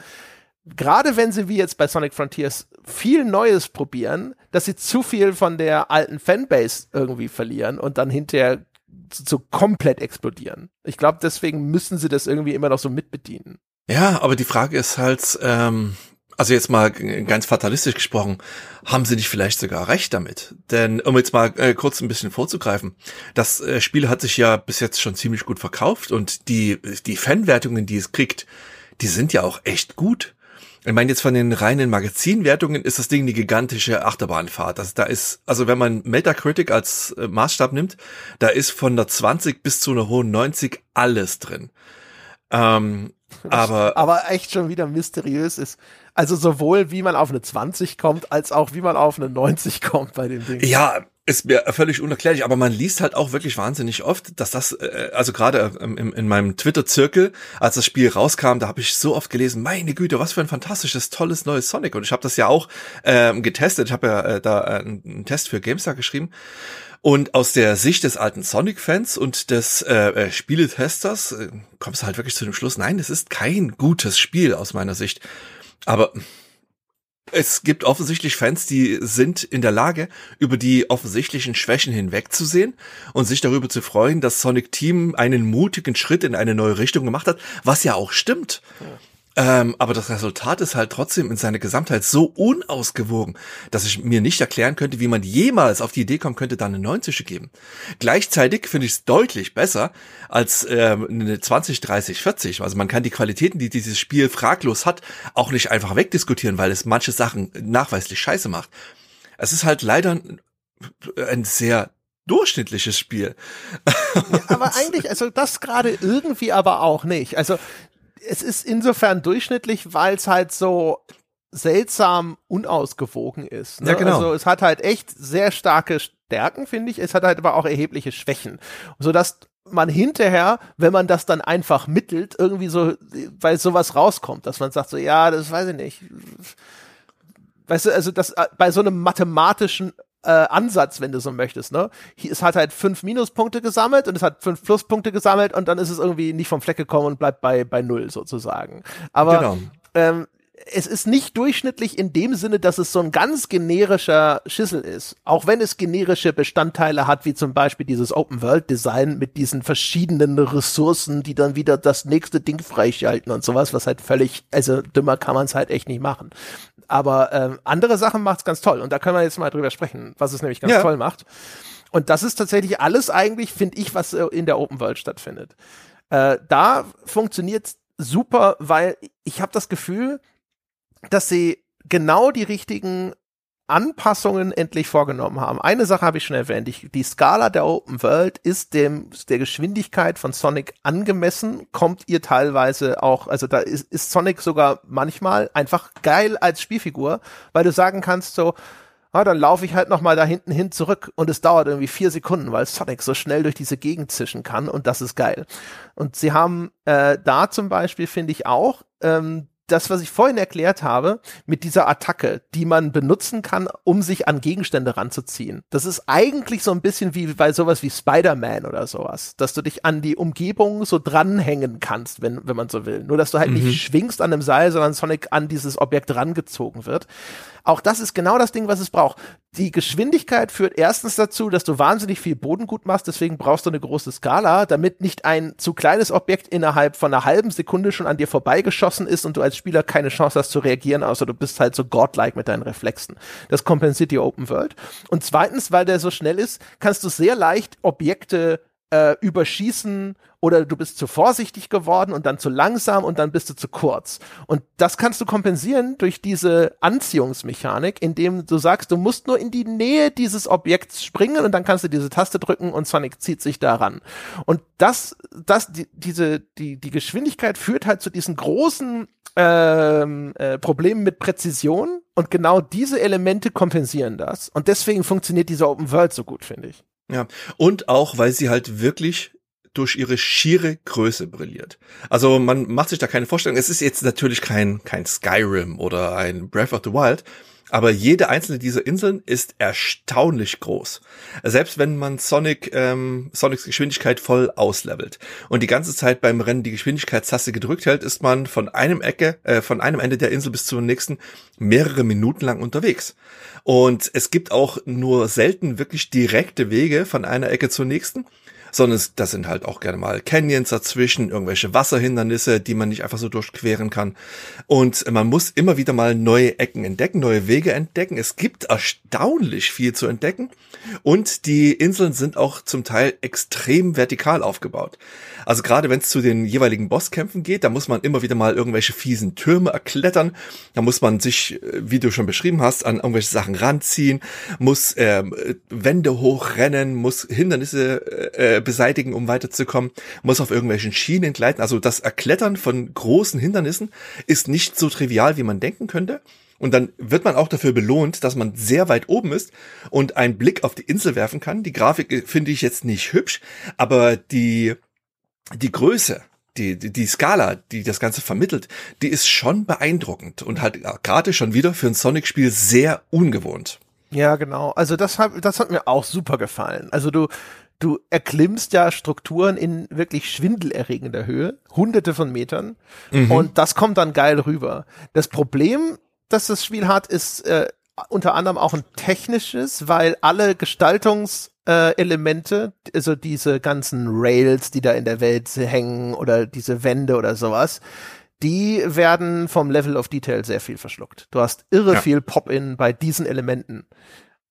gerade wenn sie wie jetzt bei Sonic Frontiers viel Neues probieren, dass sie zu viel von der alten Fanbase irgendwie verlieren und dann hinterher so komplett explodieren. Ich glaube, deswegen müssen sie das irgendwie immer noch so mitbedienen. Ja, aber die Frage ist halt, ähm, also jetzt mal ganz fatalistisch gesprochen, haben sie nicht vielleicht sogar recht damit? Denn um jetzt mal äh, kurz ein bisschen vorzugreifen, das äh, Spiel hat sich ja bis jetzt schon ziemlich gut verkauft und die, die Fanwertungen, die es kriegt, die sind ja auch echt gut. Ich meine, jetzt von den reinen Magazinwertungen ist das Ding die gigantische Achterbahnfahrt. Also da ist, also wenn man Metacritic als äh, Maßstab nimmt, da ist von der 20 bis zu einer hohen 90 alles drin. Ähm, aber, aber echt schon wieder mysteriös ist. Also sowohl wie man auf eine 20 kommt, als auch wie man auf eine 90 kommt bei dem Ding. Ja, ist mir völlig unerklärlich, aber man liest halt auch wirklich wahnsinnig oft, dass das, äh, also gerade in, in meinem Twitter-Zirkel, als das Spiel rauskam, da habe ich so oft gelesen, meine Güte, was für ein fantastisches, tolles neues Sonic. Und ich habe das ja auch ähm, getestet, ich habe ja äh, da äh, einen Test für GameStar geschrieben. Und aus der Sicht des alten Sonic-Fans und des äh, äh, Spieletesters äh, kommst du halt wirklich zu dem Schluss, nein, es ist kein gutes Spiel aus meiner Sicht. Aber es gibt offensichtlich Fans, die sind in der Lage, über die offensichtlichen Schwächen hinwegzusehen und sich darüber zu freuen, dass Sonic Team einen mutigen Schritt in eine neue Richtung gemacht hat, was ja auch stimmt. Ja. Ähm, aber das Resultat ist halt trotzdem in seiner Gesamtheit so unausgewogen, dass ich mir nicht erklären könnte, wie man jemals auf die Idee kommen könnte, da eine 90 zu geben. Gleichzeitig finde ich es deutlich besser als ähm, eine 20, 30, 40. Also man kann die Qualitäten, die dieses Spiel fraglos hat, auch nicht einfach wegdiskutieren, weil es manche Sachen nachweislich scheiße macht. Es ist halt leider ein, sehr durchschnittliches Spiel. Ja, aber eigentlich, also das gerade irgendwie aber auch nicht. Also es ist insofern durchschnittlich, weil es halt so seltsam unausgewogen ist. Ne? Ja, genau. Also es hat halt echt sehr starke Stärken, finde ich. Es hat halt aber auch erhebliche Schwächen. Sodass man hinterher, wenn man das dann einfach mittelt, irgendwie so, weil sowas rauskommt, dass man sagt so, ja, das weiß ich nicht. Weißt du, also das äh, bei so einem mathematischen äh, Ansatz, wenn du so möchtest. Ne? Es hat halt fünf Minuspunkte gesammelt und es hat fünf Pluspunkte gesammelt und dann ist es irgendwie nicht vom Fleck gekommen und bleibt bei, bei null sozusagen. Aber genau. ähm, es ist nicht durchschnittlich in dem Sinne, dass es so ein ganz generischer Schissel ist. Auch wenn es generische Bestandteile hat, wie zum Beispiel dieses Open-World-Design mit diesen verschiedenen Ressourcen, die dann wieder das nächste Ding freischalten und sowas, was halt völlig, also dümmer kann man es halt echt nicht machen. Aber ähm, andere Sachen macht's ganz toll. Und da können wir jetzt mal drüber sprechen, was es nämlich ganz ja. toll macht. Und das ist tatsächlich alles eigentlich, finde ich, was äh, in der Open World stattfindet. Äh, da funktioniert super, weil ich habe das Gefühl, dass sie genau die richtigen Anpassungen endlich vorgenommen haben. Eine Sache habe ich schon erwähnt. Ich, die Skala der Open World ist dem der Geschwindigkeit von Sonic angemessen, kommt ihr teilweise auch, also da ist, ist Sonic sogar manchmal einfach geil als Spielfigur, weil du sagen kannst so, ah, dann laufe ich halt noch mal da hinten hin zurück und es dauert irgendwie vier Sekunden, weil Sonic so schnell durch diese Gegend zischen kann und das ist geil. Und sie haben äh, da zum Beispiel finde ich auch ähm, das, was ich vorhin erklärt habe, mit dieser Attacke, die man benutzen kann, um sich an Gegenstände ranzuziehen. Das ist eigentlich so ein bisschen wie bei sowas wie Spider-Man oder sowas, dass du dich an die Umgebung so dranhängen kannst, wenn, wenn man so will. Nur, dass du halt mhm. nicht schwingst an einem Seil, sondern Sonic an dieses Objekt rangezogen wird. Auch das ist genau das Ding, was es braucht. Die Geschwindigkeit führt erstens dazu, dass du wahnsinnig viel Boden gut machst, deswegen brauchst du eine große Skala, damit nicht ein zu kleines Objekt innerhalb von einer halben Sekunde schon an dir vorbeigeschossen ist und du als Spieler keine Chance hast zu reagieren, außer du bist halt so godlike mit deinen Reflexen. Das kompensiert die Open World. Und zweitens, weil der so schnell ist, kannst du sehr leicht Objekte äh, überschießen oder du bist zu vorsichtig geworden und dann zu langsam und dann bist du zu kurz. Und das kannst du kompensieren durch diese Anziehungsmechanik, indem du sagst, du musst nur in die Nähe dieses Objekts springen und dann kannst du diese Taste drücken und Sonic zieht sich daran. Und das, das, die, diese, die, die Geschwindigkeit führt halt zu diesen großen ähm, äh, Problemen mit Präzision und genau diese Elemente kompensieren das. Und deswegen funktioniert diese Open World so gut, finde ich. Ja, und auch, weil sie halt wirklich durch ihre schiere Größe brilliert. Also man macht sich da keine Vorstellung. Es ist jetzt natürlich kein, kein Skyrim oder ein Breath of the Wild, aber jede einzelne dieser Inseln ist erstaunlich groß. Selbst wenn man Sonic, ähm, Sonics Geschwindigkeit voll auslevelt und die ganze Zeit beim Rennen die Geschwindigkeitstaste gedrückt hält, ist man von einem Ecke, äh, von einem Ende der Insel bis zum nächsten mehrere Minuten lang unterwegs. Und es gibt auch nur selten wirklich direkte Wege von einer Ecke zur nächsten sondern es, das sind halt auch gerne mal Canyons dazwischen, irgendwelche Wasserhindernisse, die man nicht einfach so durchqueren kann. Und man muss immer wieder mal neue Ecken entdecken, neue Wege entdecken. Es gibt erstaunlich viel zu entdecken und die Inseln sind auch zum Teil extrem vertikal aufgebaut. Also gerade wenn es zu den jeweiligen Bosskämpfen geht, da muss man immer wieder mal irgendwelche fiesen Türme erklettern. Da muss man sich, äh, wie du schon beschrieben hast, an irgendwelche Sachen ranziehen, muss äh, Wände hochrennen, muss Hindernisse äh, beseitigen, um weiterzukommen, muss auf irgendwelchen Schienen gleiten. Also das Erklettern von großen Hindernissen ist nicht so trivial, wie man denken könnte. Und dann wird man auch dafür belohnt, dass man sehr weit oben ist und einen Blick auf die Insel werfen kann. Die Grafik äh, finde ich jetzt nicht hübsch, aber die die Größe, die, die, die Skala, die das Ganze vermittelt, die ist schon beeindruckend und halt gerade schon wieder für ein Sonic-Spiel sehr ungewohnt. Ja, genau. Also das hat, das hat mir auch super gefallen. Also du, du erklimmst ja Strukturen in wirklich schwindelerregender Höhe, hunderte von Metern, mhm. und das kommt dann geil rüber. Das Problem, das das Spiel hat, ist äh, unter anderem auch ein technisches, weil alle Gestaltungs äh, Elemente, also diese ganzen Rails, die da in der Welt hängen oder diese Wände oder sowas, die werden vom Level of Detail sehr viel verschluckt. Du hast irre ja. viel Pop-in bei diesen Elementen.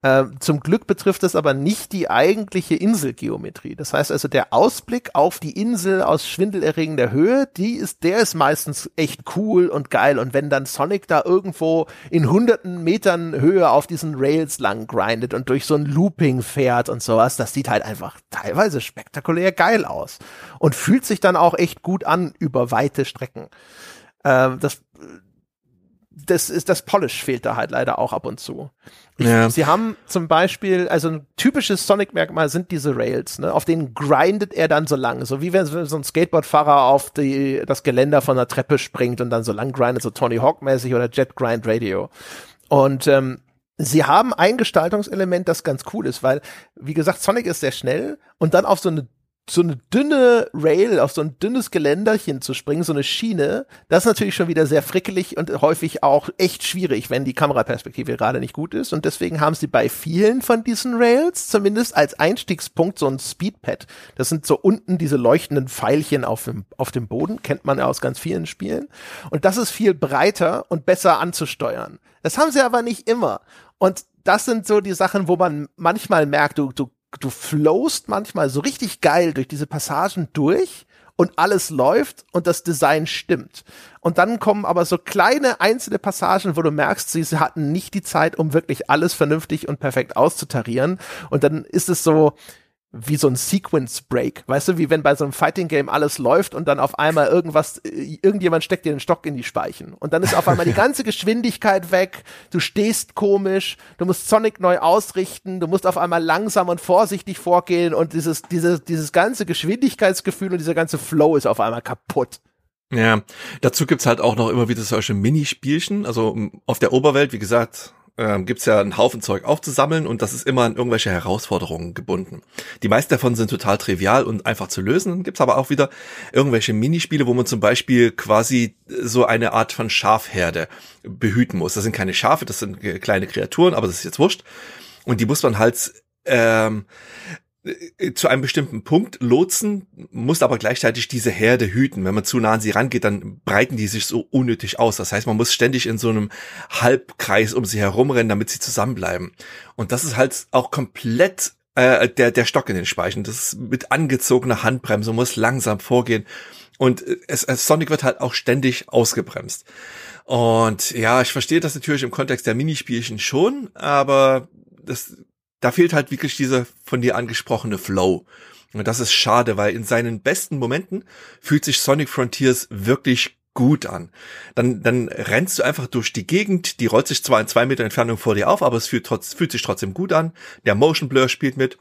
Äh, zum Glück betrifft es aber nicht die eigentliche Inselgeometrie. Das heißt also, der Ausblick auf die Insel aus schwindelerregender Höhe, die ist, der ist meistens echt cool und geil. Und wenn dann Sonic da irgendwo in hunderten Metern Höhe auf diesen Rails lang grindet und durch so ein Looping fährt und sowas, das sieht halt einfach teilweise spektakulär geil aus. Und fühlt sich dann auch echt gut an über weite Strecken. Äh, das das ist das Polish fehlt da halt leider auch ab und zu. Ich, ja. Sie haben zum Beispiel, also ein typisches Sonic-Merkmal sind diese Rails, ne? Auf denen grindet er dann so lang, so wie wenn so ein Skateboardfahrer auf die, das Geländer von der Treppe springt und dann so lang grindet, so Tony Hawk-mäßig oder Jet Grind Radio. Und ähm, Sie haben ein Gestaltungselement, das ganz cool ist, weil, wie gesagt, Sonic ist sehr schnell und dann auf so eine so eine dünne Rail auf so ein dünnes Geländerchen zu springen, so eine Schiene, das ist natürlich schon wieder sehr frickelig und häufig auch echt schwierig, wenn die Kameraperspektive gerade nicht gut ist. Und deswegen haben sie bei vielen von diesen Rails zumindest als Einstiegspunkt so ein Speedpad. Das sind so unten diese leuchtenden Pfeilchen auf dem, auf dem Boden, kennt man ja aus ganz vielen Spielen. Und das ist viel breiter und besser anzusteuern. Das haben sie aber nicht immer. Und das sind so die Sachen, wo man manchmal merkt, du, du du flowst manchmal so richtig geil durch diese Passagen durch und alles läuft und das Design stimmt. Und dann kommen aber so kleine einzelne Passagen, wo du merkst, sie hatten nicht die Zeit, um wirklich alles vernünftig und perfekt auszutarieren. Und dann ist es so, wie so ein Sequence Break, weißt du, wie wenn bei so einem Fighting Game alles läuft und dann auf einmal irgendwas, äh, irgendjemand steckt dir den Stock in die Speichen. Und dann ist auf einmal die ganze Geschwindigkeit weg, du stehst komisch, du musst Sonic neu ausrichten, du musst auf einmal langsam und vorsichtig vorgehen. Und dieses, dieses, dieses ganze Geschwindigkeitsgefühl und dieser ganze Flow ist auf einmal kaputt. Ja, dazu gibt's halt auch noch immer wieder solche Minispielchen, also auf der Oberwelt, wie gesagt, ähm, gibt es ja einen Haufen Zeug aufzusammeln und das ist immer an irgendwelche Herausforderungen gebunden. Die meisten davon sind total trivial und einfach zu lösen. Dann gibt's aber auch wieder irgendwelche Minispiele, wo man zum Beispiel quasi so eine Art von Schafherde behüten muss. Das sind keine Schafe, das sind kleine Kreaturen, aber das ist jetzt wurscht. Und die muss man halt ähm, äh, zu einem bestimmten Punkt lotsen, muss aber gleichzeitig diese Herde hüten. Wenn man zu nah an sie rangeht, dann breiten die sich so unnötig aus. Das heißt, man muss ständig in so einem Halbkreis um sie herumrennen, damit sie zusammenbleiben. Und das ist halt auch komplett äh, der, der Stock in den Speichen. Das ist mit angezogener Handbremse, muss langsam vorgehen. Und es, es, Sonic wird halt auch ständig ausgebremst. Und ja, ich verstehe das natürlich im Kontext der Minispielchen schon, aber das, da fehlt halt wirklich dieser von dir angesprochene Flow. Und das ist schade, weil in seinen besten Momenten fühlt sich Sonic Frontiers wirklich gut an. Dann, dann rennst du einfach durch die Gegend, die rollt sich zwar in zwei Meter Entfernung vor dir auf, aber es fühlt, trotz, fühlt sich trotzdem gut an. Der Motion Blur spielt mit.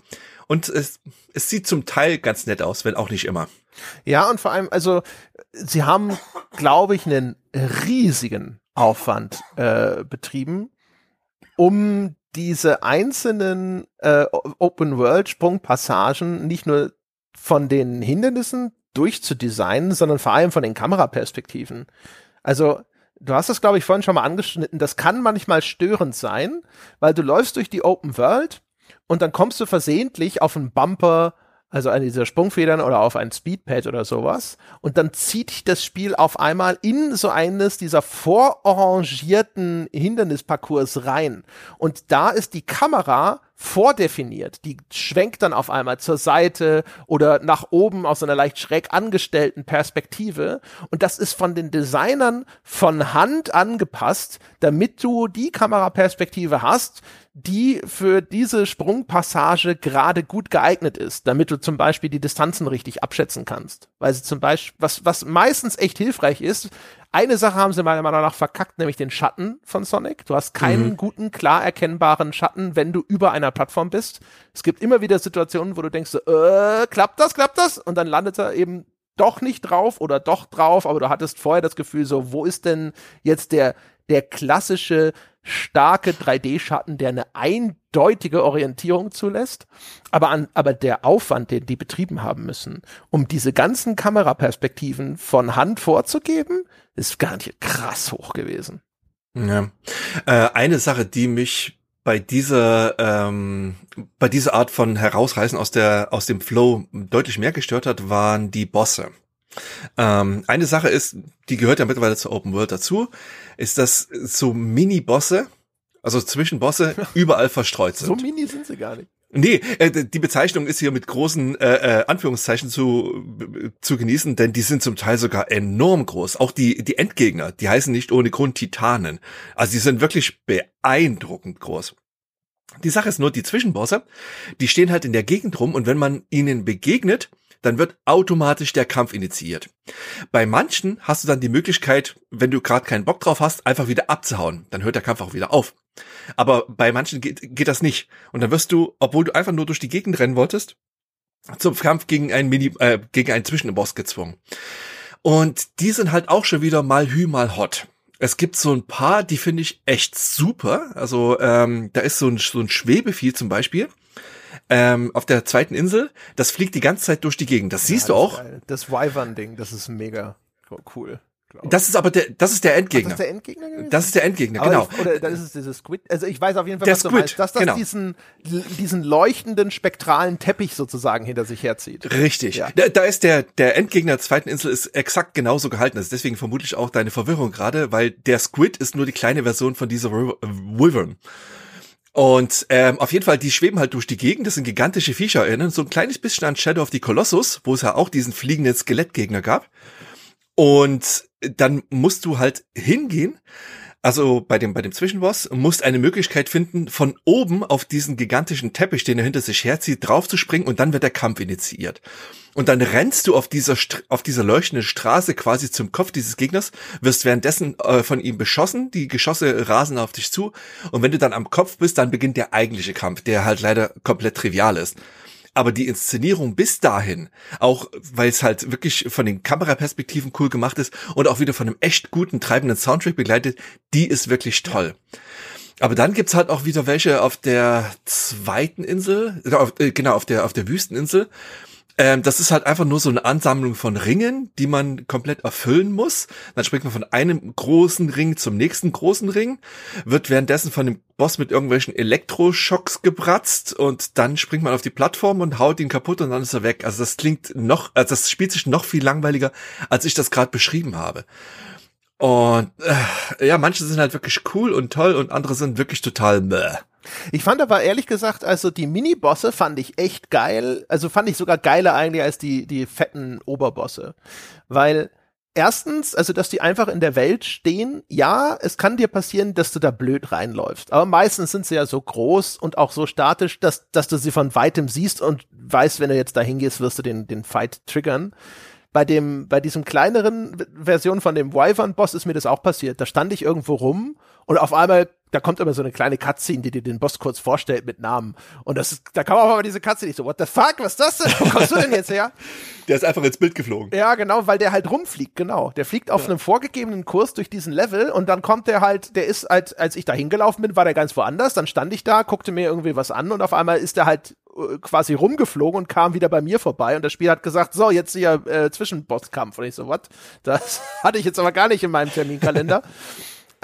Und es, es sieht zum Teil ganz nett aus, wenn auch nicht immer. Ja, und vor allem, also, sie haben, glaube ich, einen riesigen Aufwand äh, betrieben, um diese einzelnen äh, Open-World-Sprungpassagen nicht nur von den Hindernissen durchzudesignen, sondern vor allem von den Kameraperspektiven. Also, du hast das, glaube ich, vorhin schon mal angeschnitten, das kann manchmal störend sein, weil du läufst durch die Open World und dann kommst du versehentlich auf einen Bumper also eine dieser Sprungfedern oder auf ein Speedpad oder sowas. Und dann zieht dich das Spiel auf einmal in so eines dieser vororangierten Hindernisparcours rein. Und da ist die Kamera vordefiniert. Die schwenkt dann auf einmal zur Seite oder nach oben aus einer leicht schräg angestellten Perspektive. Und das ist von den Designern von Hand angepasst, damit du die Kameraperspektive hast, die für diese Sprungpassage gerade gut geeignet ist, damit du zum Beispiel die Distanzen richtig abschätzen kannst. Weil sie zum Beispiel, was, was meistens echt hilfreich ist, eine Sache haben sie meiner Meinung nach verkackt, nämlich den Schatten von Sonic. Du hast keinen mhm. guten, klar erkennbaren Schatten, wenn du über einer Plattform bist. Es gibt immer wieder Situationen, wo du denkst, äh, klappt das, klappt das? Und dann landet er eben doch nicht drauf oder doch drauf, aber du hattest vorher das Gefühl so, wo ist denn jetzt der, der klassische starke 3D-Schatten, der eine eindeutige Orientierung zulässt. Aber, an, aber der Aufwand, den die betrieben haben müssen, um diese ganzen Kameraperspektiven von Hand vorzugeben, ist gar nicht krass hoch gewesen. Ja. Äh, eine Sache, die mich bei dieser ähm, bei dieser Art von Herausreißen aus der aus dem Flow deutlich mehr gestört hat, waren die Bosse. Ähm, eine Sache ist, die gehört ja mittlerweile zur Open World dazu, ist, dass so Mini-Bosse, also Zwischenbosse, überall verstreut sind. So mini sind sie gar nicht. Nee, äh, die Bezeichnung ist hier mit großen äh, äh, Anführungszeichen zu, zu genießen, denn die sind zum Teil sogar enorm groß. Auch die, die Endgegner, die heißen nicht ohne Grund Titanen. Also die sind wirklich beeindruckend groß. Die Sache ist nur, die Zwischenbosse, die stehen halt in der Gegend rum und wenn man ihnen begegnet, dann wird automatisch der Kampf initiiert. Bei manchen hast du dann die Möglichkeit, wenn du gerade keinen Bock drauf hast, einfach wieder abzuhauen. Dann hört der Kampf auch wieder auf. Aber bei manchen geht, geht das nicht. Und dann wirst du, obwohl du einfach nur durch die Gegend rennen wolltest, zum Kampf gegen einen Mini, äh, gegen einen Zwischenboss gezwungen. Und die sind halt auch schon wieder mal hü, mal hot. Es gibt so ein paar, die finde ich echt super. Also ähm, da ist so ein, so ein Schwebevieh zum Beispiel ähm, auf der zweiten Insel, das fliegt die ganze Zeit durch die Gegend. Das ja, siehst du auch. Das Wyvern-Ding, das ist mega cool. Das ist aber der, das ist der Endgegner. Ach, das ist der Endgegner gewesen? Das ist der Endgegner, aber genau. Ich, oder das ist dieses Squid. Also ich weiß auf jeden Fall, der was Squid, du meinst, dass das genau. diesen, diesen leuchtenden spektralen Teppich sozusagen hinter sich herzieht. Richtig. Ja. Da, da ist der, der Endgegner der zweiten Insel ist exakt genauso gehalten. Das ist deswegen vermutlich auch deine Verwirrung gerade, weil der Squid ist nur die kleine Version von dieser Wyvern. Und ähm, auf jeden Fall, die schweben halt durch die Gegend. Das sind gigantische Viecher. Erinnern so ein kleines bisschen an Shadow of the Colossus, wo es ja auch diesen fliegenden Skelettgegner gab. Und dann musst du halt hingehen, also bei dem, bei dem Zwischenboss, musst eine Möglichkeit finden, von oben auf diesen gigantischen Teppich, den er hinter sich herzieht, draufzuspringen und dann wird der Kampf initiiert. Und dann rennst du auf dieser, auf dieser leuchtenden Straße quasi zum Kopf dieses Gegners, wirst währenddessen äh, von ihm beschossen, die Geschosse rasen auf dich zu. Und wenn du dann am Kopf bist, dann beginnt der eigentliche Kampf, der halt leider komplett trivial ist. Aber die Inszenierung bis dahin, auch weil es halt wirklich von den Kameraperspektiven cool gemacht ist und auch wieder von einem echt guten, treibenden Soundtrack begleitet, die ist wirklich toll. Aber dann gibt's halt auch wieder welche auf der zweiten Insel, äh, genau, auf der, auf der Wüsteninsel, ähm, das ist halt einfach nur so eine Ansammlung von Ringen, die man komplett erfüllen muss. Dann springt man von einem großen Ring zum nächsten großen Ring, wird währenddessen von dem Boss mit irgendwelchen Elektroschocks gebratzt und dann springt man auf die Plattform und haut ihn kaputt und dann ist er weg. Also das klingt noch, also das spielt sich noch viel langweiliger, als ich das gerade beschrieben habe. Und äh, ja, manche sind halt wirklich cool und toll und andere sind wirklich total bäh. Ich fand aber ehrlich gesagt, also die Mini-Bosse fand ich echt geil. Also fand ich sogar geiler eigentlich als die, die fetten Oberbosse. Weil erstens, also dass die einfach in der Welt stehen, ja, es kann dir passieren, dass du da blöd reinläufst. Aber meistens sind sie ja so groß und auch so statisch, dass, dass du sie von weitem siehst und weißt, wenn du jetzt da hingehst, wirst du den, den Fight triggern. Bei dem, bei diesem kleineren Version von dem Wyvern-Boss ist mir das auch passiert. Da stand ich irgendwo rum und auf einmal da kommt immer so eine kleine Cutscene, die dir den Boss kurz vorstellt mit Namen. Und das ist, da kam auch aber diese Cutscene nicht so, what the fuck, was ist das denn? Wo kommst du denn jetzt her? Der ist einfach ins Bild geflogen. Ja, genau, weil der halt rumfliegt, genau. Der fliegt auf ja. einem vorgegebenen Kurs durch diesen Level und dann kommt der halt, der ist halt, als ich da hingelaufen bin, war der ganz woanders, dann stand ich da, guckte mir irgendwie was an und auf einmal ist der halt äh, quasi rumgeflogen und kam wieder bei mir vorbei und das Spiel hat gesagt, so, jetzt hier äh, Zwischenbosskampf. Und ich so, what? Das hatte ich jetzt aber gar nicht in meinem Terminkalender.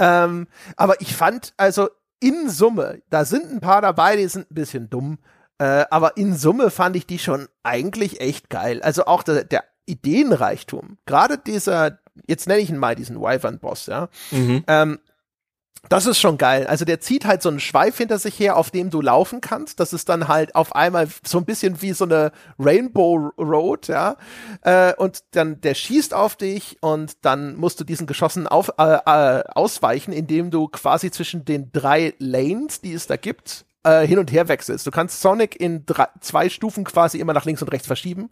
Ähm, aber ich fand, also in Summe, da sind ein paar dabei, die sind ein bisschen dumm. Äh, aber in Summe fand ich die schon eigentlich echt geil. Also auch der, der Ideenreichtum. Gerade dieser, jetzt nenne ich ihn mal diesen Wyvern-Boss, ja. Mhm. Ähm, das ist schon geil. Also der zieht halt so einen Schweif hinter sich her, auf dem du laufen kannst. Das ist dann halt auf einmal so ein bisschen wie so eine Rainbow Road, ja. Äh, und dann der schießt auf dich und dann musst du diesen Geschossen auf, äh, äh, ausweichen, indem du quasi zwischen den drei Lanes, die es da gibt, äh, hin und her wechselst. Du kannst Sonic in drei, zwei Stufen quasi immer nach links und rechts verschieben.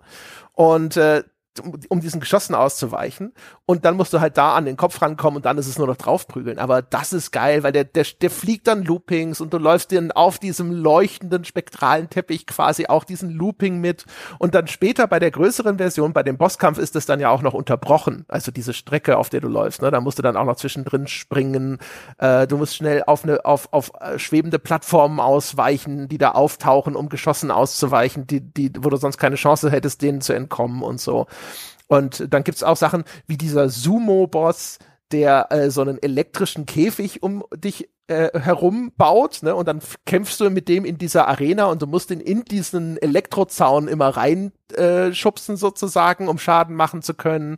Und äh, um, um diesen Geschossen auszuweichen. Und dann musst du halt da an den Kopf rankommen und dann ist es nur noch draufprügeln. Aber das ist geil, weil der, der, der fliegt dann Loopings und du läufst dann auf diesem leuchtenden spektralen Teppich quasi auch diesen Looping mit. Und dann später bei der größeren Version, bei dem Bosskampf ist es dann ja auch noch unterbrochen. Also diese Strecke, auf der du läufst, ne? Da musst du dann auch noch zwischendrin springen. Äh, du musst schnell auf eine, auf, auf äh, schwebende Plattformen ausweichen, die da auftauchen, um Geschossen auszuweichen, die, die, wo du sonst keine Chance hättest, denen zu entkommen und so. Und dann gibt's auch Sachen wie dieser Sumo-Boss, der äh, so einen elektrischen Käfig um dich äh, herum baut, ne? Und dann kämpfst du mit dem in dieser Arena und du musst ihn in diesen Elektrozaun immer rein äh, sozusagen, um Schaden machen zu können.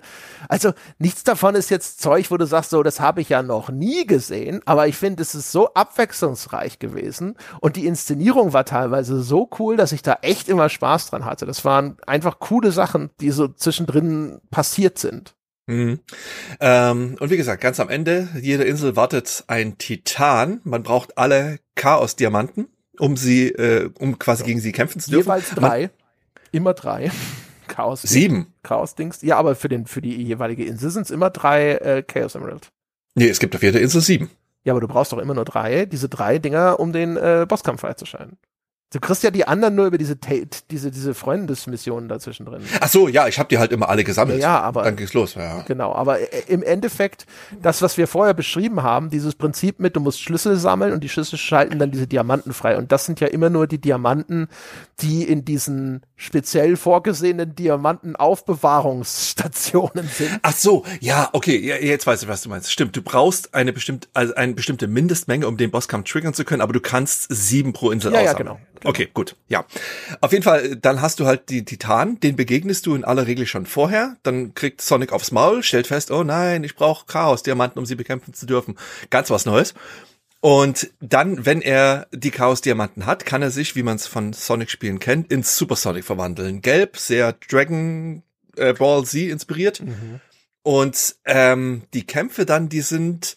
Also nichts davon ist jetzt Zeug, wo du sagst, so, das habe ich ja noch nie gesehen, aber ich finde, es ist so abwechslungsreich gewesen und die Inszenierung war teilweise so cool, dass ich da echt immer Spaß dran hatte. Das waren einfach coole Sachen, die so zwischendrin passiert sind. Mhm. Ähm, und wie gesagt, ganz am Ende, jede Insel wartet ein Titan. Man braucht alle Chaos-Diamanten, um sie, äh, um quasi gegen sie kämpfen zu dürfen. Jeweils drei. Man, immer drei. Chaos. Sieben. Chaos-Dings. Ja, aber für den, für die jeweilige Insel sind es immer drei äh, Chaos Emerald. Nee, es gibt auf jeder Insel sieben. Ja, aber du brauchst doch immer nur drei, diese drei Dinger, um den äh, Bosskampf freizuschalten. Du kriegst ja die anderen nur über diese diese diese Freundesmissionen dazwischen drin. Ach so, ja, ich habe die halt immer alle gesammelt. Ja, aber dann ging's los. Ja. Genau, aber äh, im Endeffekt das, was wir vorher beschrieben haben, dieses Prinzip mit, du musst Schlüssel sammeln und die Schlüssel schalten dann diese Diamanten frei. Und das sind ja immer nur die Diamanten, die in diesen speziell vorgesehenen Diamantenaufbewahrungsstationen sind. Ach so, ja, okay, jetzt weiß ich, was du meinst. Stimmt, du brauchst eine bestimmte, also eine bestimmte Mindestmenge, um den Bosskampf triggern zu können, aber du kannst sieben pro Insel ja, aussammeln. Ja, genau. Okay, gut. Ja. Auf jeden Fall, dann hast du halt die Titan, den begegnest du in aller Regel schon vorher. Dann kriegt Sonic aufs Maul, stellt fest, oh nein, ich brauche Chaos-Diamanten, um sie bekämpfen zu dürfen. Ganz was Neues. Und dann, wenn er die Chaos-Diamanten hat, kann er sich, wie man es von Sonic-Spielen kennt, ins Super Sonic verwandeln. Gelb, sehr Dragon äh, Ball Z inspiriert. Mhm. Und ähm, die Kämpfe dann, die sind...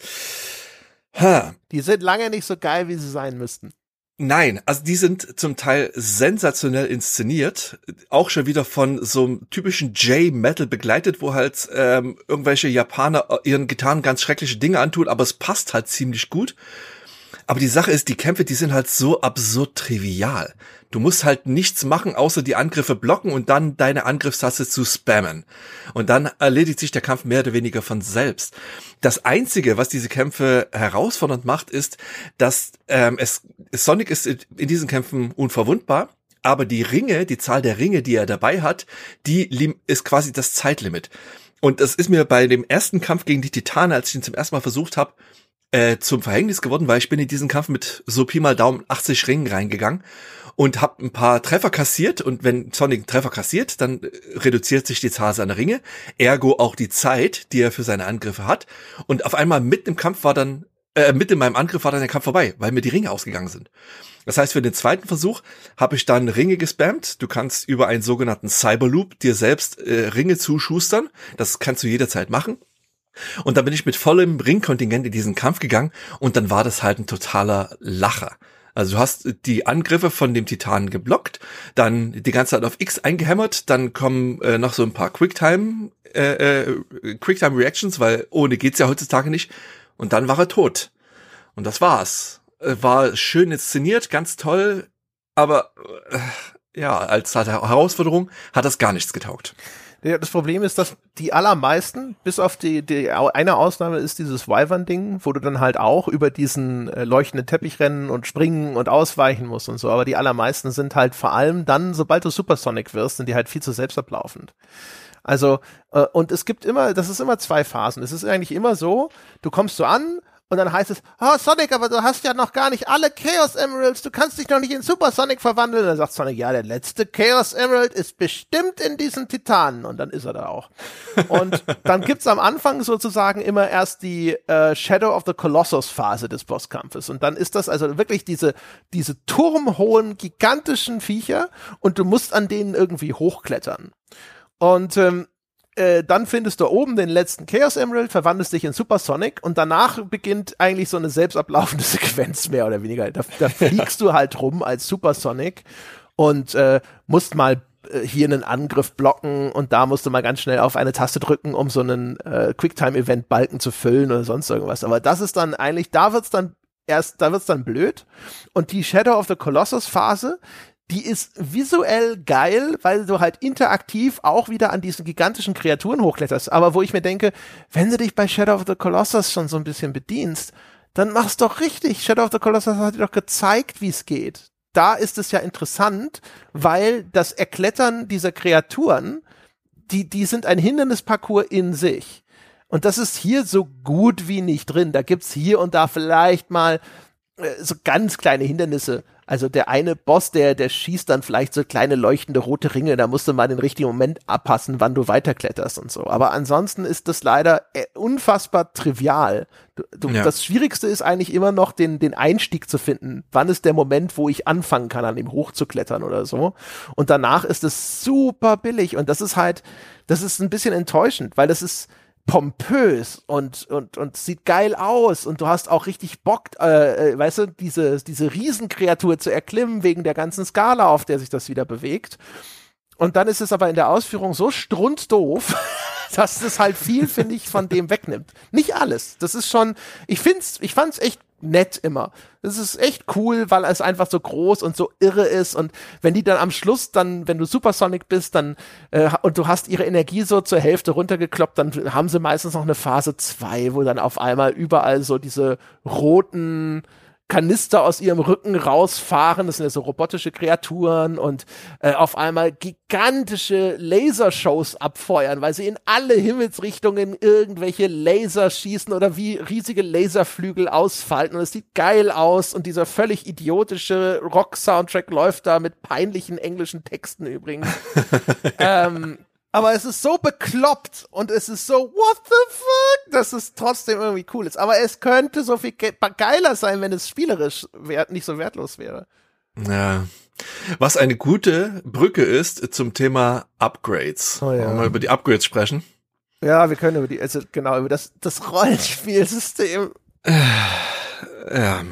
Ha. Die sind lange nicht so geil, wie sie sein müssten. Nein, also die sind zum Teil sensationell inszeniert, auch schon wieder von so einem typischen J-Metal begleitet, wo halt ähm, irgendwelche Japaner ihren Gitarren ganz schreckliche Dinge antun, aber es passt halt ziemlich gut. Aber die Sache ist, die Kämpfe, die sind halt so absurd trivial. Du musst halt nichts machen, außer die Angriffe blocken und dann deine Angriffstaste zu spammen. Und dann erledigt sich der Kampf mehr oder weniger von selbst. Das Einzige, was diese Kämpfe herausfordernd macht, ist, dass ähm, es Sonic ist in diesen Kämpfen unverwundbar, aber die Ringe, die Zahl der Ringe, die er dabei hat, die ist quasi das Zeitlimit. Und das ist mir bei dem ersten Kampf gegen die Titanen, als ich ihn zum ersten Mal versucht habe, äh, zum Verhängnis geworden, weil ich bin in diesen Kampf mit so Pi mal Daumen 80 Ringen reingegangen und habe ein paar Treffer kassiert und wenn Sonic einen Treffer kassiert, dann äh, reduziert sich die Zahl seiner Ringe, ergo auch die Zeit, die er für seine Angriffe hat und auf einmal mitten im Kampf war dann äh, mit in meinem Angriff war dann der Kampf vorbei, weil mir die Ringe ausgegangen sind. Das heißt, für den zweiten Versuch habe ich dann Ringe gespammt. Du kannst über einen sogenannten Cyberloop dir selbst äh, Ringe zuschustern. Das kannst du jederzeit machen. Und dann bin ich mit vollem Ringkontingent in diesen Kampf gegangen und dann war das halt ein totaler Lacher. Also du hast die Angriffe von dem Titanen geblockt, dann die ganze Zeit auf X eingehämmert, dann kommen äh, noch so ein paar Quicktime äh, äh, Quicktime Reactions, weil ohne geht's ja heutzutage nicht. Und dann war er tot. Und das war's. Äh, war schön inszeniert, ganz toll, aber äh, ja, als Herausforderung hat das gar nichts getaugt. Ja, das Problem ist, dass die allermeisten, bis auf die, die eine Ausnahme ist dieses Wyvern-Ding, wo du dann halt auch über diesen äh, leuchtenden Teppich rennen und springen und ausweichen musst und so, aber die allermeisten sind halt vor allem dann, sobald du Supersonic wirst, sind die halt viel zu selbstablaufend. Also, äh, und es gibt immer, das ist immer zwei Phasen. Es ist eigentlich immer so, du kommst so an, und dann heißt es, oh Sonic, aber du hast ja noch gar nicht alle Chaos Emeralds, du kannst dich noch nicht in Super Sonic verwandeln. Und dann sagt Sonic, ja, der letzte Chaos Emerald ist bestimmt in diesen Titanen. Und dann ist er da auch. Und dann gibt's am Anfang sozusagen immer erst die äh, Shadow of the Colossus Phase des Bosskampfes. Und dann ist das also wirklich diese, diese turmhohen, gigantischen Viecher und du musst an denen irgendwie hochklettern. Und ähm, äh, dann findest du oben den letzten Chaos Emerald, verwandelst dich in Supersonic und danach beginnt eigentlich so eine selbstablaufende Sequenz mehr oder weniger. Da, da fliegst du halt rum als Supersonic und äh, musst mal äh, hier einen Angriff blocken und da musst du mal ganz schnell auf eine Taste drücken, um so einen äh, Quicktime-Event-Balken zu füllen oder sonst irgendwas. Aber das ist dann eigentlich, da wird's dann erst, da wird's dann blöd. Und die Shadow of the Colossus Phase, die ist visuell geil, weil du halt interaktiv auch wieder an diesen gigantischen Kreaturen hochkletterst. Aber wo ich mir denke, wenn du dich bei Shadow of the Colossus schon so ein bisschen bedienst, dann mach's doch richtig. Shadow of the Colossus hat dir doch gezeigt, wie es geht. Da ist es ja interessant, weil das Erklettern dieser Kreaturen, die, die sind ein Hindernisparcours in sich. Und das ist hier so gut wie nicht drin. Da gibt's hier und da vielleicht mal äh, so ganz kleine Hindernisse, also der eine Boss, der, der schießt dann vielleicht so kleine leuchtende rote Ringe, da musst du mal den richtigen Moment abpassen, wann du weiterkletterst und so. Aber ansonsten ist das leider äh, unfassbar trivial. Du, du, ja. Das Schwierigste ist eigentlich immer noch den, den Einstieg zu finden. Wann ist der Moment, wo ich anfangen kann, an ihm hochzuklettern oder so? Und danach ist es super billig und das ist halt, das ist ein bisschen enttäuschend, weil das ist, pompös und, und, und sieht geil aus und du hast auch richtig Bock, äh, äh, weißt du, diese, diese Riesenkreatur zu erklimmen wegen der ganzen Skala, auf der sich das wieder bewegt. Und dann ist es aber in der Ausführung so strunzdoof, dass es halt viel, finde ich, von dem wegnimmt. Nicht alles. Das ist schon, ich find's, ich fand's echt nett immer. Das ist echt cool, weil es einfach so groß und so irre ist. Und wenn die dann am Schluss dann, wenn du Supersonic bist, dann äh, und du hast ihre Energie so zur Hälfte runtergekloppt, dann haben sie meistens noch eine Phase zwei, wo dann auf einmal überall so diese roten Kanister aus ihrem Rücken rausfahren. Das sind ja so robotische Kreaturen und äh, auf einmal gigantische Lasershows abfeuern, weil sie in alle Himmelsrichtungen irgendwelche Laser schießen oder wie riesige Laserflügel ausfalten. Und es sieht geil aus und dieser völlig idiotische Rock-Soundtrack läuft da mit peinlichen englischen Texten übrigens. ähm, aber es ist so bekloppt und es ist so, what the fuck, dass es trotzdem irgendwie cool ist. Aber es könnte so viel ge geiler sein, wenn es spielerisch wert, nicht so wertlos wäre. Ja. Was eine gute Brücke ist zum Thema Upgrades. Oh, ja. Wollen wir mal über die Upgrades sprechen? Ja, wir können über die, also genau, über das, das Rollenspielsystem. Ja.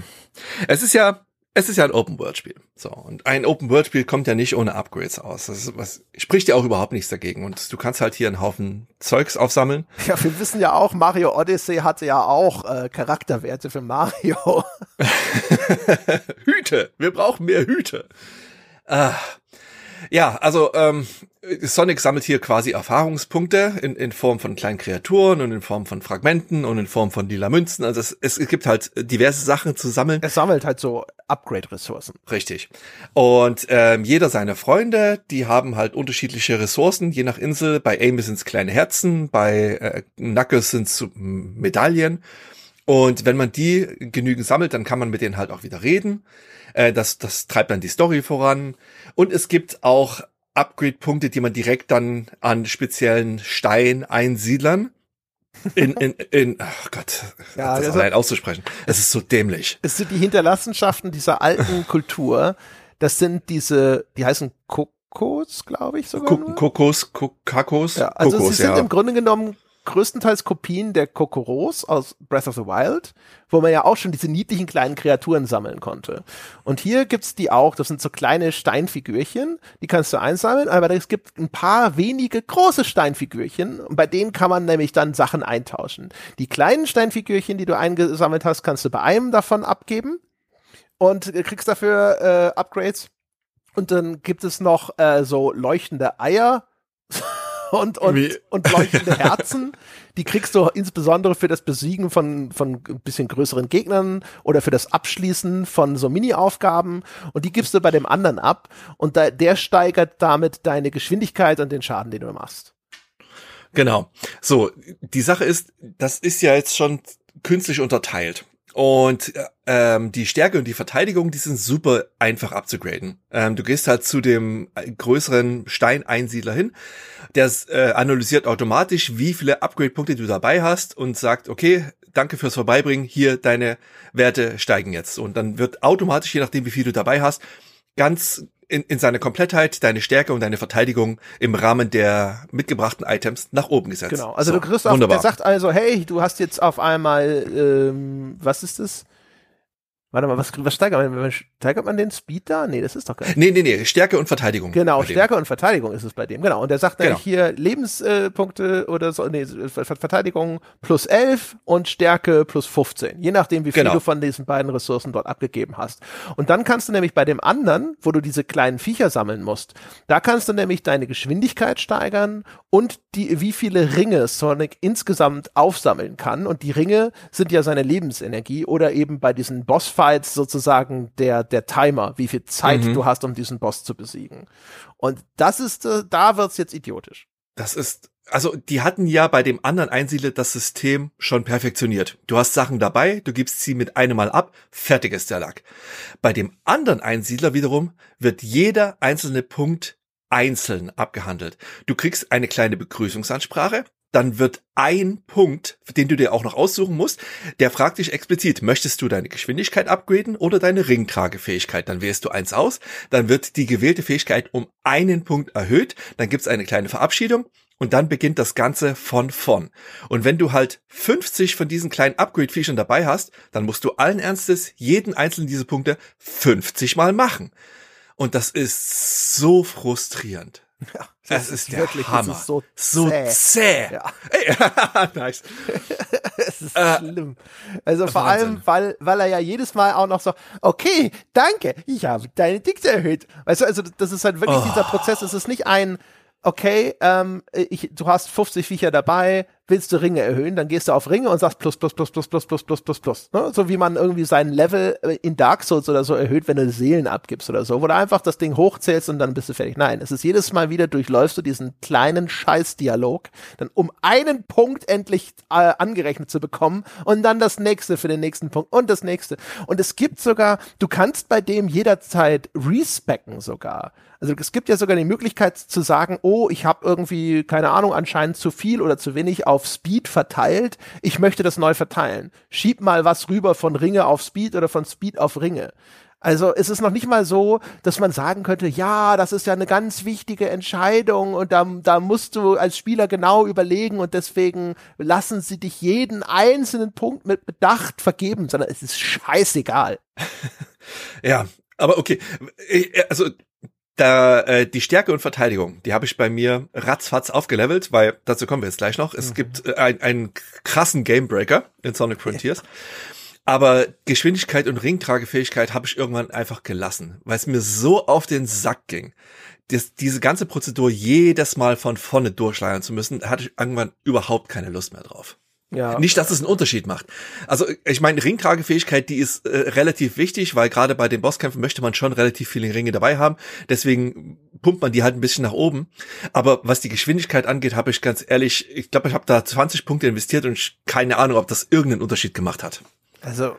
Es ist ja, es ist ja ein Open-World-Spiel. So. Und ein Open-World-Spiel kommt ja nicht ohne Upgrades aus. Das ist, was, spricht ja auch überhaupt nichts dagegen. Und du kannst halt hier einen Haufen Zeugs aufsammeln. Ja, wir wissen ja auch, Mario Odyssey hatte ja auch äh, Charakterwerte für Mario. Hüte. Wir brauchen mehr Hüte. Ah. Ja, also ähm, Sonic sammelt hier quasi Erfahrungspunkte in, in Form von kleinen Kreaturen und in Form von Fragmenten und in Form von lila Münzen. Also es, es gibt halt diverse Sachen zu sammeln. Es sammelt halt so Upgrade-Ressourcen. Richtig. Und ähm, jeder seiner Freunde, die haben halt unterschiedliche Ressourcen, je nach Insel. Bei Amy sind es kleine Herzen, bei äh, Knuckles sind es Medaillen. Und wenn man die genügend sammelt, dann kann man mit denen halt auch wieder reden. Äh, das, das treibt dann die Story voran. Und es gibt auch Upgrade-Punkte, die man direkt dann an speziellen Stein-Einsiedlern In, in, in, ach Gott, ja, das also, allein auszusprechen. Es ist so dämlich. Es sind die Hinterlassenschaften dieser alten Kultur. Das sind diese, die heißen Kokos, glaube ich sogar. Kokos, Kokos. Ja, also Kokos, sie sind ja. im Grunde genommen größtenteils Kopien der Kokoros aus Breath of the Wild, wo man ja auch schon diese niedlichen kleinen Kreaturen sammeln konnte. Und hier gibt's die auch, das sind so kleine Steinfigürchen, die kannst du einsammeln, aber es gibt ein paar wenige große Steinfigürchen und bei denen kann man nämlich dann Sachen eintauschen. Die kleinen Steinfigürchen, die du eingesammelt hast, kannst du bei einem davon abgeben und kriegst dafür äh, Upgrades. Und dann gibt es noch äh, so leuchtende Eier und, und, und leuchtende Herzen. Die kriegst du insbesondere für das Besiegen von, von ein bisschen größeren Gegnern oder für das Abschließen von so Mini-Aufgaben. Und die gibst du bei dem anderen ab. Und da, der steigert damit deine Geschwindigkeit und den Schaden, den du machst. Genau. So, die Sache ist, das ist ja jetzt schon künstlich unterteilt. Und ähm, die Stärke und die Verteidigung, die sind super einfach abzugraden. Ähm, du gehst halt zu dem größeren Steineinsiedler hin, der äh, analysiert automatisch, wie viele Upgrade-Punkte du dabei hast und sagt, okay, danke fürs Vorbeibringen, hier deine Werte steigen jetzt. Und dann wird automatisch, je nachdem wie viel du dabei hast, ganz in, in seiner Komplettheit deine Stärke und deine Verteidigung im Rahmen der mitgebrachten Items nach oben gesetzt. Genau, also so, du kriegst auf, der sagt also, hey, du hast jetzt auf einmal, ähm, was ist das? Warte mal, was, was steigert man? Steigert man den Speed da? Nee, das ist doch gar nicht. Nee, nee, nee, Stärke und Verteidigung. Genau, Stärke und Verteidigung ist es bei dem. Genau. Und der sagt genau. hier Lebenspunkte oder so, nee, Verteidigung plus 11 und Stärke plus 15. Je nachdem, wie viel genau. du von diesen beiden Ressourcen dort abgegeben hast. Und dann kannst du nämlich bei dem anderen, wo du diese kleinen Viecher sammeln musst, da kannst du nämlich deine Geschwindigkeit steigern und die, wie viele Ringe Sonic insgesamt aufsammeln kann. Und die Ringe sind ja seine Lebensenergie oder eben bei diesen Bossfights Bossfights sozusagen der, der Timer, wie viel Zeit mhm. du hast, um diesen Boss zu besiegen. Und das ist, äh, da wird's jetzt idiotisch. Das ist, also die hatten ja bei dem anderen Einsiedler das System schon perfektioniert. Du hast Sachen dabei, du gibst sie mit einem Mal ab, fertig ist der Lack. Bei dem anderen Einsiedler wiederum wird jeder einzelne Punkt einzeln abgehandelt. Du kriegst eine kleine Begrüßungsansprache, dann wird ein Punkt, den du dir auch noch aussuchen musst, der fragt dich explizit, möchtest du deine Geschwindigkeit upgraden oder deine Ringtragefähigkeit? Dann wählst du eins aus, dann wird die gewählte Fähigkeit um einen Punkt erhöht, dann gibt's eine kleine Verabschiedung und dann beginnt das Ganze von vorn. Und wenn du halt 50 von diesen kleinen Upgrade-Features dabei hast, dann musst du allen Ernstes jeden einzelnen dieser Punkte 50 mal machen. Und das ist so frustrierend. Ja, das, das ist, ist wirklich Hammer. Ist so, so zäh. zäh. Ja. nice. es ist äh, schlimm. Also vor Wahnsinn. allem, weil, weil er ja jedes Mal auch noch so, okay, danke, ich habe deine Dicke erhöht. Weißt du, also das ist halt wirklich oh. dieser Prozess. Es ist nicht ein, okay, ähm, ich, du hast 50 Viecher dabei, willst du Ringe erhöhen, dann gehst du auf Ringe und sagst plus, plus, plus, plus, plus, plus, plus, plus, plus. Ne? So wie man irgendwie sein Level äh, in Dark Souls oder so erhöht, wenn du Seelen abgibst oder so, du einfach das Ding hochzählst und dann bist du fertig. Nein, es ist jedes Mal wieder durchläufst du diesen kleinen Scheißdialog, dann um einen Punkt endlich äh, angerechnet zu bekommen und dann das nächste für den nächsten Punkt und das nächste. Und es gibt sogar, du kannst bei dem jederzeit respecken sogar. Also es gibt ja sogar die Möglichkeit zu sagen, oh, ich habe irgendwie, keine Ahnung, anscheinend zu viel oder zu wenig auf Speed verteilt. Ich möchte das neu verteilen. Schieb mal was rüber von Ringe auf Speed oder von Speed auf Ringe. Also es ist noch nicht mal so, dass man sagen könnte, ja, das ist ja eine ganz wichtige Entscheidung und da, da musst du als Spieler genau überlegen und deswegen lassen sie dich jeden einzelnen Punkt mit Bedacht vergeben, sondern es ist scheißegal. ja, aber okay, also da, äh, die Stärke und Verteidigung, die habe ich bei mir ratzfatz aufgelevelt, weil dazu kommen wir jetzt gleich noch. Es mhm. gibt äh, ein, einen krassen Gamebreaker in Sonic Frontiers. Ja. Aber Geschwindigkeit und Ringtragefähigkeit habe ich irgendwann einfach gelassen, weil es mir so auf den Sack ging. Das, diese ganze Prozedur jedes Mal von vorne durchschleiern zu müssen, hatte ich irgendwann überhaupt keine Lust mehr drauf. Ja. Nicht, dass es einen Unterschied macht. Also ich meine, Ringtragefähigkeit, die ist äh, relativ wichtig, weil gerade bei den Bosskämpfen möchte man schon relativ viele Ringe dabei haben. Deswegen pumpt man die halt ein bisschen nach oben. Aber was die Geschwindigkeit angeht, habe ich ganz ehrlich, ich glaube, ich habe da 20 Punkte investiert und ich, keine Ahnung, ob das irgendeinen Unterschied gemacht hat. Also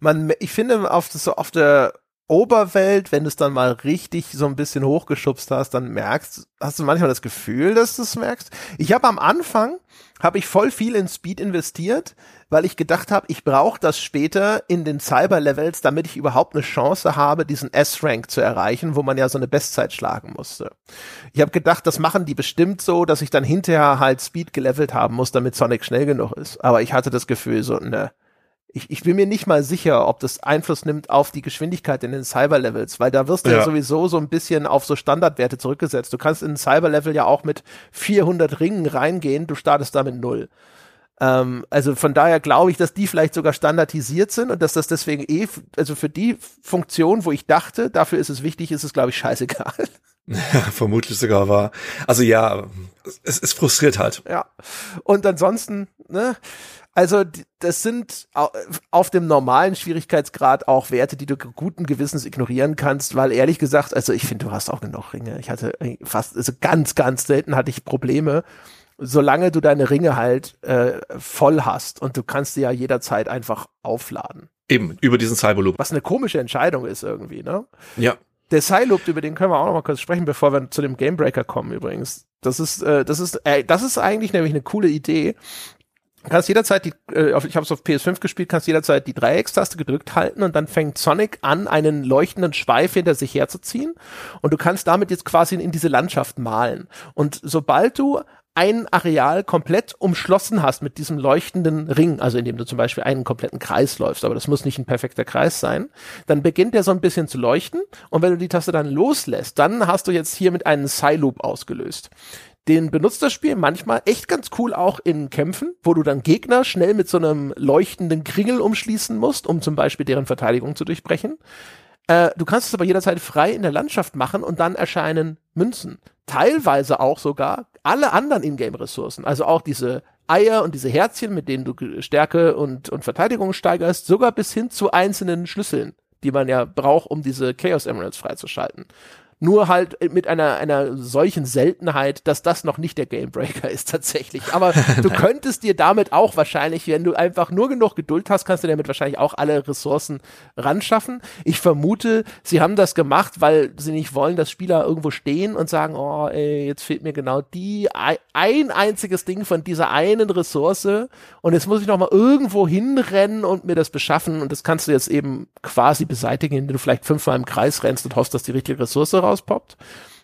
man, ich finde auf, das, so auf der Oberwelt, wenn du es dann mal richtig so ein bisschen hochgeschubst hast, dann merkst, hast du manchmal das Gefühl, dass du es merkst. Ich habe am Anfang, habe ich voll viel in Speed investiert, weil ich gedacht habe, ich brauche das später in den Cyber-Levels, damit ich überhaupt eine Chance habe, diesen S-Rank zu erreichen, wo man ja so eine Bestzeit schlagen musste. Ich habe gedacht, das machen die bestimmt so, dass ich dann hinterher halt Speed gelevelt haben muss, damit Sonic schnell genug ist. Aber ich hatte das Gefühl so, ne, ich, ich bin mir nicht mal sicher, ob das Einfluss nimmt auf die Geschwindigkeit in den Cyber-Levels, weil da wirst du ja. ja. sowieso so ein bisschen auf so Standardwerte zurückgesetzt. Du kannst in ein Cyber-Level ja auch mit 400 Ringen reingehen, du startest da mit null. Ähm, also von daher glaube ich, dass die vielleicht sogar standardisiert sind und dass das deswegen eh, also für die Funktion, wo ich dachte, dafür ist es wichtig, ist es glaube ich scheißegal. Ja, vermutlich sogar war. Also ja, es, es frustriert halt. Ja. Und ansonsten, ne, also das sind auf dem normalen Schwierigkeitsgrad auch Werte, die du guten Gewissens ignorieren kannst, weil ehrlich gesagt, also ich finde, du hast auch genug Ringe. Ich hatte fast, also ganz, ganz selten hatte ich Probleme, solange du deine Ringe halt äh, voll hast und du kannst sie ja jederzeit einfach aufladen. Eben, über diesen Cyberloop. Was eine komische Entscheidung ist irgendwie, ne? Ja. Der Cyloop, über den können wir auch noch mal kurz sprechen, bevor wir zu dem Gamebreaker kommen übrigens. Das ist, äh, das ist, äh, das ist eigentlich nämlich eine coole Idee, kannst jederzeit die, äh, ich habe es auf PS5 gespielt, kannst jederzeit die Dreieckstaste gedrückt halten und dann fängt Sonic an, einen leuchtenden Schweif hinter sich herzuziehen und du kannst damit jetzt quasi in diese Landschaft malen. Und sobald du ein Areal komplett umschlossen hast mit diesem leuchtenden Ring, also indem du zum Beispiel einen kompletten Kreis läufst, aber das muss nicht ein perfekter Kreis sein, dann beginnt der so ein bisschen zu leuchten und wenn du die Taste dann loslässt, dann hast du jetzt hier mit einem Side-Loop ausgelöst. Den benutzt das Spiel manchmal echt ganz cool auch in Kämpfen, wo du dann Gegner schnell mit so einem leuchtenden Kringel umschließen musst, um zum Beispiel deren Verteidigung zu durchbrechen. Äh, du kannst es aber jederzeit frei in der Landschaft machen und dann erscheinen Münzen. Teilweise auch sogar alle anderen Ingame-Ressourcen, also auch diese Eier und diese Herzchen, mit denen du Stärke und, und Verteidigung steigerst, sogar bis hin zu einzelnen Schlüsseln, die man ja braucht, um diese Chaos Emeralds freizuschalten. Nur halt mit einer, einer solchen Seltenheit, dass das noch nicht der Gamebreaker ist tatsächlich. Aber du könntest dir damit auch wahrscheinlich, wenn du einfach nur genug Geduld hast, kannst du damit wahrscheinlich auch alle Ressourcen ranschaffen. Ich vermute, sie haben das gemacht, weil sie nicht wollen, dass Spieler irgendwo stehen und sagen, oh, ey, jetzt fehlt mir genau die, ein einziges Ding von dieser einen Ressource und jetzt muss ich noch mal irgendwo hinrennen und mir das beschaffen und das kannst du jetzt eben quasi beseitigen, indem du vielleicht fünfmal im Kreis rennst und hoffst, dass die richtige Ressource raus rauspoppt.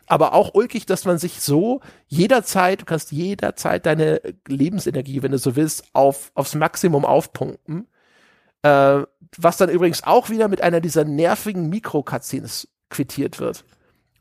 Aber auch ulkig, dass man sich so jederzeit, du kannst jederzeit deine Lebensenergie, wenn du so willst, auf, aufs Maximum aufpumpen. Äh, was dann übrigens auch wieder mit einer dieser nervigen Mikro-Cutscenes quittiert wird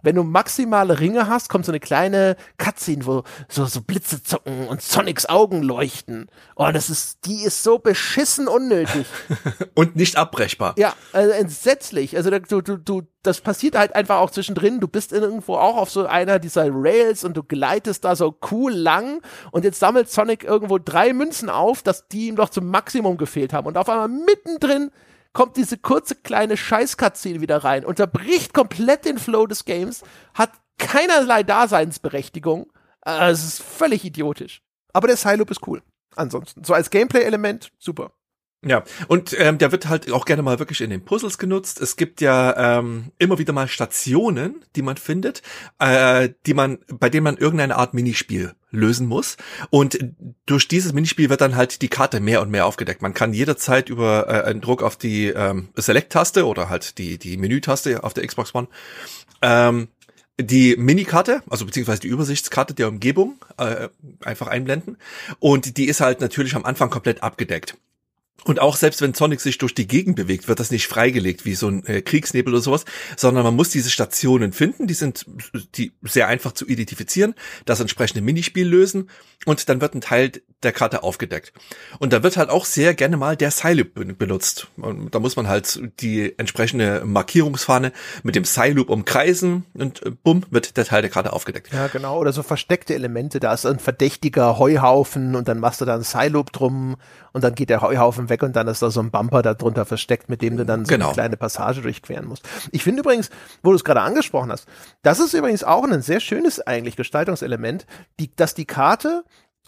wenn du maximale Ringe hast, kommt so eine kleine Cutscene, wo so, so Blitze zucken und Sonics Augen leuchten. Oh, das ist, die ist so beschissen unnötig. und nicht abbrechbar. Ja, also entsetzlich. Also du, du, du, das passiert halt einfach auch zwischendrin. Du bist irgendwo auch auf so einer dieser Rails und du gleitest da so cool lang und jetzt sammelt Sonic irgendwo drei Münzen auf, dass die ihm doch zum Maximum gefehlt haben. Und auf einmal mittendrin kommt diese kurze kleine Scheiß-Cutscene wieder rein, unterbricht komplett den Flow des Games, hat keinerlei Daseinsberechtigung. Äh, es ist völlig idiotisch. Aber der Side-Loop ist cool. Ansonsten. So als Gameplay-Element, super. Ja, und ähm, der wird halt auch gerne mal wirklich in den Puzzles genutzt. Es gibt ja ähm, immer wieder mal Stationen, die man findet, äh, die man, bei denen man irgendeine Art Minispiel lösen muss. Und durch dieses Minispiel wird dann halt die Karte mehr und mehr aufgedeckt. Man kann jederzeit über äh, einen Druck auf die ähm, Select-Taste oder halt die die Menü-Taste auf der Xbox One ähm, die Minikarte, also beziehungsweise die Übersichtskarte der Umgebung äh, einfach einblenden. Und die ist halt natürlich am Anfang komplett abgedeckt. Und auch selbst wenn Sonic sich durch die Gegend bewegt, wird das nicht freigelegt wie so ein äh, Kriegsnebel oder sowas, sondern man muss diese Stationen finden, die sind die sehr einfach zu identifizieren, das entsprechende Minispiel lösen und dann wird ein Teil der Karte aufgedeckt. Und da wird halt auch sehr gerne mal der Siloop benutzt. Und da muss man halt die entsprechende Markierungsfahne mit dem Siloop umkreisen und äh, bumm, wird der Teil der Karte aufgedeckt. Ja, genau. Oder so versteckte Elemente. Da ist ein verdächtiger Heuhaufen und dann machst du da ein Siloop drum und dann geht der Heuhaufen weg und dann ist da so ein Bumper darunter versteckt, mit dem du dann so genau. eine kleine Passage durchqueren musst. Ich finde übrigens, wo du es gerade angesprochen hast, das ist übrigens auch ein sehr schönes eigentlich Gestaltungselement, die, dass die Karte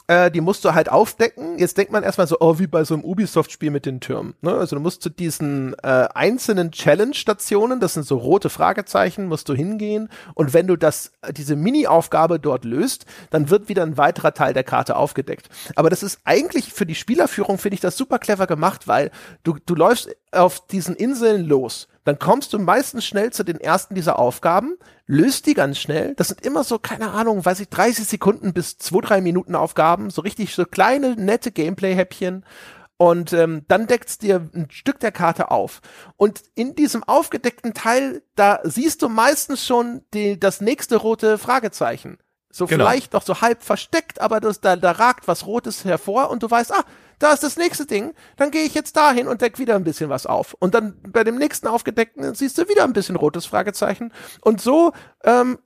äh, die musst du halt aufdecken. Jetzt denkt man erstmal so, oh, wie bei so einem Ubisoft-Spiel mit den Türmen. Ne? Also du musst zu diesen äh, einzelnen Challenge-Stationen, das sind so rote Fragezeichen, musst du hingehen. Und wenn du das, diese Mini-Aufgabe dort löst, dann wird wieder ein weiterer Teil der Karte aufgedeckt. Aber das ist eigentlich für die Spielerführung, finde ich das super clever gemacht, weil du, du läufst auf diesen Inseln los dann kommst du meistens schnell zu den ersten dieser Aufgaben, löst die ganz schnell. Das sind immer so, keine Ahnung, weiß ich, 30 Sekunden bis 2, 3 Minuten Aufgaben, so richtig so kleine, nette Gameplay-Häppchen. Und ähm, dann deckt's dir ein Stück der Karte auf. Und in diesem aufgedeckten Teil, da siehst du meistens schon die, das nächste rote Fragezeichen. So genau. vielleicht noch so halb versteckt, aber das, da, da ragt was Rotes hervor und du weißt, ah, da ist das nächste Ding, dann gehe ich jetzt dahin und deck wieder ein bisschen was auf. Und dann bei dem nächsten aufgedeckten siehst du wieder ein bisschen rotes Fragezeichen. Und so, ähm,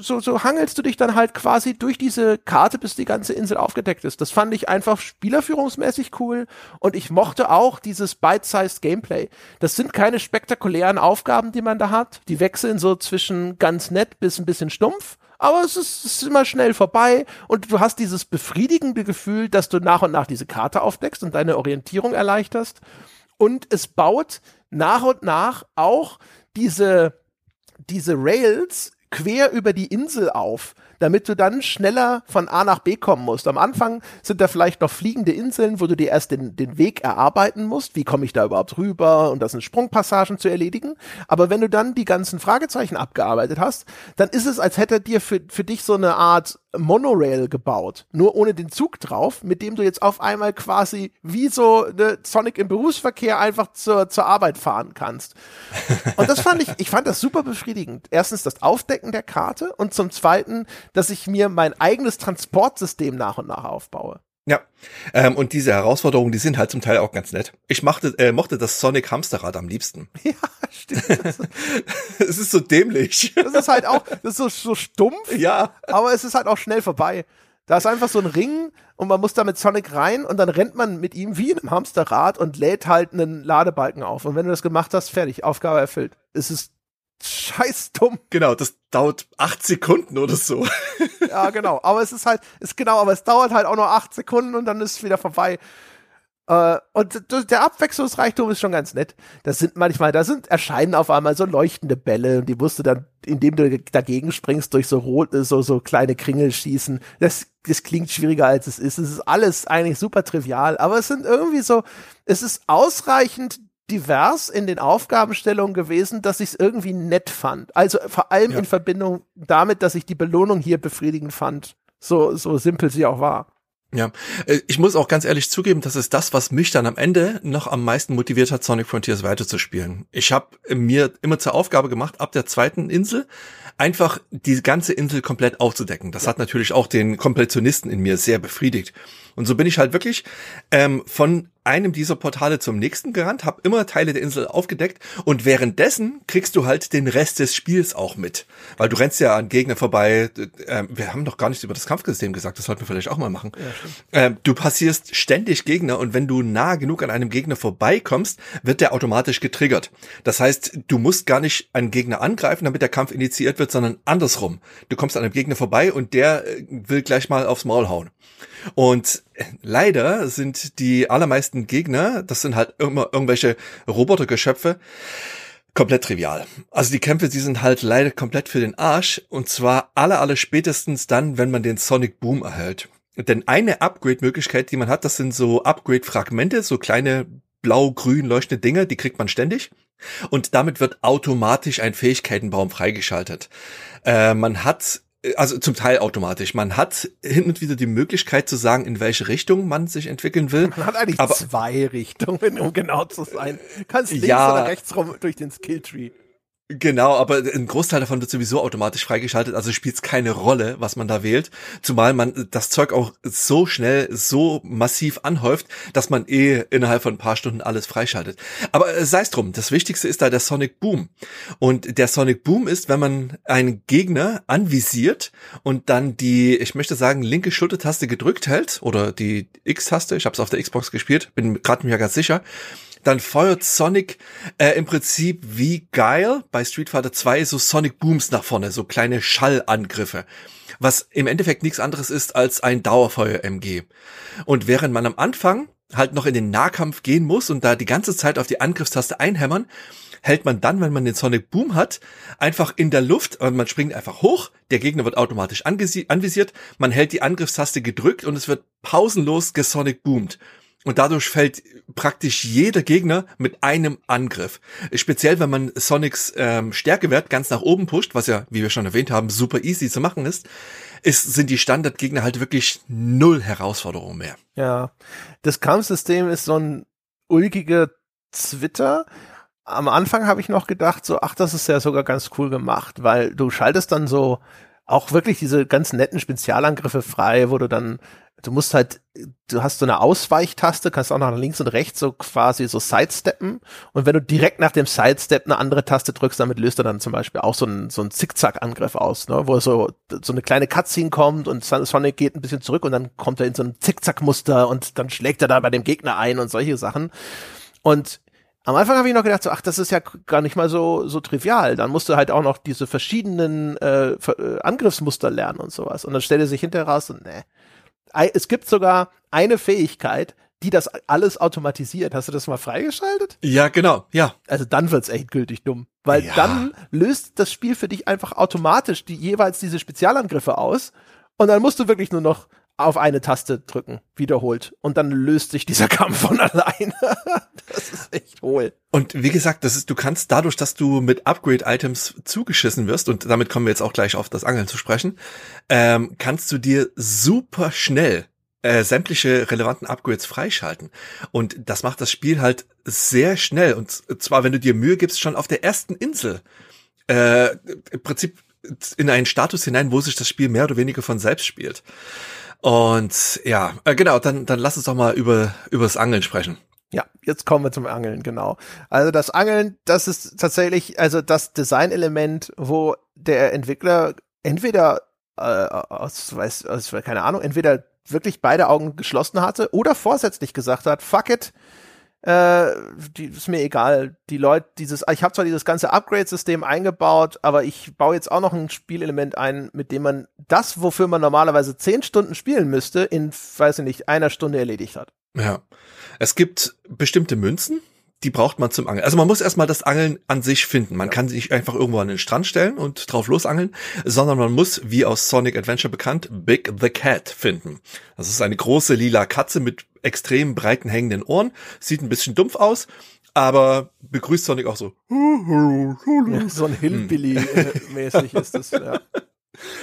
so, so hangelst du dich dann halt quasi durch diese Karte, bis die ganze Insel aufgedeckt ist. Das fand ich einfach spielerführungsmäßig cool und ich mochte auch dieses Bite-Sized Gameplay. Das sind keine spektakulären Aufgaben, die man da hat. Die wechseln so zwischen ganz nett bis ein bisschen stumpf aber es ist, es ist immer schnell vorbei und du hast dieses befriedigende Gefühl, dass du nach und nach diese Karte aufdeckst und deine Orientierung erleichterst. Und es baut nach und nach auch diese, diese Rails quer über die Insel auf damit du dann schneller von A nach B kommen musst. Am Anfang sind da vielleicht noch fliegende Inseln, wo du dir erst den, den Weg erarbeiten musst. Wie komme ich da überhaupt rüber? Und das sind Sprungpassagen zu erledigen. Aber wenn du dann die ganzen Fragezeichen abgearbeitet hast, dann ist es, als hätte dir für, für dich so eine Art Monorail gebaut, nur ohne den Zug drauf, mit dem du jetzt auf einmal quasi wie so eine Sonic im Berufsverkehr einfach zur, zur Arbeit fahren kannst. Und das fand ich, ich fand das super befriedigend. Erstens das Aufdecken der Karte und zum zweiten, dass ich mir mein eigenes Transportsystem nach und nach aufbaue. Ja, ähm, und diese Herausforderungen, die sind halt zum Teil auch ganz nett. Ich mochte, äh, mochte das Sonic Hamsterrad am liebsten. Ja, stimmt. es ist so dämlich. Das ist halt auch, das ist so, so stumpf. Ja. Aber es ist halt auch schnell vorbei. Da ist einfach so ein Ring und man muss da mit Sonic rein und dann rennt man mit ihm wie in einem Hamsterrad und lädt halt einen Ladebalken auf. Und wenn du das gemacht hast, fertig, Aufgabe erfüllt. Es ist scheiß dumm. Genau, das dauert acht Sekunden oder so. ja, genau. Aber es ist halt, ist genau, aber es dauert halt auch nur acht Sekunden und dann ist es wieder vorbei. Äh, und der Abwechslungsreichtum ist schon ganz nett. Das sind manchmal, da sind, erscheinen auf einmal so leuchtende Bälle und die musst du dann, indem du dagegen springst, durch so rote, so, so kleine Kringel schießen. Das, das klingt schwieriger als es ist. Es ist alles eigentlich super trivial, aber es sind irgendwie so, es ist ausreichend divers in den Aufgabenstellungen gewesen, dass ich es irgendwie nett fand. Also vor allem ja. in Verbindung damit, dass ich die Belohnung hier befriedigend fand. So, so simpel sie auch war. Ja, äh, ich muss auch ganz ehrlich zugeben, das ist das, was mich dann am Ende noch am meisten motiviert hat, Sonic Frontiers weiterzuspielen. Ich habe mir immer zur Aufgabe gemacht, ab der zweiten Insel einfach die ganze Insel komplett aufzudecken. Das ja. hat natürlich auch den Komplettionisten in mir sehr befriedigt. Und so bin ich halt wirklich ähm, von einem dieser Portale zum nächsten gerannt, habe immer Teile der Insel aufgedeckt und währenddessen kriegst du halt den Rest des Spiels auch mit, weil du rennst ja an Gegner vorbei. Äh, wir haben doch gar nichts über das Kampfsystem gesagt, das sollten wir vielleicht auch mal machen. Ja, äh, du passierst ständig Gegner und wenn du nah genug an einem Gegner vorbeikommst, wird der automatisch getriggert. Das heißt, du musst gar nicht einen Gegner angreifen, damit der Kampf initiiert wird, sondern andersrum. Du kommst an einem Gegner vorbei und der äh, will gleich mal aufs Maul hauen. Und leider sind die allermeisten Gegner, das sind halt immer irgendwelche Robotergeschöpfe, komplett trivial. Also die Kämpfe, die sind halt leider komplett für den Arsch und zwar alle, alle spätestens dann, wenn man den Sonic Boom erhält. Denn eine Upgrade-Möglichkeit, die man hat, das sind so Upgrade-Fragmente, so kleine blau-grün leuchtende Dinge, die kriegt man ständig. Und damit wird automatisch ein Fähigkeitenbaum freigeschaltet. Äh, man hat also zum Teil automatisch. Man hat hin und wieder die Möglichkeit zu sagen, in welche Richtung man sich entwickeln will. Man hat eigentlich aber, zwei Richtungen, um genau zu sein. Kannst links ja, oder rechts rum durch den Skilltree. Genau, aber ein Großteil davon wird sowieso automatisch freigeschaltet, also spielt es keine Rolle, was man da wählt, zumal man das Zeug auch so schnell, so massiv anhäuft, dass man eh innerhalb von ein paar Stunden alles freischaltet. Aber äh, sei es drum, das Wichtigste ist da der Sonic Boom. Und der Sonic Boom ist, wenn man einen Gegner anvisiert und dann die, ich möchte sagen, linke Schultertaste gedrückt hält oder die X-Taste, ich habe es auf der Xbox gespielt, bin gerade mir ganz sicher, dann feuert Sonic äh, im Prinzip wie geil bei Street Fighter 2 so Sonic Booms nach vorne, so kleine Schallangriffe was im Endeffekt nichts anderes ist als ein Dauerfeuer-MG. Und während man am Anfang halt noch in den Nahkampf gehen muss und da die ganze Zeit auf die Angriffstaste einhämmern, hält man dann, wenn man den Sonic Boom hat, einfach in der Luft und man springt einfach hoch, der Gegner wird automatisch anvisiert, man hält die Angriffstaste gedrückt und es wird pausenlos gesonic boomt. Und dadurch fällt praktisch jeder Gegner mit einem Angriff. Speziell, wenn man Sonics ähm, Stärkewert ganz nach oben pusht, was ja, wie wir schon erwähnt haben, super easy zu machen ist, ist sind die Standardgegner halt wirklich null Herausforderung mehr. Ja, das Kampfsystem ist so ein ulkiger Zwitter am Anfang habe ich noch gedacht, so, ach, das ist ja sogar ganz cool gemacht, weil du schaltest dann so auch wirklich diese ganz netten Spezialangriffe frei, wo du dann, du musst halt, du hast so eine Ausweichtaste, kannst auch nach links und rechts so quasi so sidesteppen und wenn du direkt nach dem Sidestep eine andere Taste drückst, damit löst er dann zum Beispiel auch so ein, so ein Zickzack-Angriff aus, ne, wo so, so eine kleine Cutscene kommt und Sonic geht ein bisschen zurück und dann kommt er in so ein Zickzack-Muster und dann schlägt er da bei dem Gegner ein und solche Sachen. Und am Anfang habe ich noch gedacht, so, ach, das ist ja gar nicht mal so, so trivial. Dann musst du halt auch noch diese verschiedenen äh, äh Angriffsmuster lernen und sowas. Und dann stellte sich hinterher raus, und, nee. Es gibt sogar eine Fähigkeit, die das alles automatisiert. Hast du das mal freigeschaltet? Ja, genau, ja. Also dann wird's echt gültig dumm. Weil ja. dann löst das Spiel für dich einfach automatisch die jeweils diese Spezialangriffe aus. Und dann musst du wirklich nur noch auf eine Taste drücken, wiederholt. Und dann löst sich dieser Kampf von alleine. das ist echt hohl. Und wie gesagt, das ist, du kannst dadurch, dass du mit Upgrade-Items zugeschissen wirst, und damit kommen wir jetzt auch gleich auf das Angeln zu sprechen, ähm, kannst du dir super schnell äh, sämtliche relevanten Upgrades freischalten. Und das macht das Spiel halt sehr schnell. Und zwar, wenn du dir Mühe gibst, schon auf der ersten Insel. Äh, Im Prinzip in einen Status hinein, wo sich das Spiel mehr oder weniger von selbst spielt. Und ja, äh, genau, dann, dann lass uns doch mal über, über das Angeln sprechen. Ja, jetzt kommen wir zum Angeln, genau. Also das Angeln, das ist tatsächlich, also das Designelement, wo der Entwickler entweder äh, aus, weiß, aus, keine Ahnung, entweder wirklich beide Augen geschlossen hatte oder vorsätzlich gesagt hat, fuck it, äh, die ist mir egal. Die Leute, dieses, ich habe zwar dieses ganze Upgrade-System eingebaut, aber ich baue jetzt auch noch ein Spielelement ein, mit dem man das, wofür man normalerweise zehn Stunden spielen müsste, in, weiß ich nicht, einer Stunde erledigt hat. Ja. Es gibt bestimmte Münzen, die braucht man zum Angeln. Also man muss erstmal das Angeln an sich finden. Man ja. kann sich einfach irgendwo an den Strand stellen und drauf losangeln, sondern man muss, wie aus Sonic Adventure bekannt, Big the Cat finden. Das ist eine große lila Katze mit extrem breiten hängenden Ohren, sieht ein bisschen dumpf aus, aber begrüßt Sonic auch so. Ja, so ein Hillbilly-mäßig ist das, ja.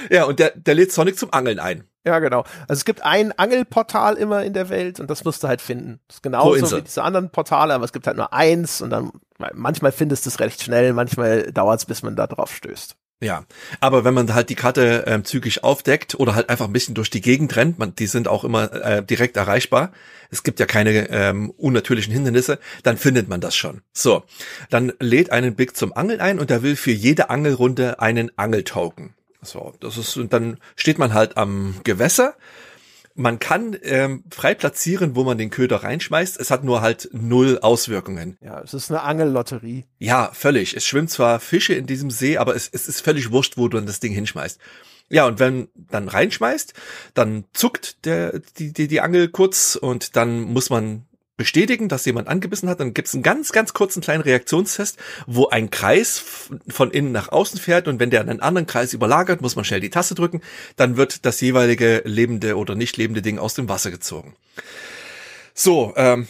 Ja, und der, der lädt Sonic zum Angeln ein. Ja, genau. Also es gibt ein Angelportal immer in der Welt und das musst du halt finden. Das ist genauso wie diese anderen Portale, aber es gibt halt nur eins und dann manchmal findest du es recht schnell, manchmal dauert es, bis man da drauf stößt. Ja, aber wenn man halt die Karte ähm, zügig aufdeckt oder halt einfach ein bisschen durch die Gegend rennt, man, die sind auch immer äh, direkt erreichbar. Es gibt ja keine ähm, unnatürlichen Hindernisse, dann findet man das schon. So, dann lädt einen Big zum Angeln ein und er will für jede Angelrunde einen Angeltoken. So, das ist, und dann steht man halt am Gewässer. Man kann ähm, frei platzieren, wo man den Köder reinschmeißt. Es hat nur halt null Auswirkungen. Ja, es ist eine Angellotterie. Ja, völlig. Es schwimmt zwar Fische in diesem See, aber es, es ist völlig wurscht, wo du das Ding hinschmeißt. Ja, und wenn dann reinschmeißt, dann zuckt der, die, die, die Angel kurz und dann muss man bestätigen, dass jemand angebissen hat, dann gibt's einen ganz, ganz kurzen kleinen Reaktionstest, wo ein Kreis von innen nach außen fährt und wenn der einen anderen Kreis überlagert, muss man schnell die Taste drücken, dann wird das jeweilige lebende oder nicht lebende Ding aus dem Wasser gezogen. So, ähm,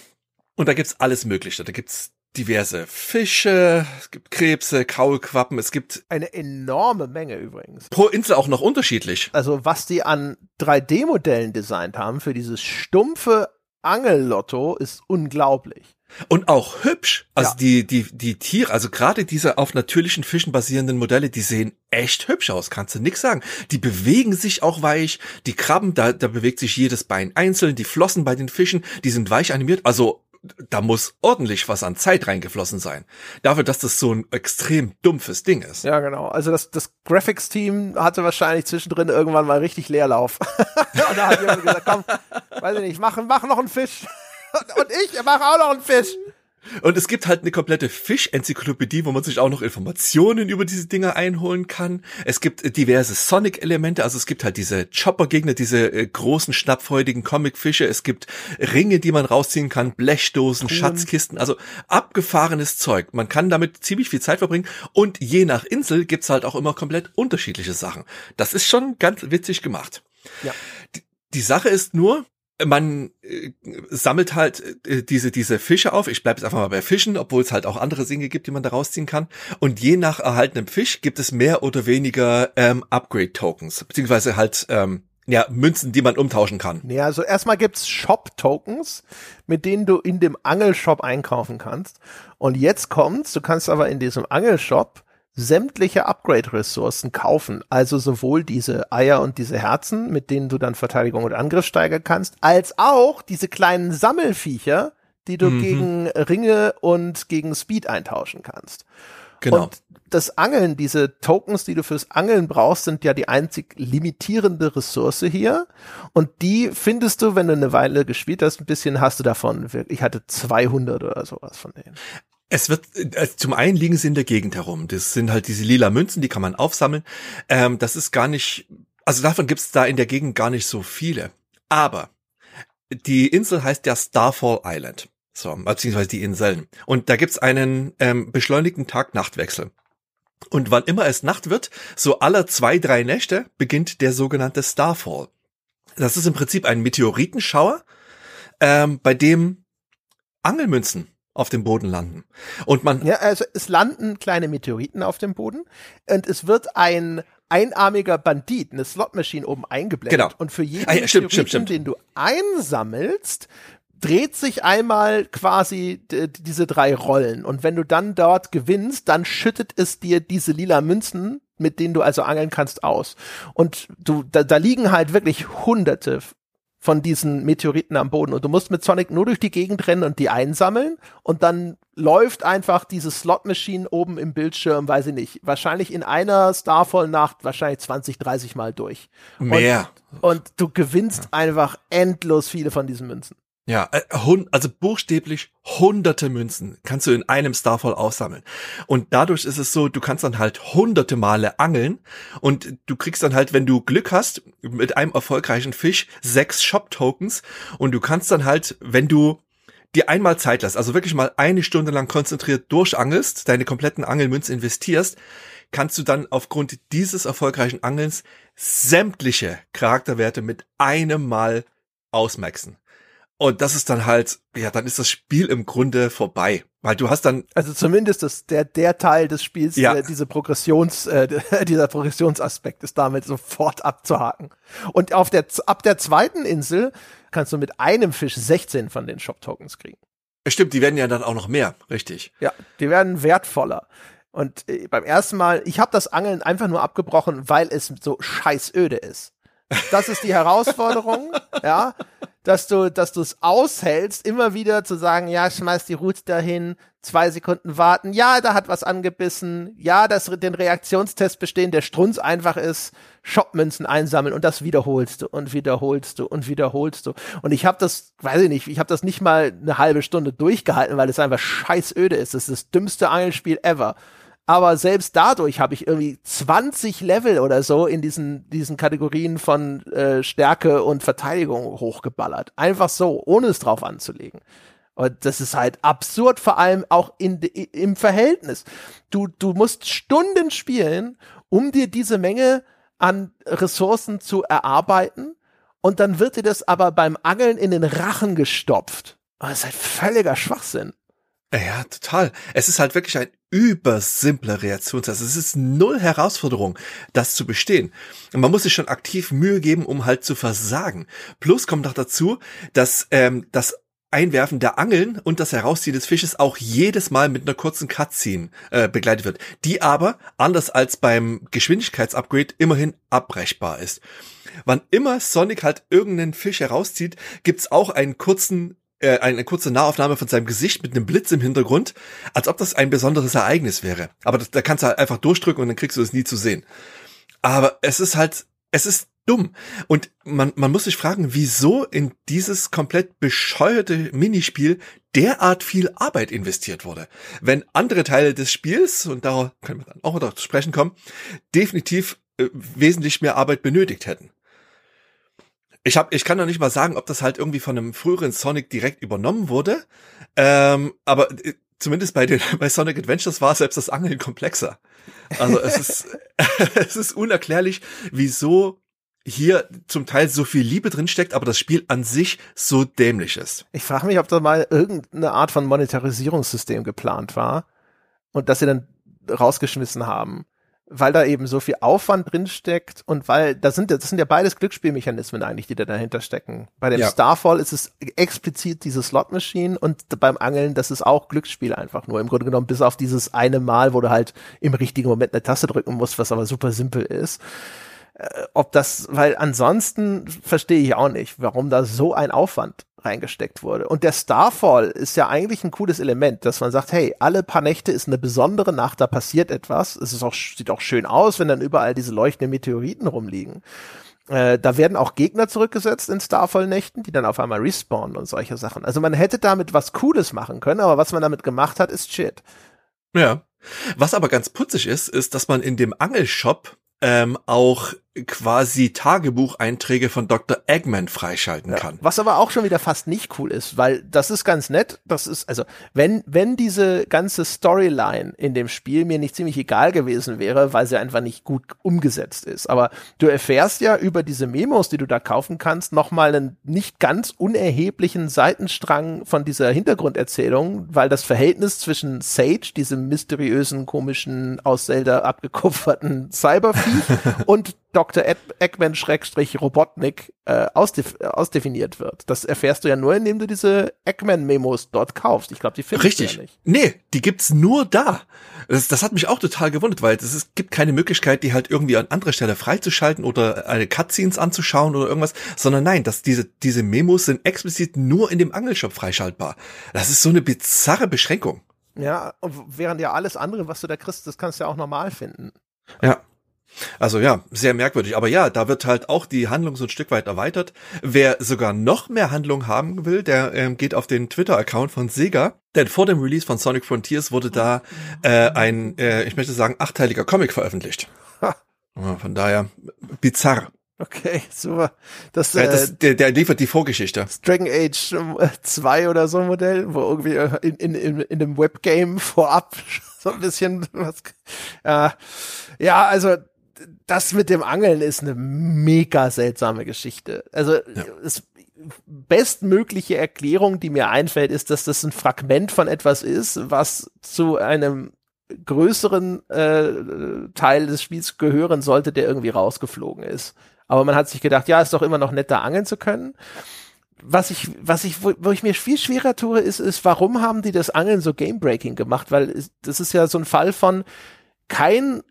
und da gibt's alles Mögliche. Da gibt's diverse Fische, es gibt Krebse, Kaulquappen, es gibt eine enorme Menge übrigens. Pro Insel auch noch unterschiedlich. Also was die an 3D-Modellen designt haben für dieses stumpfe Angellotto ist unglaublich. Und auch hübsch. Also ja. die, die, die Tiere, also gerade diese auf natürlichen Fischen basierenden Modelle, die sehen echt hübsch aus, kannst du nix sagen. Die bewegen sich auch weich, die Krabben, da, da bewegt sich jedes Bein einzeln, die Flossen bei den Fischen, die sind weich animiert. Also da muss ordentlich was an Zeit reingeflossen sein. Dafür, dass das so ein extrem dumpfes Ding ist. Ja, genau. Also das, das Graphics-Team hatte wahrscheinlich zwischendrin irgendwann mal richtig Leerlauf. und da hat jemand gesagt, komm, weiß ich nicht, mach, mach noch einen Fisch. und ich mache auch noch einen Fisch. Und es gibt halt eine komplette Fisch-Enzyklopädie, wo man sich auch noch Informationen über diese Dinger einholen kann. Es gibt diverse Sonic-Elemente, also es gibt halt diese Chopper-Gegner, diese äh, großen, schnappfreudigen Comic-Fische. Es gibt Ringe, die man rausziehen kann, Blechdosen, cool. Schatzkisten, also abgefahrenes Zeug. Man kann damit ziemlich viel Zeit verbringen und je nach Insel gibt's halt auch immer komplett unterschiedliche Sachen. Das ist schon ganz witzig gemacht. Ja. Die, die Sache ist nur, man äh, sammelt halt äh, diese diese Fische auf. Ich bleibe jetzt einfach mal bei Fischen, obwohl es halt auch andere Dinge gibt, die man da rausziehen kann. Und je nach erhaltenem Fisch gibt es mehr oder weniger ähm, Upgrade-Tokens, beziehungsweise halt ähm, ja Münzen, die man umtauschen kann. Ja, also erstmal gibt's Shop-Tokens, mit denen du in dem Angelshop einkaufen kannst. Und jetzt kommt's, du kannst aber in diesem Angelshop sämtliche Upgrade-Ressourcen kaufen. Also sowohl diese Eier und diese Herzen, mit denen du dann Verteidigung und Angriff steigern kannst, als auch diese kleinen Sammelviecher, die du mhm. gegen Ringe und gegen Speed eintauschen kannst. Genau. Und das Angeln, diese Tokens, die du fürs Angeln brauchst, sind ja die einzig limitierende Ressource hier. Und die findest du, wenn du eine Weile gespielt hast, ein bisschen hast du davon. Ich hatte 200 oder sowas von denen. Es wird, also zum einen liegen sie in der Gegend herum. Das sind halt diese lila Münzen, die kann man aufsammeln. Ähm, das ist gar nicht, also davon gibt's da in der Gegend gar nicht so viele. Aber die Insel heißt ja Starfall Island. So, beziehungsweise die Inseln. Und da gibt's einen ähm, beschleunigten Tag-Nacht-Wechsel. Und wann immer es Nacht wird, so alle zwei, drei Nächte beginnt der sogenannte Starfall. Das ist im Prinzip ein Meteoritenschauer, ähm, bei dem Angelmünzen auf dem Boden landen. Und man. Ja, also es landen kleine Meteoriten auf dem Boden und es wird ein einarmiger Bandit, eine Slotmaschine oben eingeblendet. Genau. Und für jeden ah, ja, stimmt, Meteoriten, stimmt, stimmt. den du einsammelst, dreht sich einmal quasi diese drei Rollen. Und wenn du dann dort gewinnst, dann schüttet es dir diese lila Münzen, mit denen du also angeln kannst, aus. Und du, da, da liegen halt wirklich hunderte von diesen Meteoriten am Boden. Und du musst mit Sonic nur durch die Gegend rennen und die einsammeln. Und dann läuft einfach diese Slot-Machine oben im Bildschirm, weiß ich nicht, wahrscheinlich in einer Starfall-Nacht wahrscheinlich 20, 30 Mal durch. Mehr. Und, und du gewinnst ja. einfach endlos viele von diesen Münzen. Ja, äh, also buchstäblich hunderte Münzen kannst du in einem Starfall aussammeln. Und dadurch ist es so, du kannst dann halt hunderte Male angeln und du kriegst dann halt, wenn du Glück hast, mit einem erfolgreichen Fisch sechs Shop-Tokens und du kannst dann halt, wenn du dir einmal Zeit lässt, also wirklich mal eine Stunde lang konzentriert durchangelst, deine kompletten Angelmünzen investierst, kannst du dann aufgrund dieses erfolgreichen Angelns sämtliche Charakterwerte mit einem Mal ausmaxen. Und das ist dann halt, ja, dann ist das Spiel im Grunde vorbei. Weil du hast dann. Also zumindest das, der, der Teil des Spiels, ja. der, diese Progressions, äh, dieser Progressionsaspekt ist damit sofort abzuhaken. Und auf der, ab der zweiten Insel kannst du mit einem Fisch 16 von den Shop-Tokens kriegen. Stimmt, die werden ja dann auch noch mehr, richtig. Ja, die werden wertvoller. Und äh, beim ersten Mal, ich habe das Angeln einfach nur abgebrochen, weil es so scheißöde ist. Das ist die Herausforderung, ja dass du, dass du es aushältst, immer wieder zu sagen, ja, schmeiß die Route dahin, zwei Sekunden warten, ja, da hat was angebissen, ja, dass den Reaktionstest bestehen, der strunz einfach ist, Shopmünzen einsammeln und das wiederholst du und wiederholst du und wiederholst du. Und ich habe das, weiß ich nicht, ich habe das nicht mal eine halbe Stunde durchgehalten, weil es einfach scheißöde ist. Das ist das dümmste Angelspiel ever aber selbst dadurch habe ich irgendwie 20 Level oder so in diesen, diesen Kategorien von äh, Stärke und Verteidigung hochgeballert. Einfach so, ohne es drauf anzulegen. Und das ist halt absurd, vor allem auch in, im Verhältnis. Du, du musst Stunden spielen, um dir diese Menge an Ressourcen zu erarbeiten. Und dann wird dir das aber beim Angeln in den Rachen gestopft. Das ist halt völliger Schwachsinn. Ja, total. Es ist halt wirklich ein übersimpler Reaktionstest. Es ist null Herausforderung, das zu bestehen. Und man muss sich schon aktiv Mühe geben, um halt zu versagen. Plus kommt noch dazu, dass ähm, das Einwerfen der Angeln und das Herausziehen des Fisches auch jedes Mal mit einer kurzen Cutscene äh, begleitet wird, die aber, anders als beim Geschwindigkeitsupgrade, immerhin abbrechbar ist. Wann immer Sonic halt irgendeinen Fisch herauszieht, gibt's auch einen kurzen äh, eine kurze Nahaufnahme von seinem Gesicht mit einem Blitz im Hintergrund, als ob das ein besonderes Ereignis wäre. Aber das, da kannst du halt einfach durchdrücken und dann kriegst du es nie zu sehen. Aber es ist halt, es ist dumm. Und man, man muss sich fragen, wieso in dieses komplett bescheuerte Minispiel derart viel Arbeit investiert wurde. Wenn andere Teile des Spiels, und darauf können wir dann auch noch zu sprechen kommen, definitiv äh, wesentlich mehr Arbeit benötigt hätten. Ich hab, ich kann noch nicht mal sagen, ob das halt irgendwie von einem früheren Sonic direkt übernommen wurde. Ähm, aber äh, zumindest bei den, bei Sonic Adventures war selbst das Angeln komplexer. Also es ist, es ist unerklärlich, wieso hier zum Teil so viel Liebe drin steckt, aber das Spiel an sich so dämlich ist. Ich frage mich, ob da mal irgendeine Art von Monetarisierungssystem geplant war und dass sie dann rausgeschmissen haben weil da eben so viel Aufwand drin steckt und weil da sind das sind ja beides Glücksspielmechanismen eigentlich, die da dahinter stecken. Bei dem ja. Starfall ist es explizit diese Slot Machine und beim Angeln das ist auch Glücksspiel einfach nur im Grunde genommen bis auf dieses eine Mal, wo du halt im richtigen Moment eine Taste drücken musst, was aber super simpel ist. Äh, ob das, weil ansonsten verstehe ich auch nicht, warum da so ein Aufwand reingesteckt wurde. Und der Starfall ist ja eigentlich ein cooles Element, dass man sagt, hey, alle paar Nächte ist eine besondere Nacht, da passiert etwas. Es ist auch, sieht auch schön aus, wenn dann überall diese leuchtenden Meteoriten rumliegen. Äh, da werden auch Gegner zurückgesetzt in Starfall-Nächten, die dann auf einmal respawnen und solche Sachen. Also man hätte damit was Cooles machen können, aber was man damit gemacht hat, ist Shit. Ja. Was aber ganz putzig ist, ist, dass man in dem Angelshop ähm, auch quasi Tagebucheinträge von Dr. Eggman freischalten ja, kann. Was aber auch schon wieder fast nicht cool ist, weil das ist ganz nett. Das ist, also, wenn, wenn diese ganze Storyline in dem Spiel mir nicht ziemlich egal gewesen wäre, weil sie einfach nicht gut umgesetzt ist. Aber du erfährst ja über diese Memos, die du da kaufen kannst, nochmal einen nicht ganz unerheblichen Seitenstrang von dieser Hintergrunderzählung, weil das Verhältnis zwischen Sage, diesem mysteriösen, komischen, aus Zelda abgekupferten Cybervieh und Dr. Eggman-Robotnik äh, ausdef ausdefiniert wird. Das erfährst du ja nur, indem du diese Eggman-Memos dort kaufst. Ich glaube, die findest Richtig. du ja nicht. Nee, die gibt's nur da. Das, das hat mich auch total gewundert, weil es gibt keine Möglichkeit, die halt irgendwie an anderer Stelle freizuschalten oder eine Cutscenes anzuschauen oder irgendwas, sondern nein, dass diese, diese Memos sind explizit nur in dem Angelshop freischaltbar. Das ist so eine bizarre Beschränkung. Ja, während ja alles andere, was du da kriegst, das kannst du ja auch normal finden. Ja. Also ja, sehr merkwürdig. Aber ja, da wird halt auch die Handlung so ein Stück weit erweitert. Wer sogar noch mehr Handlung haben will, der ähm, geht auf den Twitter-Account von Sega. Denn vor dem Release von Sonic Frontiers wurde da äh, ein, äh, ich möchte sagen, achteiliger Comic veröffentlicht. Ha. Von daher bizarr. Okay, super. Das, äh, das, der, der liefert die Vorgeschichte. Das Dragon Age 2 äh, oder so Modell, wo irgendwie äh, in, in, in, in einem Webgame vorab so ein bisschen was. Äh, ja, also das mit dem Angeln ist eine mega seltsame Geschichte. Also ja. es, bestmögliche Erklärung, die mir einfällt, ist, dass das ein Fragment von etwas ist, was zu einem größeren äh, Teil des Spiels gehören sollte, der irgendwie rausgeflogen ist. Aber man hat sich gedacht, ja, ist doch immer noch netter angeln zu können. Was ich, was ich, wo, wo ich mir viel schwerer tue, ist, ist, warum haben die das Angeln so Gamebreaking gemacht? Weil das ist ja so ein Fall von kein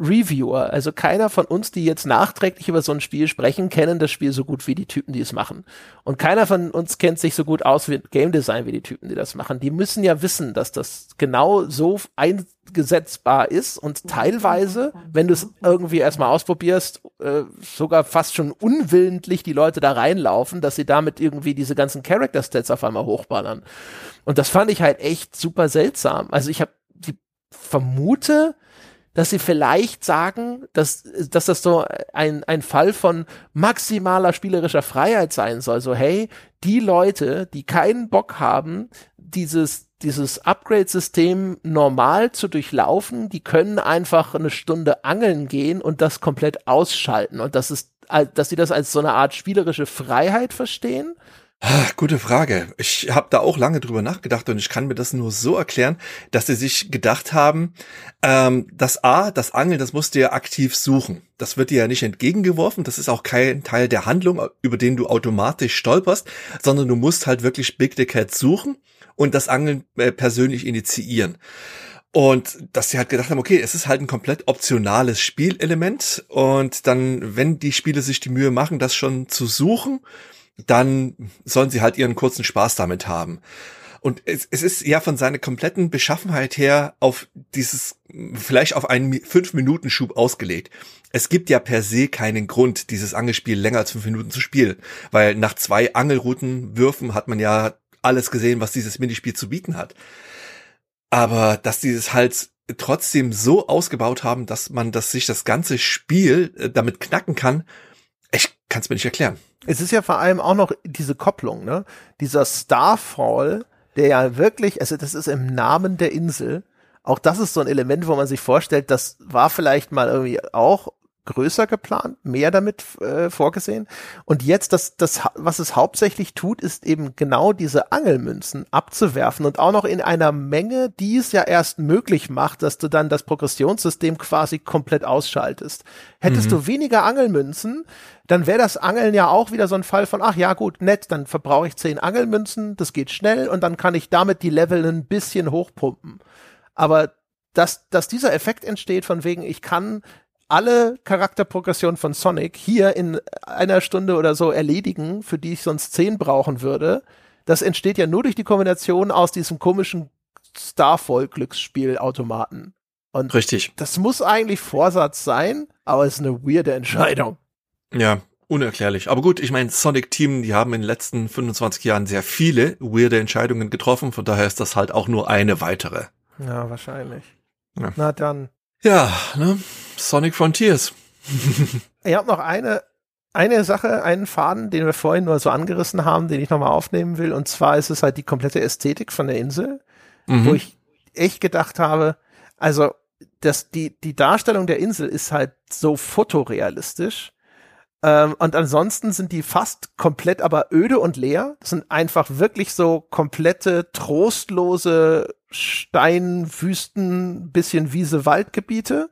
Reviewer, also keiner von uns, die jetzt nachträglich über so ein Spiel sprechen, kennen das Spiel so gut wie die Typen, die es machen. Und keiner von uns kennt sich so gut aus wie Game Design wie die Typen, die das machen. Die müssen ja wissen, dass das genau so eingesetzbar ist und teilweise, wenn du es irgendwie erstmal ausprobierst, äh, sogar fast schon unwillentlich die Leute da reinlaufen, dass sie damit irgendwie diese ganzen Character Stats auf einmal hochballern. Und das fand ich halt echt super seltsam. Also ich habe die vermute, dass sie vielleicht sagen, dass, dass das so ein, ein Fall von maximaler spielerischer Freiheit sein soll. So, hey, die Leute, die keinen Bock haben, dieses, dieses Upgrade-System normal zu durchlaufen, die können einfach eine Stunde angeln gehen und das komplett ausschalten. Und das ist, dass sie das als so eine Art spielerische Freiheit verstehen. Ah, gute Frage. Ich habe da auch lange drüber nachgedacht und ich kann mir das nur so erklären, dass sie sich gedacht haben, ähm, das A, das Angeln, das musst du ja aktiv suchen. Das wird dir ja nicht entgegengeworfen. Das ist auch kein Teil der Handlung, über den du automatisch stolperst, sondern du musst halt wirklich Big the Cat suchen und das Angeln äh, persönlich initiieren. Und dass sie halt gedacht haben, okay, es ist halt ein komplett optionales Spielelement und dann, wenn die Spiele sich die Mühe machen, das schon zu suchen, dann sollen sie halt ihren kurzen Spaß damit haben. Und es, es ist ja von seiner kompletten Beschaffenheit her auf dieses, vielleicht auf einen Fünf-Minuten-Schub ausgelegt. Es gibt ja per se keinen Grund, dieses Angelspiel länger als fünf Minuten zu spielen, weil nach zwei Angelroutenwürfen hat man ja alles gesehen, was dieses Minispiel zu bieten hat. Aber dass dieses halt trotzdem so ausgebaut haben, dass man das sich das ganze Spiel äh, damit knacken kann, ich kann es mir nicht erklären. Es ist ja vor allem auch noch diese Kopplung, ne? Dieser Starfall, der ja wirklich, also das ist im Namen der Insel. Auch das ist so ein Element, wo man sich vorstellt, das war vielleicht mal irgendwie auch größer geplant, mehr damit äh, vorgesehen. Und jetzt, das, das, was es hauptsächlich tut, ist eben genau diese Angelmünzen abzuwerfen und auch noch in einer Menge, die es ja erst möglich macht, dass du dann das Progressionssystem quasi komplett ausschaltest. Hättest mhm. du weniger Angelmünzen, dann wäre das Angeln ja auch wieder so ein Fall von, ach ja, gut, nett, dann verbrauche ich zehn Angelmünzen, das geht schnell und dann kann ich damit die Level ein bisschen hochpumpen. Aber dass, dass dieser Effekt entsteht von wegen, ich kann alle Charakterprogressionen von Sonic hier in einer Stunde oder so erledigen, für die ich sonst zehn brauchen würde. Das entsteht ja nur durch die Kombination aus diesem komischen Starfall-Glücksspielautomaten. Und Richtig. Das muss eigentlich Vorsatz sein, aber es ist eine weirde Entscheidung. Ja, unerklärlich. Aber gut, ich meine, Sonic Team, die haben in den letzten 25 Jahren sehr viele weirde Entscheidungen getroffen, von daher ist das halt auch nur eine weitere. Ja, wahrscheinlich. Ja. Na dann. Ja, ne? Sonic Frontiers. ich habe noch eine, eine Sache, einen Faden, den wir vorhin nur so angerissen haben, den ich nochmal aufnehmen will. Und zwar ist es halt die komplette Ästhetik von der Insel, mhm. wo ich echt gedacht habe, also das, die, die Darstellung der Insel ist halt so fotorealistisch. Ähm, und ansonsten sind die fast komplett aber öde und leer. Das sind einfach wirklich so komplette, trostlose Steinwüsten, bisschen Wiese-Waldgebiete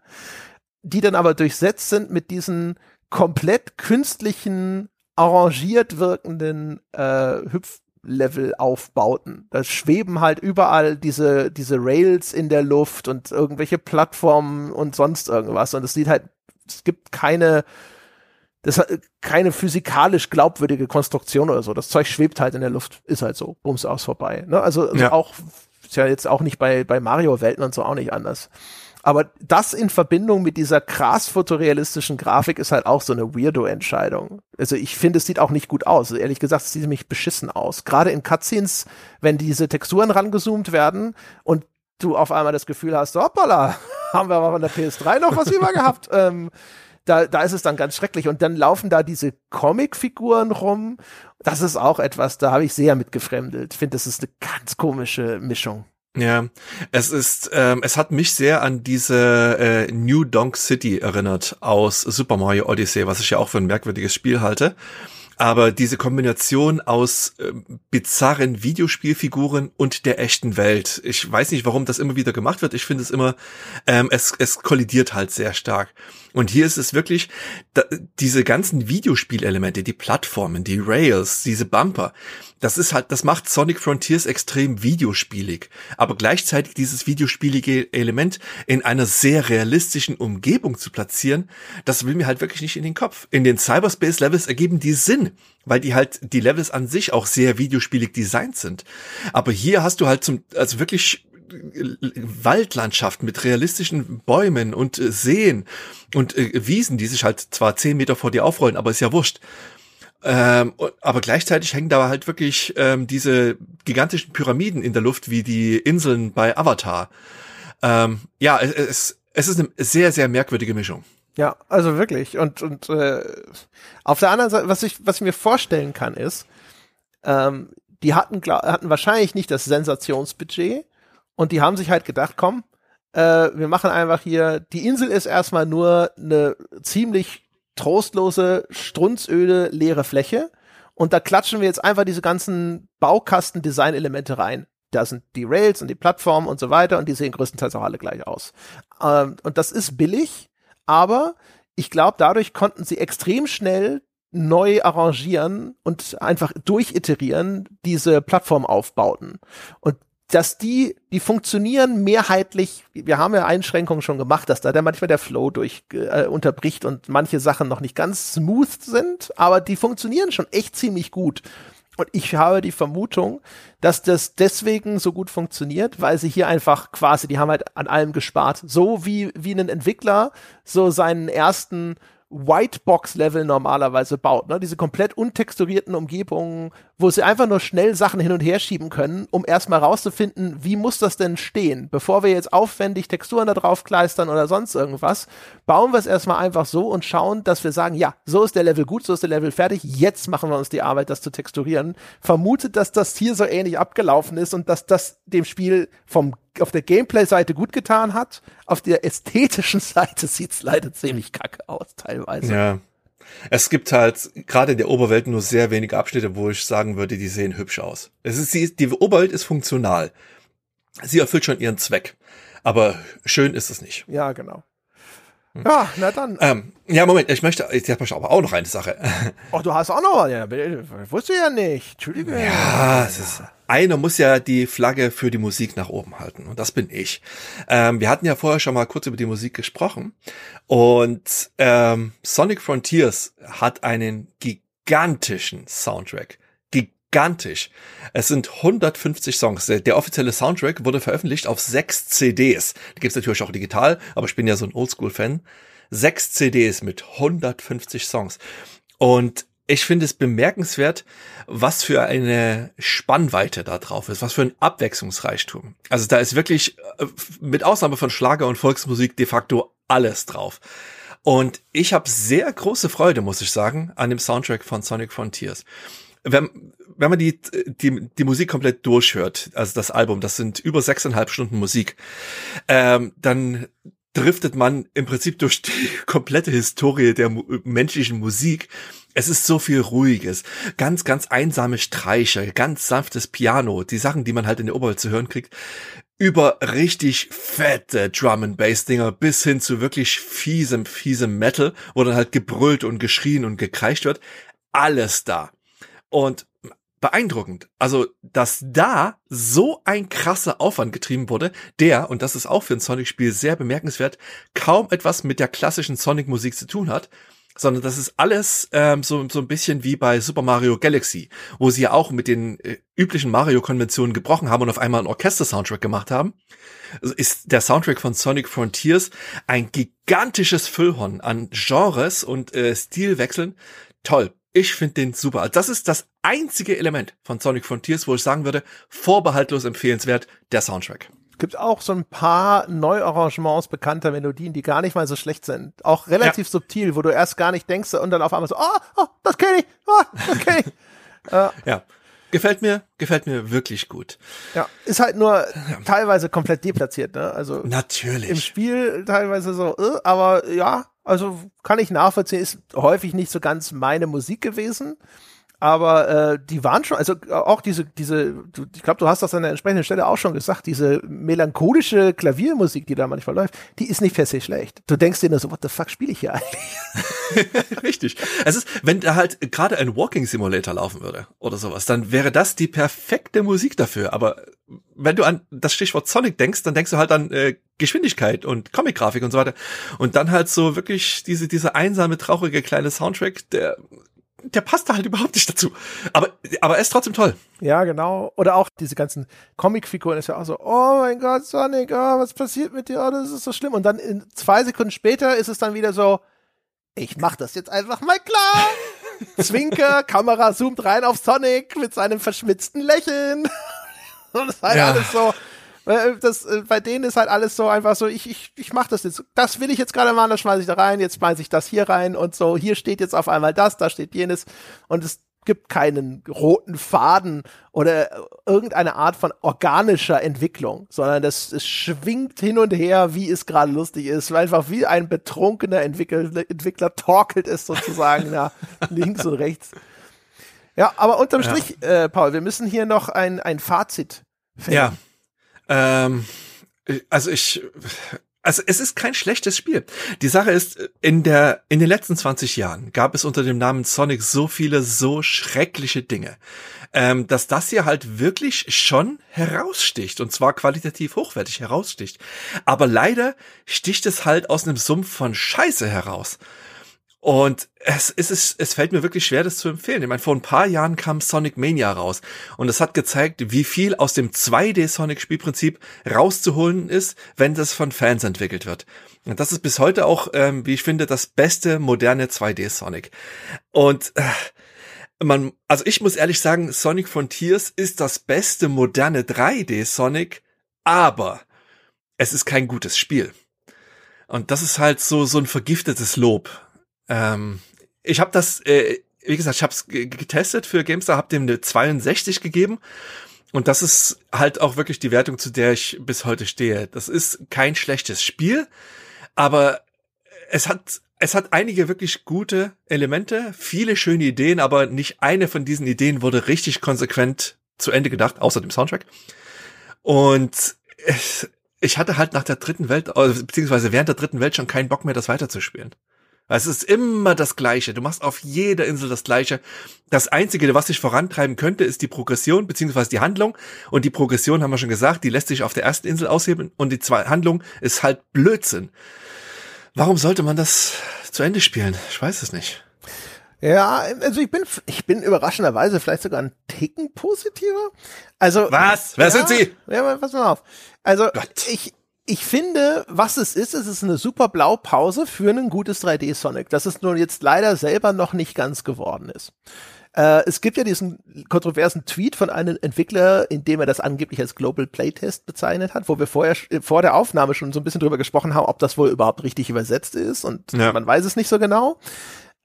die dann aber durchsetzt sind mit diesen komplett künstlichen, arrangiert wirkenden äh, Hüpflevel-Aufbauten. Da schweben halt überall diese, diese Rails in der Luft und irgendwelche Plattformen und sonst irgendwas. Und es sieht halt, es gibt keine, das hat keine physikalisch glaubwürdige Konstruktion oder so. Das Zeug schwebt halt in der Luft, ist halt so, bums aus vorbei. Ne? Also, also ja. auch, ist ja jetzt auch nicht bei, bei Mario-Welten und so auch nicht anders. Aber das in Verbindung mit dieser krass fotorealistischen Grafik ist halt auch so eine Weirdo-Entscheidung. Also ich finde, es sieht auch nicht gut aus. Also ehrlich gesagt, es sieht nämlich beschissen aus. Gerade in Cutscenes, wenn diese Texturen rangezoomt werden und du auf einmal das Gefühl hast, hoppala, haben wir aber von der PS3 noch was über gehabt. Ähm, da, da ist es dann ganz schrecklich. Und dann laufen da diese Comic-Figuren rum. Das ist auch etwas, da habe ich sehr mitgefremdelt. Ich finde, das ist eine ganz komische Mischung. Ja, es ist, ähm, es hat mich sehr an diese äh, New Donk City erinnert aus Super Mario Odyssey, was ich ja auch für ein merkwürdiges Spiel halte. Aber diese Kombination aus äh, bizarren Videospielfiguren und der echten Welt, ich weiß nicht, warum das immer wieder gemacht wird. Ich finde es immer, ähm, es, es kollidiert halt sehr stark. Und hier ist es wirklich, da, diese ganzen Videospielelemente, die Plattformen, die Rails, diese Bumper, das ist halt, das macht Sonic Frontiers extrem videospielig. Aber gleichzeitig dieses videospielige Element in einer sehr realistischen Umgebung zu platzieren, das will mir halt wirklich nicht in den Kopf. In den Cyberspace Levels ergeben die Sinn, weil die halt, die Levels an sich auch sehr videospielig designt sind. Aber hier hast du halt zum, also wirklich Waldlandschaft mit realistischen Bäumen und äh, Seen und äh, Wiesen, die sich halt zwar zehn Meter vor dir aufrollen, aber ist ja wurscht. Ähm, aber gleichzeitig hängen da halt wirklich ähm, diese gigantischen Pyramiden in der Luft wie die Inseln bei Avatar. Ähm, ja, es, es ist eine sehr, sehr merkwürdige Mischung. Ja, also wirklich. Und, und äh, auf der anderen Seite, was ich, was ich mir vorstellen kann, ist, ähm, die hatten, hatten wahrscheinlich nicht das Sensationsbudget und die haben sich halt gedacht, komm, äh, wir machen einfach hier, die Insel ist erstmal nur eine ziemlich trostlose, strunzöde, leere Fläche. Und da klatschen wir jetzt einfach diese ganzen Baukasten-Design-Elemente rein. Da sind die Rails und die Plattformen und so weiter und die sehen größtenteils auch alle gleich aus. Ähm, und das ist billig, aber ich glaube, dadurch konnten sie extrem schnell neu arrangieren und einfach durchiterieren diese Plattformaufbauten. Und dass die, die funktionieren mehrheitlich, wir haben ja Einschränkungen schon gemacht, dass da der manchmal der Flow durch äh, unterbricht und manche Sachen noch nicht ganz smooth sind, aber die funktionieren schon echt ziemlich gut. Und ich habe die Vermutung, dass das deswegen so gut funktioniert, weil sie hier einfach quasi, die haben halt an allem gespart. So wie, wie ein Entwickler so seinen ersten Whitebox-Level normalerweise baut. Ne? Diese komplett untexturierten Umgebungen, wo sie einfach nur schnell Sachen hin und her schieben können, um erstmal rauszufinden, wie muss das denn stehen? Bevor wir jetzt aufwendig Texturen da drauf kleistern oder sonst irgendwas, bauen wir es erstmal einfach so und schauen, dass wir sagen, ja, so ist der Level gut, so ist der Level fertig, jetzt machen wir uns die Arbeit, das zu texturieren. Vermutet, dass das hier so ähnlich abgelaufen ist und dass das dem Spiel vom auf der Gameplay-Seite gut getan hat. Auf der ästhetischen Seite sieht's leider ziemlich kacke aus, teilweise. Ja. Es gibt halt gerade in der Oberwelt nur sehr wenige Abschnitte, wo ich sagen würde, die sehen hübsch aus. Es ist, die, die Oberwelt ist funktional. Sie erfüllt schon ihren Zweck. Aber schön ist es nicht. Ja, genau. Ja, na dann. Ähm, ja, Moment, ich möchte, ich habe aber auch noch eine Sache. Oh, du hast auch noch was. Ja, wusste ja nicht. Entschuldigung. Ja, es ist, einer muss ja die Flagge für die Musik nach oben halten und das bin ich. Ähm, wir hatten ja vorher schon mal kurz über die Musik gesprochen und ähm, Sonic Frontiers hat einen gigantischen Soundtrack. Gigantisch. Es sind 150 Songs. Der, offizielle Soundtrack wurde veröffentlicht auf sechs CDs. Die gibt's natürlich auch digital, aber ich bin ja so ein Oldschool-Fan. Sechs CDs mit 150 Songs. Und ich finde es bemerkenswert, was für eine Spannweite da drauf ist, was für ein Abwechslungsreichtum. Also da ist wirklich äh, mit Ausnahme von Schlager und Volksmusik de facto alles drauf. Und ich habe sehr große Freude, muss ich sagen, an dem Soundtrack von Sonic Frontiers. Wenn, wenn man die, die, die Musik komplett durchhört, also das Album, das sind über sechseinhalb Stunden Musik, ähm, dann driftet man im Prinzip durch die komplette Historie der menschlichen Musik es ist so viel Ruhiges, ganz, ganz einsame Streicher, ganz sanftes Piano, die Sachen, die man halt in der Oberwelt zu hören kriegt, über richtig fette Drum and Bass Dinger bis hin zu wirklich fiesem, fiesem Metal, wo dann halt gebrüllt und geschrien und gekreischt wird. Alles da. Und beeindruckend. Also, dass da so ein krasser Aufwand getrieben wurde, der, und das ist auch für ein Sonic-Spiel sehr bemerkenswert, kaum etwas mit der klassischen Sonic-Musik zu tun hat, sondern das ist alles ähm, so, so ein bisschen wie bei Super Mario Galaxy, wo sie ja auch mit den äh, üblichen Mario-Konventionen gebrochen haben und auf einmal einen Orchester-Soundtrack gemacht haben. Also ist der Soundtrack von Sonic Frontiers ein gigantisches Füllhorn an Genres und äh, Stilwechseln. Toll. Ich finde den super. Also das ist das einzige Element von Sonic Frontiers, wo ich sagen würde, vorbehaltlos empfehlenswert, der Soundtrack gibt auch so ein paar Neuarrangements bekannter Melodien, die gar nicht mal so schlecht sind. Auch relativ ja. subtil, wo du erst gar nicht denkst und dann auf einmal so, oh, oh das kenne ich, oh, das kenne ich. äh, ja. Gefällt mir, gefällt mir wirklich gut. Ja, ist halt nur ja. teilweise komplett deplatziert, ne? Also natürlich im Spiel teilweise so, äh, aber ja, also kann ich nachvollziehen, ist häufig nicht so ganz meine Musik gewesen aber äh, die waren schon, also äh, auch diese, diese, du, ich glaube, du hast das an der entsprechenden Stelle auch schon gesagt, diese melancholische Klaviermusik, die da manchmal läuft, die ist nicht per schlecht. Du denkst dir nur so, what the fuck spiele ich hier eigentlich? Richtig. Es ist, wenn da halt gerade ein Walking Simulator laufen würde oder sowas, dann wäre das die perfekte Musik dafür. Aber wenn du an das Stichwort Sonic denkst, dann denkst du halt an äh, Geschwindigkeit und Comic-Grafik und so weiter. Und dann halt so wirklich diese, diese einsame, traurige kleine Soundtrack, der der passt da halt überhaupt nicht dazu. Aber, aber er ist trotzdem toll. Ja, genau. Oder auch diese ganzen Comicfiguren ist ja auch so, oh mein Gott, Sonic, oh, was passiert mit dir? Oh, das ist so schlimm. Und dann in zwei Sekunden später ist es dann wieder so, ich mach das jetzt einfach mal klar. Zwinker, Kamera zoomt rein auf Sonic mit seinem verschmitzten Lächeln. Und das ist halt ja. alles so, das, äh, bei denen ist halt alles so einfach so, ich, ich, ich mach das jetzt. Das will ich jetzt gerade machen, das schmeiße ich da rein, jetzt schmeiße ich das hier rein und so. Hier steht jetzt auf einmal das, da steht jenes. Und es gibt keinen roten Faden oder irgendeine Art von organischer Entwicklung, sondern das, es schwingt hin und her, wie es gerade lustig ist. Einfach wie ein betrunkener Entwickler, Entwickler torkelt es sozusagen nach links und rechts. Ja, aber unterm Strich, ja. äh, Paul, wir müssen hier noch ein, ein Fazit finden. Ja. Ähm, also ich, also es ist kein schlechtes Spiel. Die Sache ist, in der, in den letzten 20 Jahren gab es unter dem Namen Sonic so viele, so schreckliche Dinge, ähm, dass das hier halt wirklich schon heraussticht und zwar qualitativ hochwertig heraussticht. Aber leider sticht es halt aus einem Sumpf von Scheiße heraus. Und es, es, ist, es fällt mir wirklich schwer, das zu empfehlen. Ich meine, vor ein paar Jahren kam Sonic Mania raus und es hat gezeigt, wie viel aus dem 2D-Sonic-Spielprinzip rauszuholen ist, wenn das von Fans entwickelt wird. Und das ist bis heute auch, ähm, wie ich finde, das beste moderne 2D-Sonic. Und äh, man, also ich muss ehrlich sagen, Sonic Frontiers ist das beste moderne 3D-Sonic, aber es ist kein gutes Spiel. Und das ist halt so so ein vergiftetes Lob. Ähm, ich habe das, äh, wie gesagt, ich habe es getestet für GameStar, habe dem eine 62 gegeben. Und das ist halt auch wirklich die Wertung, zu der ich bis heute stehe. Das ist kein schlechtes Spiel, aber es hat es hat einige wirklich gute Elemente, viele schöne Ideen, aber nicht eine von diesen Ideen wurde richtig konsequent zu Ende gedacht, außer dem Soundtrack. Und ich hatte halt nach der dritten Welt, beziehungsweise während der dritten Welt schon keinen Bock mehr, das weiterzuspielen. Es ist immer das Gleiche. Du machst auf jeder Insel das Gleiche. Das Einzige, was dich vorantreiben könnte, ist die Progression beziehungsweise die Handlung. Und die Progression, haben wir schon gesagt, die lässt sich auf der ersten Insel ausheben. Und die zweite Handlung ist halt Blödsinn. Warum sollte man das zu Ende spielen? Ich weiß es nicht. Ja, also ich bin, ich bin überraschenderweise vielleicht sogar ein Ticken positiver. Also. Was? Wer ja, sind Sie? Ja, pass mal auf. Also, Gott. ich, ich finde, was es ist, es ist eine super Blaupause für ein gutes 3D Sonic, das es nur jetzt leider selber noch nicht ganz geworden ist. Äh, es gibt ja diesen kontroversen Tweet von einem Entwickler, in dem er das angeblich als Global Playtest bezeichnet hat, wo wir vorher vor der Aufnahme schon so ein bisschen drüber gesprochen haben, ob das wohl überhaupt richtig übersetzt ist und ja. man weiß es nicht so genau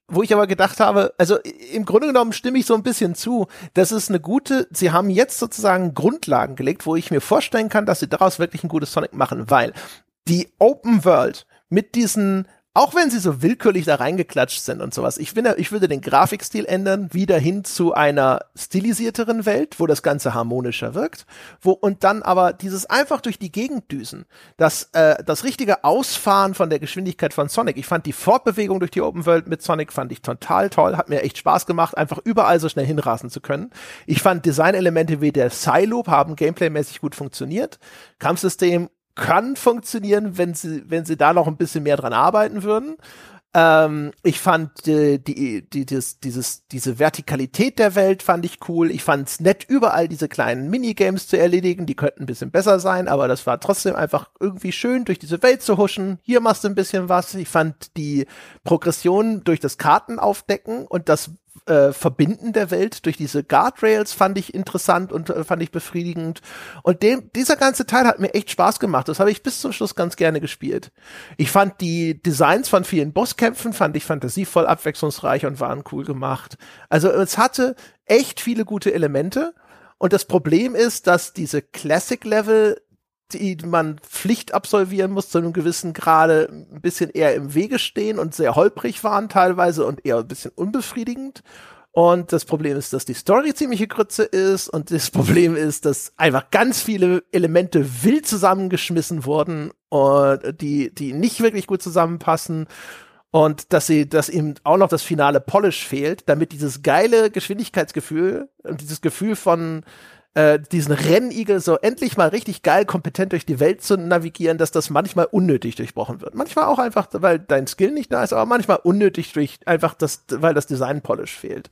wo ich aber gedacht habe, also im Grunde genommen stimme ich so ein bisschen zu, das ist eine gute, sie haben jetzt sozusagen Grundlagen gelegt, wo ich mir vorstellen kann, dass sie daraus wirklich ein gutes Sonic machen, weil die Open World mit diesen auch wenn sie so willkürlich da reingeklatscht sind und sowas. Ich finde, ich würde den Grafikstil ändern, wieder hin zu einer stilisierteren Welt, wo das Ganze harmonischer wirkt, wo und dann aber dieses einfach durch die Gegend düsen, das äh, das richtige Ausfahren von der Geschwindigkeit von Sonic. Ich fand die Fortbewegung durch die Open World mit Sonic fand ich total toll, hat mir echt Spaß gemacht, einfach überall so schnell hinrasen zu können. Ich fand Designelemente wie der Psy-Loop haben gameplaymäßig gut funktioniert. Kampfsystem kann funktionieren, wenn sie, wenn sie da noch ein bisschen mehr dran arbeiten würden. Ähm, ich fand äh, die, die, dieses, dieses, diese Vertikalität der Welt fand ich cool. Ich fand es nett, überall diese kleinen Minigames zu erledigen. Die könnten ein bisschen besser sein, aber das war trotzdem einfach irgendwie schön, durch diese Welt zu huschen. Hier machst du ein bisschen was. Ich fand die Progression durch das Kartenaufdecken und das äh, Verbinden der Welt durch diese Guardrails fand ich interessant und äh, fand ich befriedigend. Und dem, dieser ganze Teil hat mir echt Spaß gemacht. Das habe ich bis zum Schluss ganz gerne gespielt. Ich fand die Designs von vielen Bosskämpfen, fand ich fantasievoll abwechslungsreich und waren cool gemacht. Also es hatte echt viele gute Elemente. Und das Problem ist, dass diese Classic-Level die man Pflicht absolvieren muss, zu einem gewissen Grade ein bisschen eher im Wege stehen und sehr holprig waren teilweise und eher ein bisschen unbefriedigend. Und das Problem ist, dass die Story ziemliche Grütze ist und das Problem ist, dass einfach ganz viele Elemente wild zusammengeschmissen wurden und die, die nicht wirklich gut zusammenpassen und dass sie, dass ihm auch noch das finale Polish fehlt, damit dieses geile Geschwindigkeitsgefühl und dieses Gefühl von äh, diesen Rennigel so endlich mal richtig geil kompetent durch die Welt zu navigieren, dass das manchmal unnötig durchbrochen wird. Manchmal auch einfach, weil dein Skill nicht da ist, aber manchmal unnötig durch einfach das, weil das Design Polish fehlt.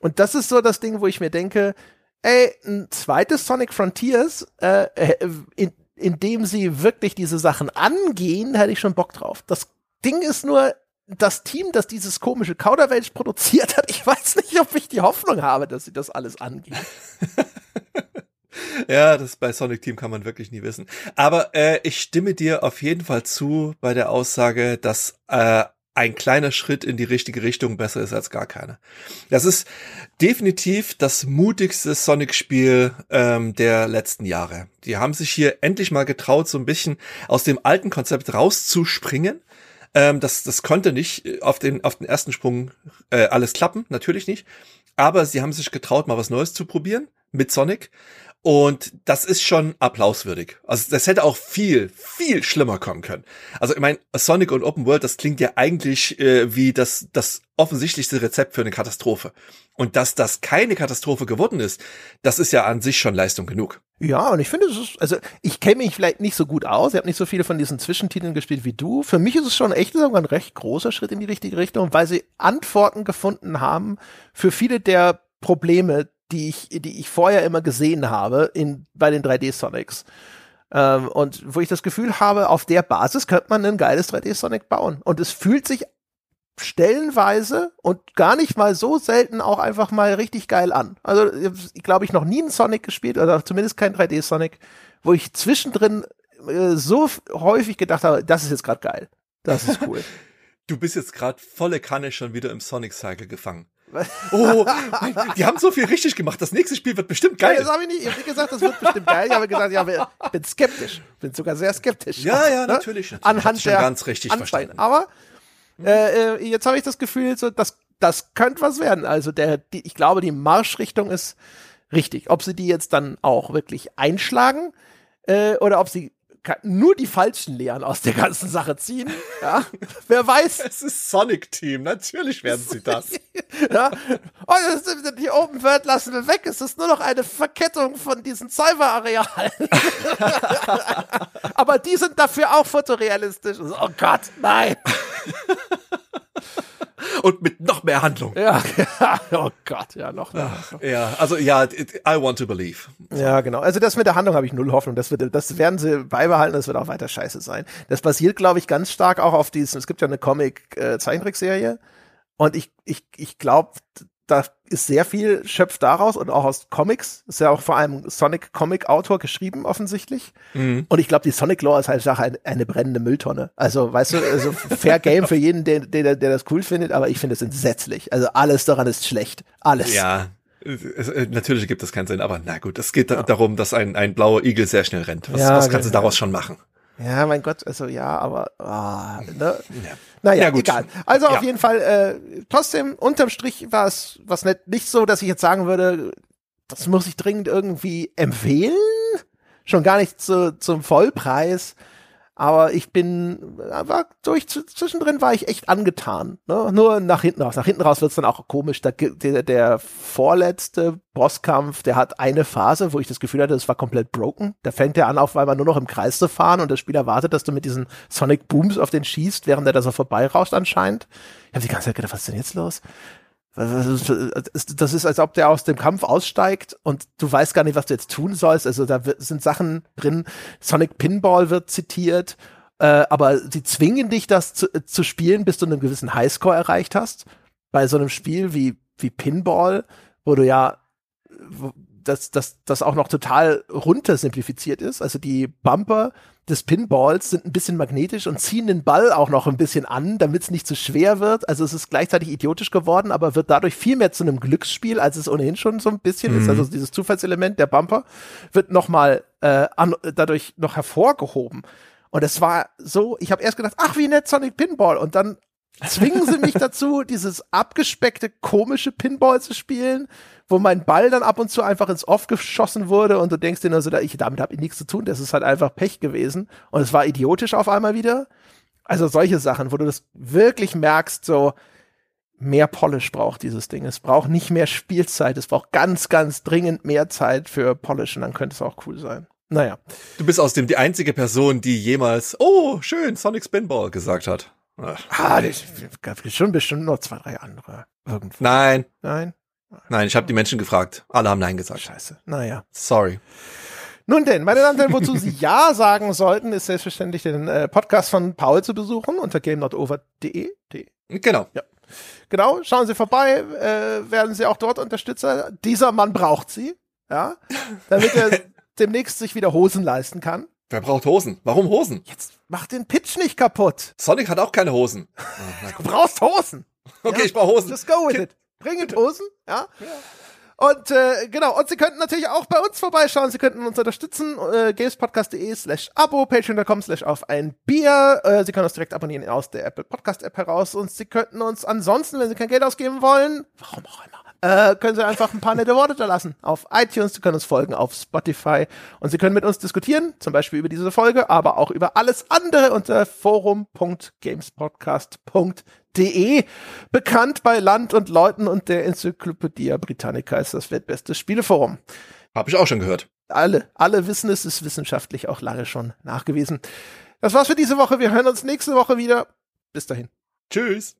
Und das ist so das Ding, wo ich mir denke, ey, ein zweites Sonic Frontiers, äh, äh in, in dem sie wirklich diese Sachen angehen, hätte ich schon Bock drauf. Das Ding ist nur, das Team, das dieses komische Kauderwelsch produziert hat, ich weiß nicht, ob ich die Hoffnung habe, dass sie das alles angehen. ja, das bei Sonic Team kann man wirklich nie wissen. Aber äh, ich stimme dir auf jeden Fall zu bei der Aussage, dass äh, ein kleiner Schritt in die richtige Richtung besser ist als gar keiner. Das ist definitiv das mutigste Sonic-Spiel ähm, der letzten Jahre. Die haben sich hier endlich mal getraut, so ein bisschen aus dem alten Konzept rauszuspringen ähm, das, das konnte nicht äh, auf den, auf den ersten Sprung äh, alles klappen, natürlich nicht. Aber sie haben sich getraut, mal was Neues zu probieren mit Sonic. Und das ist schon applauswürdig. Also das hätte auch viel, viel schlimmer kommen können. Also ich meine, Sonic und Open World, das klingt ja eigentlich äh, wie das, das offensichtlichste Rezept für eine Katastrophe. Und dass das keine Katastrophe geworden ist, das ist ja an sich schon Leistung genug. Ja, und ich finde, es ist, also ich kenne mich vielleicht nicht so gut aus, ich habe nicht so viele von diesen Zwischentiteln gespielt wie du. Für mich ist es schon echt sogar ein recht großer Schritt in die richtige Richtung, weil sie Antworten gefunden haben für viele der Probleme, die ich, die ich vorher immer gesehen habe in, bei den 3D-Sonics. Ähm, und wo ich das Gefühl habe, auf der Basis könnte man ein geiles 3D-Sonic bauen. Und es fühlt sich stellenweise und gar nicht mal so selten auch einfach mal richtig geil an. Also ich glaube ich noch nie einen Sonic gespielt oder zumindest kein 3D Sonic, wo ich zwischendrin äh, so häufig gedacht habe, das ist jetzt gerade geil. Das ist cool. Du bist jetzt gerade volle Kanne schon wieder im Sonic Cycle gefangen. Oh, die haben so viel richtig gemacht. Das nächste Spiel wird bestimmt geil. Ja, das habe ich nicht. Ich habe nicht gesagt, das wird bestimmt geil. Ich habe gesagt, ja, ich bin skeptisch. Bin sogar sehr skeptisch. Ja, ja, natürlich. natürlich. Anhand der ganz richtig Anfeind. verstanden. Aber äh, äh, jetzt habe ich das Gefühl, so, das, das könnte was werden. Also der, die, ich glaube, die Marschrichtung ist richtig. Ob sie die jetzt dann auch wirklich einschlagen äh, oder ob sie nur die falschen Lehren aus der ganzen Sache ziehen. Ja, wer weiß. Es ist Sonic Team, natürlich werden sie das. ja. Oh, die Open World lassen wir weg. Es ist nur noch eine Verkettung von diesen Cyber-Arealen. Aber die sind dafür auch fotorealistisch. Oh Gott, nein. Und mit noch mehr Handlung. Ja, oh Gott, ja, noch mehr. Ja, also ja, I want to believe. So. Ja, genau. Also das mit der Handlung habe ich null Hoffnung. Das, wird, das werden sie beibehalten, das wird auch weiter scheiße sein. Das basiert, glaube ich, ganz stark auch auf diesen, es gibt ja eine Comic-Zeichentrickserie. Äh, und ich, ich, ich glaube, da ist sehr viel schöpft daraus und auch aus Comics. Ist ja auch vor allem Sonic Comic Autor geschrieben offensichtlich. Mhm. Und ich glaube, die Sonic Lore ist halt eine, eine brennende Mülltonne. Also, weißt du, also fair Game für jeden, der, der, der das cool findet, aber ich finde es entsetzlich. Also alles daran ist schlecht. Alles. Ja. Es, äh, natürlich gibt es keinen Sinn, aber na gut, es geht ja. darum, dass ein, ein blauer Igel sehr schnell rennt. Was, ja, was kannst du daraus schon machen? Ja, mein Gott, also ja, aber ah, ne? ja. Naja, ja, egal. Also ja. auf jeden Fall, äh, trotzdem, unterm Strich war es was nicht, nicht so, dass ich jetzt sagen würde, das muss ich dringend irgendwie empfehlen. Schon gar nicht zu, zum Vollpreis. Aber ich bin, war durch, zwischendrin war ich echt angetan. Ne? Nur nach hinten raus. Nach hinten raus wird's dann auch komisch. Der, der, der vorletzte Bosskampf, der hat eine Phase, wo ich das Gefühl hatte, es war komplett broken. Da fängt er an, auf einmal nur noch im Kreis zu fahren und das Spiel erwartet, dass du mit diesen Sonic Booms auf den schießt, während er da so vorbeirauscht anscheinend. Ich habe die ganze Zeit gedacht, was ist denn jetzt los? Das ist, als ob der aus dem Kampf aussteigt und du weißt gar nicht, was du jetzt tun sollst. Also da sind Sachen drin. Sonic Pinball wird zitiert, äh, aber sie zwingen dich, das zu, äh, zu spielen, bis du einen gewissen Highscore erreicht hast. Bei so einem Spiel wie, wie Pinball, wo du ja, das, das, das auch noch total runter simplifiziert ist. Also die Bumper des Pinballs sind ein bisschen magnetisch und ziehen den Ball auch noch ein bisschen an, damit es nicht zu schwer wird. Also es ist gleichzeitig idiotisch geworden, aber wird dadurch viel mehr zu einem Glücksspiel, als es ohnehin schon so ein bisschen mhm. ist. Also dieses Zufallselement, der Bumper, wird nochmal äh, dadurch noch hervorgehoben. Und es war so, ich habe erst gedacht, ach, wie nett Sonic Pinball. Und dann zwingen sie mich dazu, dieses abgespeckte, komische Pinball zu spielen, wo mein Ball dann ab und zu einfach ins Off geschossen wurde und du denkst dir nur so, ich, damit habe ich nichts zu tun, das ist halt einfach Pech gewesen und es war idiotisch auf einmal wieder. Also solche Sachen, wo du das wirklich merkst, so mehr Polish braucht dieses Ding. Es braucht nicht mehr Spielzeit, es braucht ganz, ganz dringend mehr Zeit für Polish und dann könnte es auch cool sein. Naja. Du bist außerdem die einzige Person, die jemals, oh, schön, Sonic Spinball gesagt hat. Ah, das gab schon bestimmt noch zwei, drei andere. Irgendwo. Nein. Nein? Nein, ich habe die Menschen gefragt. Alle haben Nein gesagt. Scheiße. Naja. Sorry. Nun denn, meine Damen und Herren, wozu Sie Ja sagen sollten, ist selbstverständlich den äh, Podcast von Paul zu besuchen unter game.over.de. Genau. Ja. Genau, schauen Sie vorbei, äh, werden Sie auch dort Unterstützer. Dieser Mann braucht Sie, ja, damit er demnächst sich wieder Hosen leisten kann. Wer braucht Hosen? Warum Hosen? Jetzt mach den Pitch nicht kaputt. Sonic hat auch keine Hosen. Oh, du brauchst Hosen. Okay, ja? ich brauche Hosen. Just go with it. Bringet Hosen, ja. ja. Und äh, genau, und Sie könnten natürlich auch bei uns vorbeischauen. Sie könnten uns unterstützen. Äh, gamespodcast.de slash Abo, patreon.com slash auf ein Bier. Äh, Sie können uns direkt abonnieren aus der Apple Podcast App heraus. Und Sie könnten uns ansonsten, wenn Sie kein Geld ausgeben wollen, warum auch immer, äh, können Sie einfach ein paar nette Worte da lassen. Auf iTunes, Sie können uns folgen auf Spotify und Sie können mit uns diskutieren, zum Beispiel über diese Folge, aber auch über alles andere unter forum.gamespodcast.de. Bekannt bei Land und Leuten und der Enzyklopädie Britannica ist das weltbeste Spieleforum. Habe ich auch schon gehört. Alle, alle wissen es, ist wissenschaftlich auch lange schon nachgewiesen. Das war's für diese Woche. Wir hören uns nächste Woche wieder. Bis dahin. Tschüss.